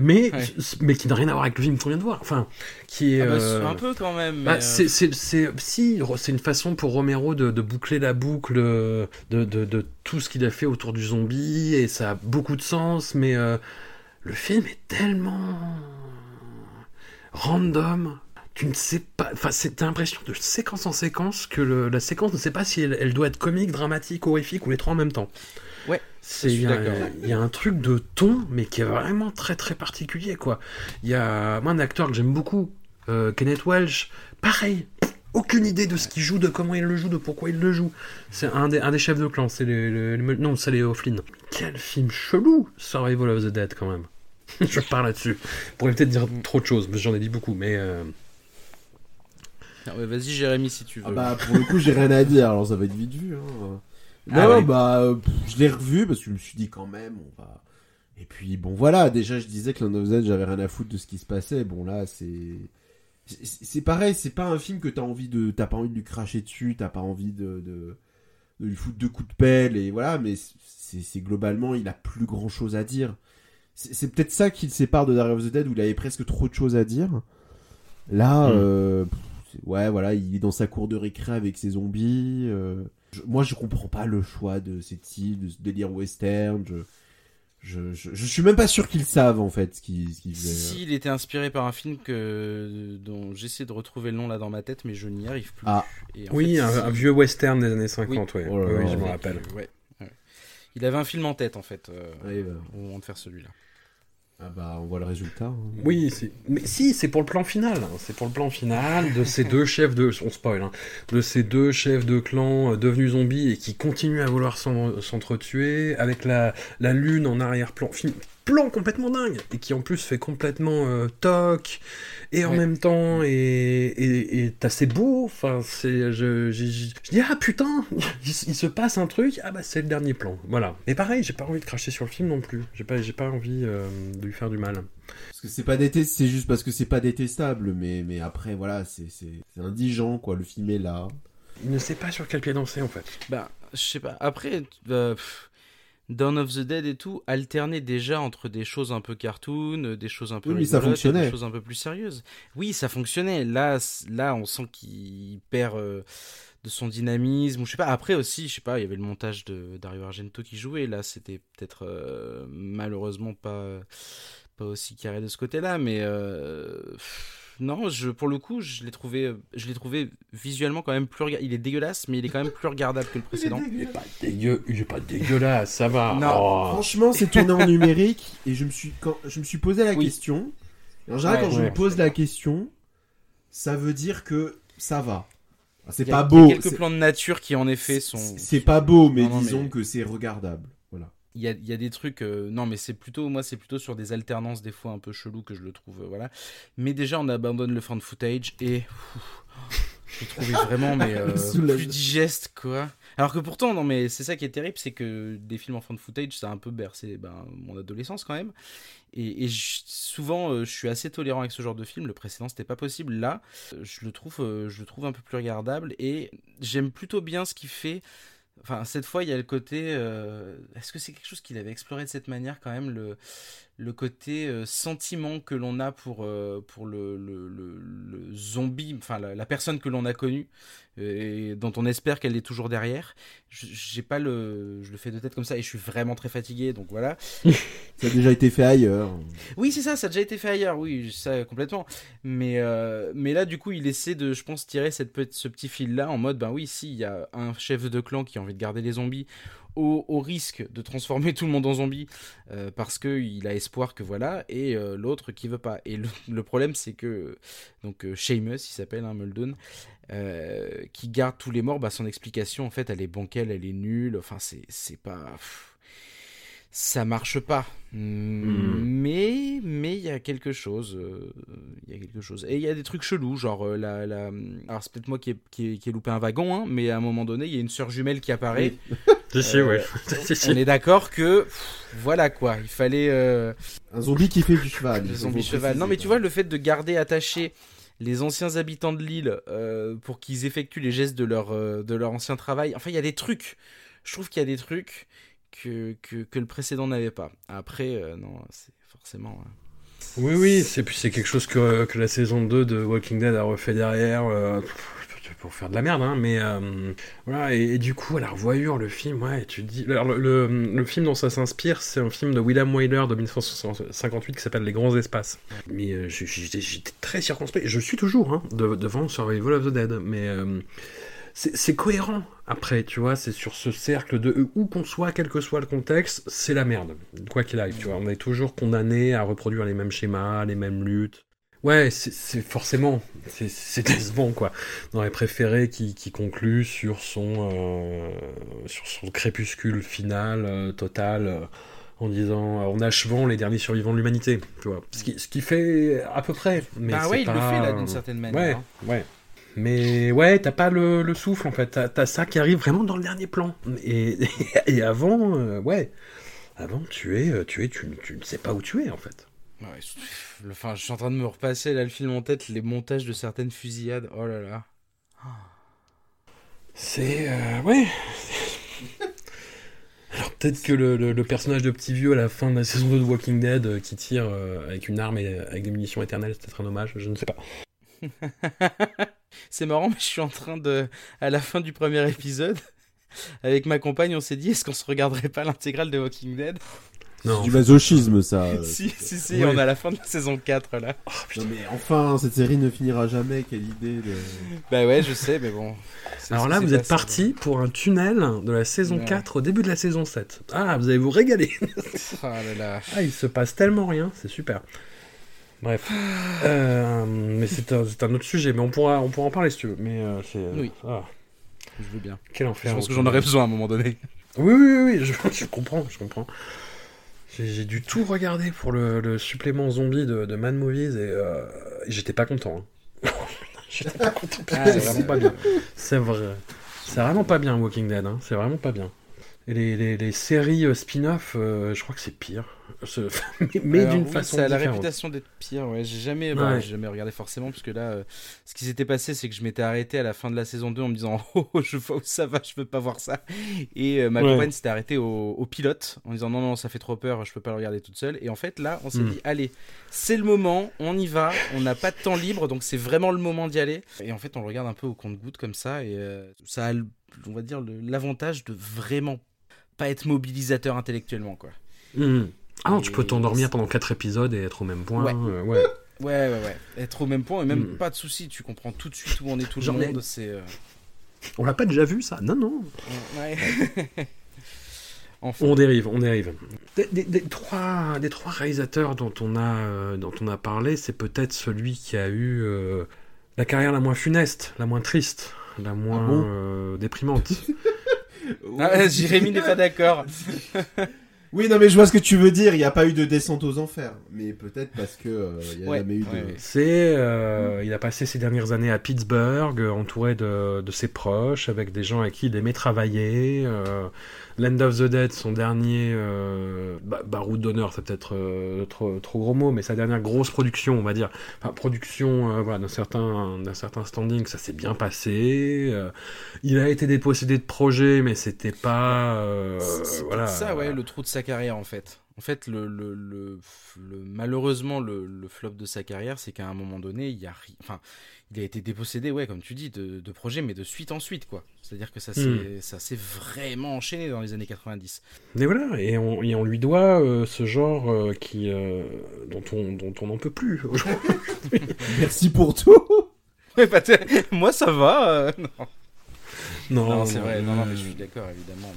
Mais, Ouais. mais qui n'a rien à voir avec le film qu'on vient de voir. Enfin, qui est. Ah bah, euh, Un peu quand même. bah, euh, c'est, c'est, c'est- si, c'est une façon pour Romero de, de boucler la boucle de, de, de tout ce qu'il a fait autour du zombie, et ça a beaucoup de sens, mais euh, le film est tellement random. Tu ne sais pas, enfin, c'est, t'as l'impression de séquence en séquence que le- la séquence ne sait pas si elle, elle doit être comique, dramatique, horrifique ou les trois en même temps. Ouais, c'est, il y a- y un truc de ton, mais qui est vraiment très très particulier, quoi. Il y a moi un acteur que j'aime beaucoup, euh, Kenneth Welsh, pareil. Aucune idée de ce qu'il joue, de comment il le joue, de pourquoi il le joue. C'est un des, un des chefs de clan, c'est les, les- les- non, c'est les O'Flynn. Quel film chelou, Survival of the Dead quand même. *laughs* Je parle là-dessus. Je pourrais peut-être dire trop de choses, parce que j'en ai dit beaucoup, mais euh, Ah ouais, Vas-y, Jérémy, si tu veux. Ah bah pour le coup j'ai rien à dire, alors ça va être vite vu. Hein. Non, Ah ouais. bah euh, je l'ai revu parce que je me suis dit quand même on va. Et puis bon voilà, déjà je disais que Land of Z j'avais rien à foutre de ce qui se passait. Bon là c'est c'est pareil, c'est pas un film que t'as envie de t'as pas envie de lui cracher dessus, t'as pas envie de, de de lui foutre deux coups de pelle et voilà, mais c'est c'est globalement il a plus grand chose à dire. C'est peut-être ça qui le sépare de Dario of the Dead où il avait presque trop de choses à dire. Là, Mm. euh, ouais, voilà, il est dans sa cour de récré avec ses zombies. euh, je- moi, je comprends pas le choix de cette île, de ce délire western. Je, je, je, je suis même pas sûr qu'ils savent en fait ce qu'ils ce qu'ils faisaient. S'il était inspiré par un film que dont j'essaie de retrouver le nom là dans ma tête, mais je n'y arrive plus. Ah. Et en oui, fait, un, vieux western des années 50, ouais. Oh là Oui, là. je me rappelle. euh, ouais, ouais. Il avait un film en tête en fait euh, Ouais, bah, au moment de faire celui-là. Ah bah, on voit le résultat. hein. Oui, c'est- mais si, c'est pour le plan final. hein. C'est pour le plan final de ces deux *laughs* chefs de, on spoil, hein, de ces deux chefs de clan euh, devenus zombies et qui continuent à vouloir s'en- s'entretuer avec la, la lune en arrière-plan. Plan complètement dingue et qui en plus fait complètement euh, toc et en Ouais. même temps et assez beau. Enfin, c'est, je, je, je- je dis ah putain, *laughs* il, il se passe un truc. Ah bah c'est le dernier plan. Voilà. Et pareil, j'ai pas envie de cracher sur le film non plus. J'ai pas, j'ai pas envie euh, de lui faire du mal. Parce que c'est pas détestable, c'est juste parce que c'est pas détestable, mais, mais après, voilà, c'est c'est- c'est indigent, quoi. Le film est là. Il ne sait pas sur quel pied danser en fait. Bah, je sais pas. Après, euh, pff, Dawn of the Dead et tout alternait déjà entre des choses un peu cartoon, euh, des choses un peu Oui, ça fonctionnait. des choses un peu plus sérieuses. Oui, ça fonctionnait. Là, là, on sent qu'il perd euh, de son dynamisme. Ou je sais pas. Après aussi, je sais pas. Il y avait le montage de Dario Argento qui jouait. Là, c'était peut-être euh, malheureusement pas pas aussi carré de ce côté-là, mais euh, pff, non, je, pour le coup, je l'ai trouvé, je l'ai trouvé visuellement quand même plus. rega- Il est dégueulasse, mais il est quand même plus regardable que le précédent. Il est pas dégueu, il est pas dégueulasse, ça va. Non, Oh. Franchement, c'est tourné en numérique et je me suis quand je me suis posé la Oui. question. Et en général, Ouais, quand je me pose la question, ça veut dire que ça va. C'est pas il y a beau. quelques plans de nature qui en effet sont. c'est- C'est pas beau, mais Non, non, disons mais- que c'est regardable. Il y a, il y a des trucs. euh, non, mais c'est plutôt. Moi, c'est plutôt sur des alternances, des fois un peu chelou que je le trouve. euh, voilà. Mais déjà, on abandonne le fan footage et. pff, je l'ai trouvé vraiment mais euh, *laughs* plus digeste quoi. Alors que pourtant non mais c'est ça qui est terrible c'est que des films en fan footage ça a un peu bercé ben, mon adolescence quand même et, et je- souvent euh, je suis assez tolérant avec ce genre de film le précédent c'était pas possible là je le trouve je le trouve un peu plus regardable et j'aime plutôt bien ce qu'il fait Enfin, cette fois, il y a le côté. euh, Est-ce que c'est quelque chose qu'il avait exploré de cette manière, quand même, le, le côté euh, sentiment que l'on a pour, euh, pour le, le, le- le zombie, enfin, la, la personne que l'on a connue, euh, et dont on espère qu'elle est toujours derrière. Je- J'ai pas le. Je le fais de tête comme ça, et je suis vraiment très fatigué, donc voilà. *laughs* Ça a déjà été fait ailleurs. Oui, c'est ça, ça a déjà été fait ailleurs, oui, ça complètement. Mais, euh, mais là, du coup, il essaie de, je pense, tirer cette, ce petit fil-là en mode, ben oui, si, il y a un chef de clan qui a envie de garder les zombies au, risque de transformer *laughs* tout le monde en zombie euh, parce qu'il a espoir que voilà, et euh, l'autre qui veut pas. Et *laughs* le, problème, c'est que, donc, euh, Seamus, il s'appelle, hein, Muldoon, euh, qui garde tous les morts, bah, son explication, en fait, elle est bancaire, elle est nulle, enfin, c'est pas. Ça marche pas. Mm, mais mais il y a quelque chose, euh, il y a quelque chose. Et il y a des trucs chelous, genre euh, la, la... alors c'est peut-être moi qui ai, qui, ai, qui ai, loupé un wagon, hein, mais à un moment donné il y a une sœur jumelle qui apparaît. *laughs* si, si, ouais. *laughs* on est d'accord que pff, voilà quoi, il fallait euh... un zombie qui fait du cheval. Un zombie cheval. Non mais tu vois le fait de garder attaché les anciens habitants de l'île euh, pour qu'ils effectuent les gestes de leur de leur ancien travail. Enfin il y a des trucs. Je trouve qu'il y a des trucs que, que, le précédent n'avait pas. Après, euh, non, c'est forcément. Euh... Oui, oui, c'est quelque chose que, que la saison 2 de Walking Dead a refait derrière. Euh, pour faire de la merde, hein, mais euh, voilà, et, du coup, à la revoyure, le film, ouais, tu dis. Alors, le, le, film dont ça s'inspire, c'est un film de William Wyler de 1958 qui s'appelle Les Grands Espaces. Mais j'étais très circonspect, je suis toujours hein, de, devant Survival of the Dead, mais c'est cohérent après, tu vois, c'est sur ce cercle de où qu'on soit, quel que soit le contexte, c'est la merde, quoi qu'il arrive, tu vois, on est toujours condamné à reproduire les mêmes schémas, les mêmes luttes. Ouais, c'est forcément, c'est *laughs* décevant quoi. Dans les préférés qui, qui conclut sur son euh, sur son crépuscule final euh, total euh, en disant en achevant les derniers survivants de l'humanité, tu vois. Ce qui, ce qui fait à peu près. Mais bah ouais, il pas... le fait là d'une certaine manière. Ouais, hein. ouais. Mais ouais, t'as pas le, le, souffle en fait. T'as as ça qui arrive vraiment dans le dernier plan. Et, *laughs* et avant, euh, ouais, avant tu es, tu es, tu, tu ne sais pas où tu es en fait. Ouais, enfin, je suis en train de me repasser là le film en tête, les montages de certaines fusillades. Oh là là. C'est euh, ouais. *laughs* Alors peut-être que le, le, le, personnage de petit vieux à la fin de la saison 2 de Walking Dead euh, qui tire euh, avec une arme et avec des munitions éternelles, c'est peut-être un hommage, je ne sais pas. *laughs* c'est marrant, mais je suis en train de. À la fin du premier épisode, avec ma compagne, on s'est dit est-ce qu'on se regarderait pas l'intégrale de Walking Dead? C'est du masochisme, ça. *laughs* si, si, si, ouais. on est à la fin de la saison 4, là. Oh, non, mais enfin, cette série ne finira jamais, quelle idée de... Bah ouais, je sais, mais bon. Alors là, vous êtes parti pour un tunnel de la saison ouais. 4 au début de la saison 7. Ah, vous allez vous régaler. *laughs* oh là là. Ah, il se passe tellement rien, c'est super. Bref. *sighs* euh, mais c'est un, un, autre sujet, mais on pourra, on pourra en parler si tu veux. Mais euh, c'est... Oui. Ah. Je veux bien. Quel enfer. Je pense que j'en aurais besoin à un moment donné. Oui, oui, oui, je, *laughs* je comprends, je comprends. J'ai dû tout regarder pour le, le supplément zombie de, de Mad Movies et, euh, et j'étais pas content. Hein. *laughs* j'étais pas content. Ah, c'est vraiment pas bien. C'est vrai. C'est vraiment pas bien Walking Dead. Hein. C'est vraiment pas bien. Et les, les, les séries euh, spin-off, euh, je crois que c'est pire. *laughs* mais, mais d'une oui, façon ça a la réputation d'être pire. Ouais, j'ai jamais, bah, Ouais. jamais regardé forcément parce que là, euh, ce qui s'était passé, c'est que je m'étais arrêté à la fin de la saison 2 en me disant *laughs* oh, je vois où ça va, je veux pas voir ça. Et euh, ma Ouais. compagne s'était arrêtée au, au pilote en disant non non ça fait trop peur, je peux pas le regarder toute seule. Et en fait là, on s'est Mm. dit allez, c'est le moment, on y va, on n'a pas de temps libre, donc c'est vraiment le moment d'y aller. Et en fait, on le regarde un peu au compte-goutte comme ça et ça a, on va dire, l'avantage de vraiment pas être mobilisateur intellectuellement quoi. Mhm. Ah non, tu peux t'endormir pendant 4 épisodes et être au même point. Ouais. euh, ouais. Ouais, ouais, ouais. Être au même point et même Mm. pas de soucis. Tu comprends tout de suite où on est tout le monde. C'est. euh, On l'a pas déjà vu ça? Non, non. Ouais. *laughs* enfin. On dérive, on dérive. Des, des- des trois, des trois réalisateurs dont on a, euh, dont on a parlé, c'est peut-être celui qui a eu euh, la carrière la moins funeste, la moins triste, la moins bon? euh, déprimante. *laughs* Ah, *laughs* Jérémy n'est pas d'accord. *laughs* Oui, non, mais je vois ce que tu veux dire. Il n'y a pas eu de descente aux enfers. Mais peut-être parce que euh, il n'y a Ouais, jamais eu de. ouais, ouais. C'est, euh, il a passé ses dernières années à Pittsburgh, euh, entouré de, de ses proches, avec des gens avec qui il aimait travailler. euh, Land of the Dead, son dernier euh, bah, d'honneur, c'est peut-être euh, trop, trop gros mot, mais sa dernière grosse production, on va dire, enfin production euh, voilà, d'un certain, d'un certain standing, ça s'est bien passé. euh, il a été dépossédé de projets, mais c'était pas, C'est- voilà. ça, ouais, le trou de sa carrière en fait. En fait, le, le, le, le- malheureusement, le, flop de sa carrière, c'est qu'à un moment donné, il y a enfin, il a été dépossédé, ouais, comme tu dis, de, de projets, mais de suite en suite, quoi. C'est-à-dire que ça s'est, Hmm. ça s'est vraiment enchaîné dans les années 90. Et voilà, et on, et on lui doit euh, ce genre euh, qui, euh, dont on dont on n'en peut plus *laughs* aujourd'hui. Merci pour tout. *laughs* Bah, moi ça va. euh, non, Non, Non, c'est vrai, non, non, mais je suis d'accord, évidemment.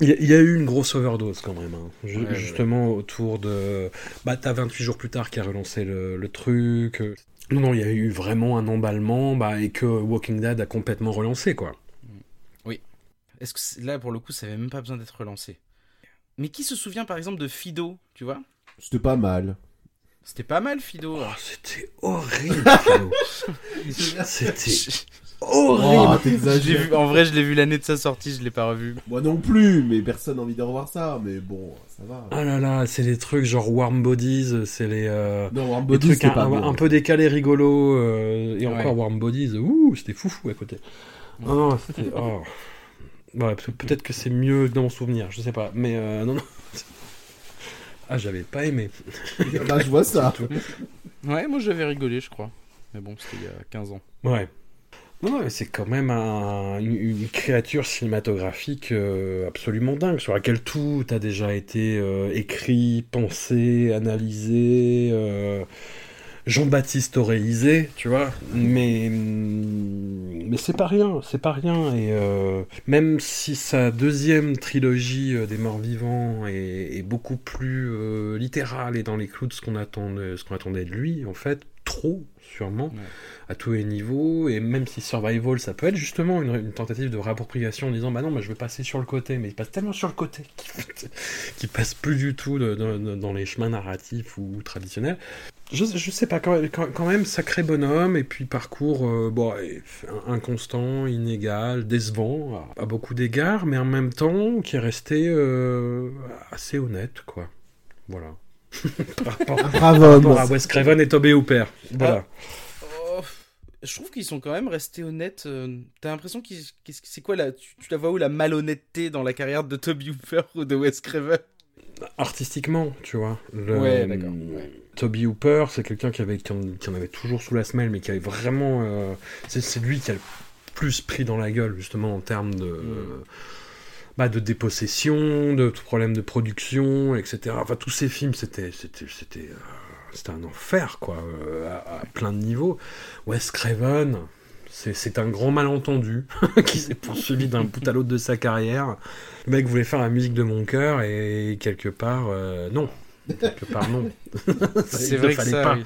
mais- Il y, a- eu une grosse overdose quand même, hein. Ju- Ouais, ouais, justement autour de. Bah, t'as 28 jours plus tard qui a relancé le, le truc. Non, non, il y a eu vraiment un emballement, bah, et que Walking Dead a complètement relancé, quoi. Est-ce que là, pour le coup, ça avait même pas besoin d'être relancé Mais qui se souvient par exemple de Fido, tu vois? C'était pas mal. C'était pas mal Fido. Oh, c'était horrible. Philo. *laughs* c'était horrible. L'ai t'exagères. vu, en vrai, je l'ai vu l'année de sa sortie, je l'ai pas revu. Moi non plus, mais personne n'a envie de revoir ça. Mais bon, ça va. Ah là là, c'est les trucs genre Warm Bodies, c'est les, euh, Non, Warm les Bodies, trucs un, pas un- bon. un peu décalés, rigolos, euh, et Ouais. encore Warm Bodies, ouh, c'était foufou à côté. Non, non, c'était... oh. Ouais, peut- peut-être que c'est mieux dans mon souvenir, je sais pas, mais euh, non, non. *laughs* Ah, j'avais pas aimé. *laughs* Bah, je vois ça. *laughs* Ouais, moi j'avais rigolé, je crois. Mais bon, c'était il y a 15 ans. Ouais. Non, c'est quand même un- une, créature cinématographique euh, absolument dingue, sur laquelle tout a déjà été euh, écrit, pensé, analysé, euh, Jean-Baptiste oréisé, tu vois. Mais, hum, mais c'est pas rien, c'est pas rien. Et même si sa deuxième trilogie des morts vivants est, beaucoup plus littérale et dans les clous de ce qu'on attendait de lui, en fait, trop, sûrement Ouais. à tous les niveaux, et même si Survival, ça peut être justement une, une tentative de réappropriation en disant bah non, bah, je vais passer sur le côté, mais il passe tellement sur le côté *laughs* qu'il qu'il passe plus du tout de- de- de- dans les chemins narratifs ou traditionnels. Je, je sais pas, quand, quand- quand même, sacré bonhomme, et puis parcours euh, bon, inconstant, inégal, décevant, à, à beaucoup d'égards, mais en même temps, qui est resté euh, assez honnête, quoi. Voilà. Par rapport, par à Wes Craven et Toby Hooper. Voilà. Oh, je trouve qu'ils sont quand même restés honnêtes. euh, T'as l'impression que- C'est quoi la. Tu, tu la vois où la malhonnêteté dans la carrière de Toby Hooper ou de Wes Craven? Artistiquement, tu vois. Le- Ouais, d'accord, ouais. Toby Hooper, c'est quelqu'un qui, avait, qui, en, qui en avait toujours sous la semelle, mais qui avait vraiment. euh, c'est, c'est lui qui a le plus pris dans la gueule, justement, en termes de. Mm. Bah, de dépossession, de tout problème de production, etc. Enfin, tous ces films, c'était, c'était, c'était, euh, c'était un enfer, quoi, euh, à, à plein de niveaux. Wes Craven, c'est, un grand malentendu *laughs* qui s'est poursuivi d'un bout à l'autre de sa carrière. Le mec voulait faire la musique de mon cœur et quelque part, euh, non. Quelque part, non. *laughs* C'est vrai que ça. pas. oui.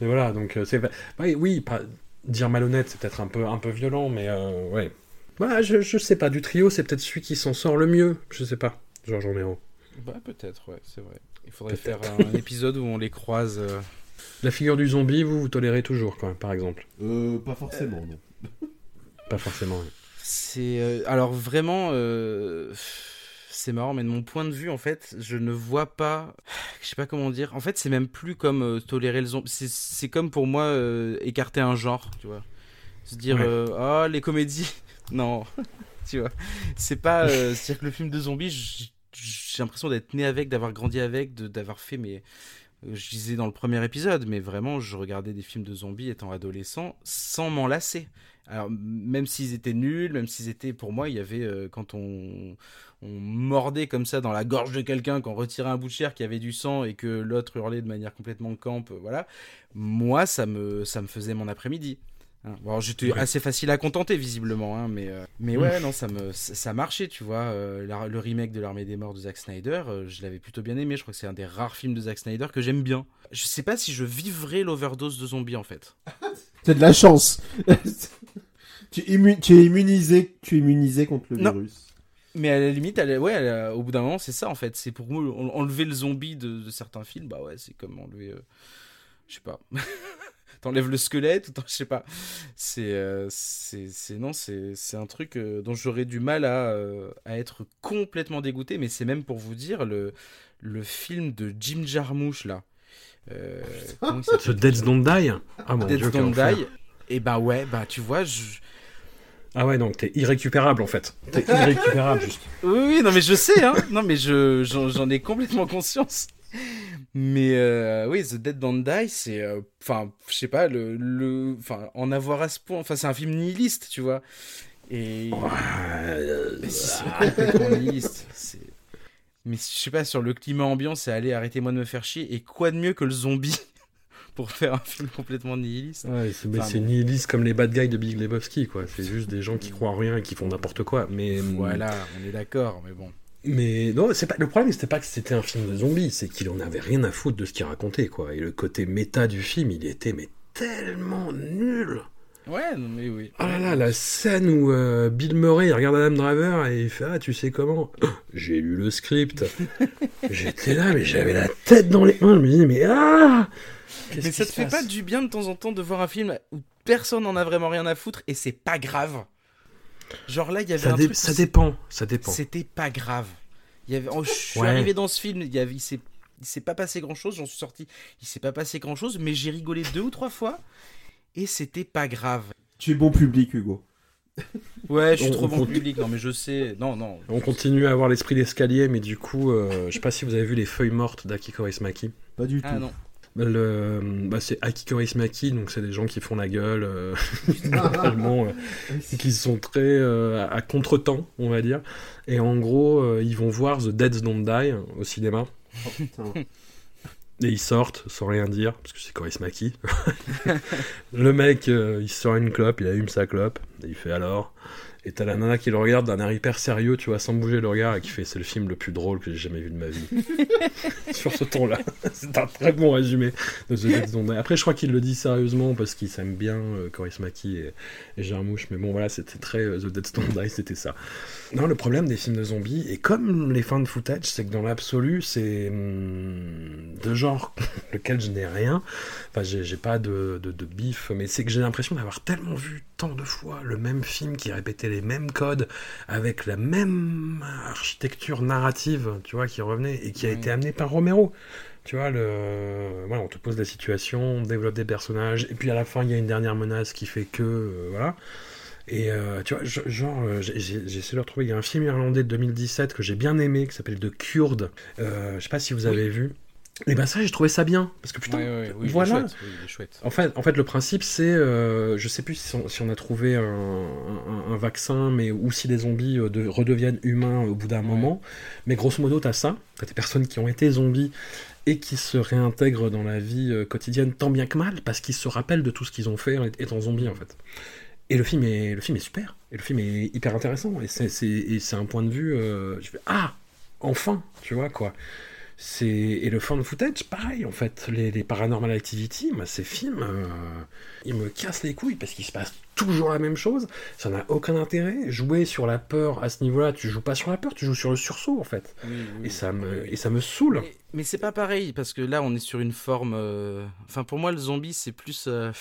Et voilà, donc c'est. Oui, oui, pas... dire malhonnête, c'est peut-être un peu, un peu violent, mais euh, ouais. Voilà, je, je sais pas, du trio, c'est peut-être celui qui s'en sort le mieux, je sais pas, Georges Romero. Bah, peut-être, ouais, c'est vrai. Il faudrait faire un épisode où on les croise. euh, La figure du zombie, vous, vous tolérez toujours, quand même, par exemple. Euh, pas forcément, non. *laughs* Pas forcément. oui. C'est euh, alors vraiment euh, c'est marrant mais de mon point de vue en fait je ne vois pas je sais pas comment dire en fait c'est même plus comme euh, tolérer le zombie c'est c'est comme pour moi euh, écarter un genre tu vois se dire Ouais. euh, ah les comédies non *laughs* tu vois c'est pas euh, c'est à dire que le film de zombies j'ai l'impression d'être né avec d'avoir grandi avec d'avoir fait mes euh, je disais dans le premier épisode, mais vraiment, je regardais des films de zombies étant adolescent sans m'en lasser. Alors, même s'ils étaient nuls, même s'ils étaient, pour moi, il y avait, euh, quand on, mordait comme ça dans la gorge de quelqu'un, qu'on retirait un bout de chair qui avait du sang et que l'autre hurlait de manière complètement camp, voilà. Moi, ça me, ça me faisait mon après-midi. Bon, alors, j'étais Ouais. assez facile à contenter, visiblement, hein, mais, euh, mais ouais, non, ça, me, ça, marchait, tu vois. euh, la- le remake de l'Armée des Morts de Zack Snyder, euh, je l'avais plutôt bien aimé. Je crois que c'est un des rares films de Zack Snyder que j'aime bien. Je sais pas si je vivrais l'overdose de zombies, en fait. *laughs* C'est de la chance. *laughs* tu, es immu- tu es immunisé, tu es immunisé contre le Non. virus. Mais à la limite, ouais, au bout d'un moment, c'est ça, en fait. C'est pour moi, en- enlever le zombie de, de certains films, bah ouais, c'est comme enlever. euh, je sais pas. *laughs* T'enlèves le squelette, ou t'en- *laughs* je sais pas. C'est. euh, c'est non, c'est c'est un truc euh, dont j'aurais du mal à, euh, à être complètement dégoûté, mais c'est même pour vous dire le, le film de Jim Jarmusch, là. Euh, s'appelle Ce Dead Don't Die Ah mon dieu, Don't. Die. Et bah ouais, bah tu vois, je. Ah ouais, donc t'es irrécupérable en fait. T'es *laughs* irrécupérable juste. Oui, oui, non, mais je sais, hein. Non, mais je, j'en ai complètement conscience. Mais euh, oui, The Dead Don't Die, c'est, euh, enfin, je sais pas, le, en avoir à ce point, enfin, c'est un film nihiliste, tu vois. Et mais si, c'est nihiliste. C'est... Mais je sais pas, sur le climat ambiant, c'est allez, arrêtez-moi de me faire chier. Et quoi de mieux que le zombie *laughs* pour faire un film complètement nihiliste? Ouais, c'est, mais Enfin, c'est bon. nihiliste comme les bad guys de Big Lebowski, quoi. C'est juste des gens qui croient en rien et qui font n'importe quoi. Mais Voilà, on est d'accord, mais bon. Mais non, c'est pas le problème, c'était pas que c'était un film de zombies, c'est qu'il en avait rien à foutre de ce qu'il racontait, quoi. Et le côté méta du film, il était mais tellement nul. Ouais, non, mais oui. Oh là là, la scène où euh, Bill Murray il regarde Adam Driver et il fait Ah, tu sais comment? *gasps* J'ai lu le script. *laughs* J'étais là, mais j'avais la tête dans les mains. Je me dis Mais ah Mais ça te fait pas du bien de temps en temps de voir un film où personne n'en a vraiment rien à foutre et c'est pas grave? Genre là, il y avait ça, un dé- truc. ça dépend, ça dépend. C'était pas grave. Il y avait... oh, je suis Ouais. arrivé dans ce film, il y avait... il s'est il s'est pas passé grand chose, j'en suis sorti, il s'est pas passé grand chose, mais j'ai rigolé deux ou trois fois et c'était pas grave. Tu es bon public, Hugo. Ouais, je suis On- trop on bon public, non mais je sais, non, non. On continue à avoir l'esprit d'escalier, mais du coup, euh, je sais pas si vous avez vu les feuilles mortes d'Akiko Ismaki. Pas du Ah tout. non. Le, bah, c'est Akiko Ismaki, donc c'est des gens qui font la gueule, euh, *laughs* euh, qui sont très euh, à contre-temps, on va dire. Et en gros, ils vont voir The Dead Don't Die au cinéma. Oh. Et ils sortent sans rien dire, parce que c'est Coris Maki. *laughs* le mec, il sort une clope, il allume sa clope, et il fait alors. Et t'as la nana qui le regarde d'un air hyper sérieux, tu vois, sans bouger le regard, et qui fait c'est le film le plus drôle que j'ai jamais vu de ma vie. *laughs* Sur ce ton-là. c'est un très bon résumé de The Dead Don't Die. Après, je crois qu'il le dit sérieusement parce qu'il s'aime bien euh, Coris Maki et, et Jarmouche, mais bon, voilà, c'était très euh, The Dead Don't Die, c'était ça. Non, le problème des films de zombies, et comme les fins de footage, c'est que dans l'absolu, c'est hum, de genre *laughs* lequel je n'ai rien. Enfin, j'ai j'ai pas de, de, de bif, mais c'est que j'ai l'impression d'avoir tellement vu tant de fois le même film qui répétait les mêmes codes, avec la même architecture narrative, tu vois, qui revenait, et qui a Ouais. été amené par Romero. Tu vois, le... voilà, on te pose la situation, on développe des personnages, et puis à la fin, il y a une dernière menace qui fait que. euh, voilà. Et euh, tu vois, je- genre, euh, j'ai- essayé de le retrouver. Il y a un film irlandais de 2017 que j'ai bien aimé, qui s'appelle The Cured. Euh, je sais pas si vous avez vu. Et ben ça, j'ai trouvé ça bien. Parce que putain, Ouais, ouais, oui, voilà. chouette, oui, en fait, en fait, le principe, c'est, euh, je sais plus si on, si on a trouvé un, un- un vaccin, mais ou si les zombies euh, de- redeviennent humains au bout d'un Ouais. moment. Mais grosso modo, t'as ça. T'as des personnes qui ont été zombies et qui se réintègrent dans la vie euh, quotidienne tant bien que mal, parce qu'ils se rappellent de tout ce qu'ils ont fait en étant zombies, en fait. Et le film est, le film est super. Et le film est hyper intéressant. Et c'est, c'est, et c'est un point de vue. euh, je fais ah, enfin, tu vois quoi. C'est et le fan footage, pareil en fait. Les, les Paranormal Activity, moi, ces films, euh, ils me cassent les couilles parce qu'il se passe toujours la même chose. Ça n'a aucun intérêt. Jouer sur la peur à ce niveau-là, tu joues pas sur la peur, tu joues sur le sursaut en fait. Oui, oui, Et ça me oui. et ça me saoule. Mais, mais c'est pas pareil parce que là on est sur une forme. euh, Enfin pour moi le zombie c'est plus. euh,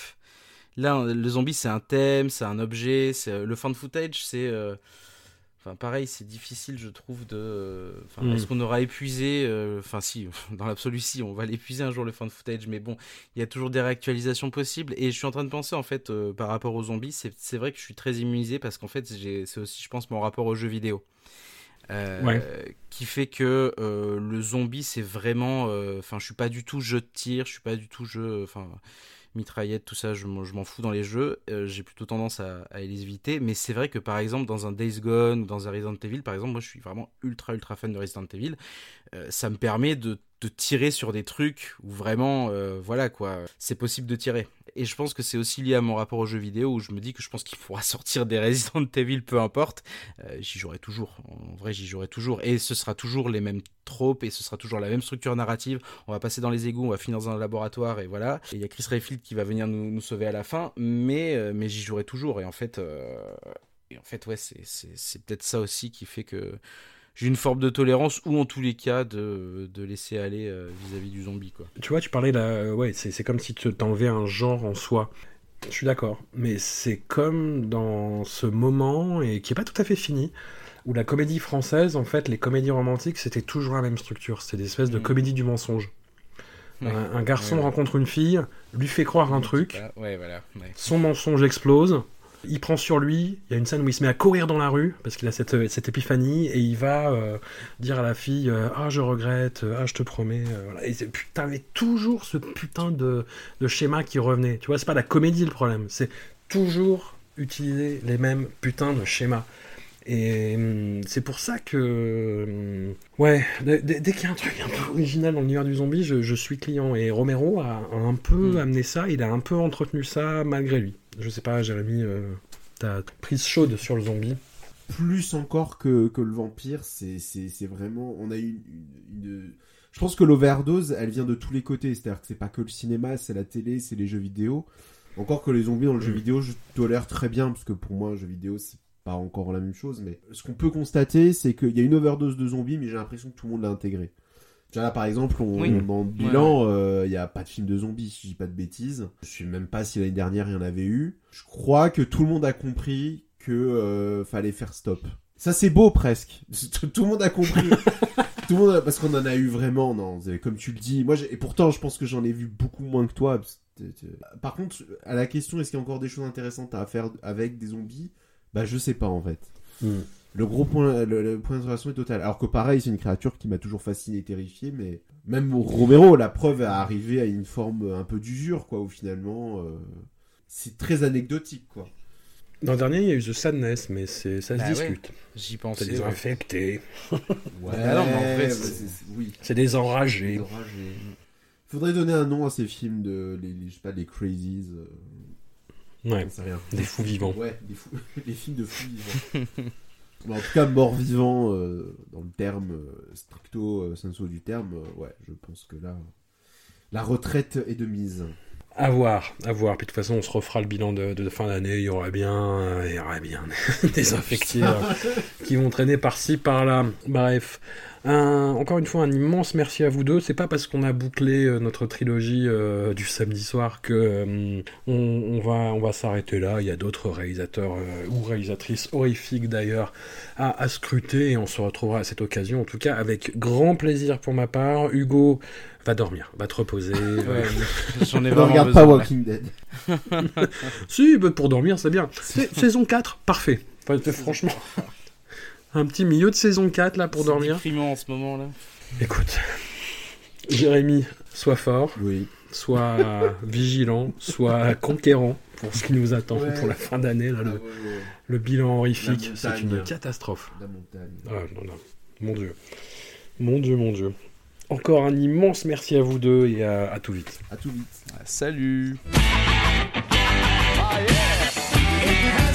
Là le zombie c'est un thème, c'est un objet, c'est le fan footage c'est. Euh, Enfin pareil c'est difficile je trouve de. Enfin Mm. est-ce qu'on aura épuisé euh, Enfin si *laughs* dans l'absolu si on va l'épuiser un jour le fan footage mais bon il y a toujours des réactualisations possibles et je suis en train de penser en fait euh, par rapport aux zombies c'est vrai que je suis très immunisé parce qu'en fait c'est aussi je pense mon rapport aux jeux vidéo. Euh, Ouais. qui fait que euh, le zombie c'est vraiment euh, enfin je suis pas du tout jeu de tir je suis pas du tout jeu enfin mitraillette tout ça je je m'en fous dans les jeux. Euh, j'ai plutôt tendance à, à les éviter. Mais c'est vrai que par exemple dans un Days Gone ou dans un Resident Evil par exemple moi je suis vraiment ultra ultra fan de Resident Evil. Euh, ça me permet de, de tirer sur des trucs où vraiment euh, voilà quoi c'est possible de tirer et je pense que c'est aussi lié à mon rapport aux jeux vidéo où je me dis que je pense qu'il faudra *laughs* sortir des Resident Evil peu importe euh, j'y jouerai toujours. En vrai, j'y jouerai toujours. Et ce sera toujours les mêmes tropes et ce sera toujours la même structure narrative. On va passer dans les égouts, on va finir dans un laboratoire et voilà. Il y a Chris Redfield qui va venir nous, sauver à la fin, mais, euh, mais j'y jouerai toujours. Et en fait, et en fait ouais, c'est peut-être ça aussi qui fait que j'ai une forme de tolérance ou en tous les cas de, de laisser aller euh, vis-à-vis du zombie. Quoi. Tu vois, tu parlais là, ouais, c'est comme si tu t'enlevais un genre en soi. Je suis d'accord, mais c'est comme dans ce moment et qui est pas tout à fait fini, où la comédie française, en fait, les comédies romantiques, c'était toujours la même structure. C'était des espèces de Mhm. comédie du mensonge. Ouais. Un, un garçon Ouais. rencontre une fille, lui fait croire un truc, voilà. Son mensonge explose, il prend sur lui, il y a une scène où il se met à courir dans la rue, parce qu'il a cette, cette épiphanie, et il va euh, dire à la fille euh, Ah, je regrette, euh, ah, je te promets. euh, voilà. Et c'est putain, mais toujours ce putain de, de schéma qui revenait. Tu vois, c'est pas la comédie le problème, c'est toujours utiliser les mêmes putains de schémas. Et hum, c'est pour ça que. hum, ouais, dès, qu'il y a un truc un peu original dans l'univers du zombie, je, je suis client. Et Romero a, a un peu Mm. amené ça, il a un peu entretenu ça malgré lui. Je sais pas, Jérémy, euh, ta prise chaude sur le zombie. Plus encore que, que le vampire, c'est vraiment. On a eu une, une- Je pense que l'overdose, elle vient de tous les côtés. C'est-à-dire que c'est pas que le cinéma, c'est la télé, c'est les jeux vidéo. Encore que les zombies dans le jeu Mm. vidéo, je tolère très bien, parce que pour moi, un jeu vidéo, c'est pas encore la même chose. Mais ce qu'on peut constater, c'est qu'il y a une overdose de zombies, mais j'ai l'impression que tout le monde l'a intégré. Tu vois, là, par exemple, on, Oui. dans le bilan, euh, il n'y a pas de film de zombies, si je dis pas de bêtises. Je sais même pas si l'année dernière, il y en avait eu. Je crois que tout le monde a compris que euh, fallait faire stop. Ça, c'est beau, presque. *laughs* Tout le monde a compris. *laughs* tout le monde a- Parce qu'on en a eu vraiment, non, comme tu le dis. Moi, et pourtant, je pense que j'en ai vu beaucoup moins que toi. Par contre, à la question, est-ce qu'il y a encore des choses intéressantes à faire avec des zombies? Bah, je sais pas, en fait. Hmm. Le gros point, le, le point d'interrogation est total. Alors que pareil, c'est une créature qui m'a toujours fasciné et terrifié, mais même Romero, la preuve est arrivé à une forme un peu d'usure, quoi, où finalement, euh, c'est très anecdotique, quoi. Dans le dernier, il y a eu The Sadness, mais c'est ça se Bah ouais. discute. J'y C'est pensais. des ouais. infectés, Ouais, Ah non, mais en bah, c'est- c'est- oui. c'est des enragés. Enragé. Faudrait donner un nom à ces films de, les, les- je sais pas, les crazies. euh, Ouais, rien. des fous vivants. Ouais, des fous, *laughs* les films de fous vivants. *laughs* En tout cas, mort-vivant, euh, dans le terme euh, stricto euh, sensu du terme, ouais, je pense que là, la retraite est de mise. À voir, à voir. Puis de toute façon, on se refera le bilan de, de fin d'année. Il y aura bien, il y aura bien *laughs* des infectés qui vont traîner par-ci, par-là. Bref. Un- encore une fois, un immense merci à vous deux. C'est pas parce qu'on a bouclé euh, notre trilogie euh, du samedi soir que euh, on, on va, on va s'arrêter là. Il y a d'autres réalisateurs euh, ou réalisatrices horrifiques d'ailleurs à, à scruter et on se retrouvera à cette occasion. En tout cas, avec grand plaisir pour ma part. Hugo va dormir, va te reposer. *laughs* Ouais, J'en ai Ne vraiment regarde besoin, pas. Walking Dead. *laughs* Si, bah, pour dormir, c'est bien. *laughs* Saison 4, parfait. Enfin, franchement, un petit milieu de saison 4 là pour dormir. déprimant en ce moment là. Écoute, Jérémy, sois fort, Oui. sois *laughs* vigilant, sois conquérant pour ce qui nous attend Ouais. pour la fin d'année. là, Ah, le, ouais, ouais. le bilan horrifique, c'est une catastrophe. La montagne. Ah, non, non. Mon Dieu. Mon Dieu, mon Dieu. Encore un immense merci à vous deux et à, à tout vite. À tout vite. Ah, salut Ah yeah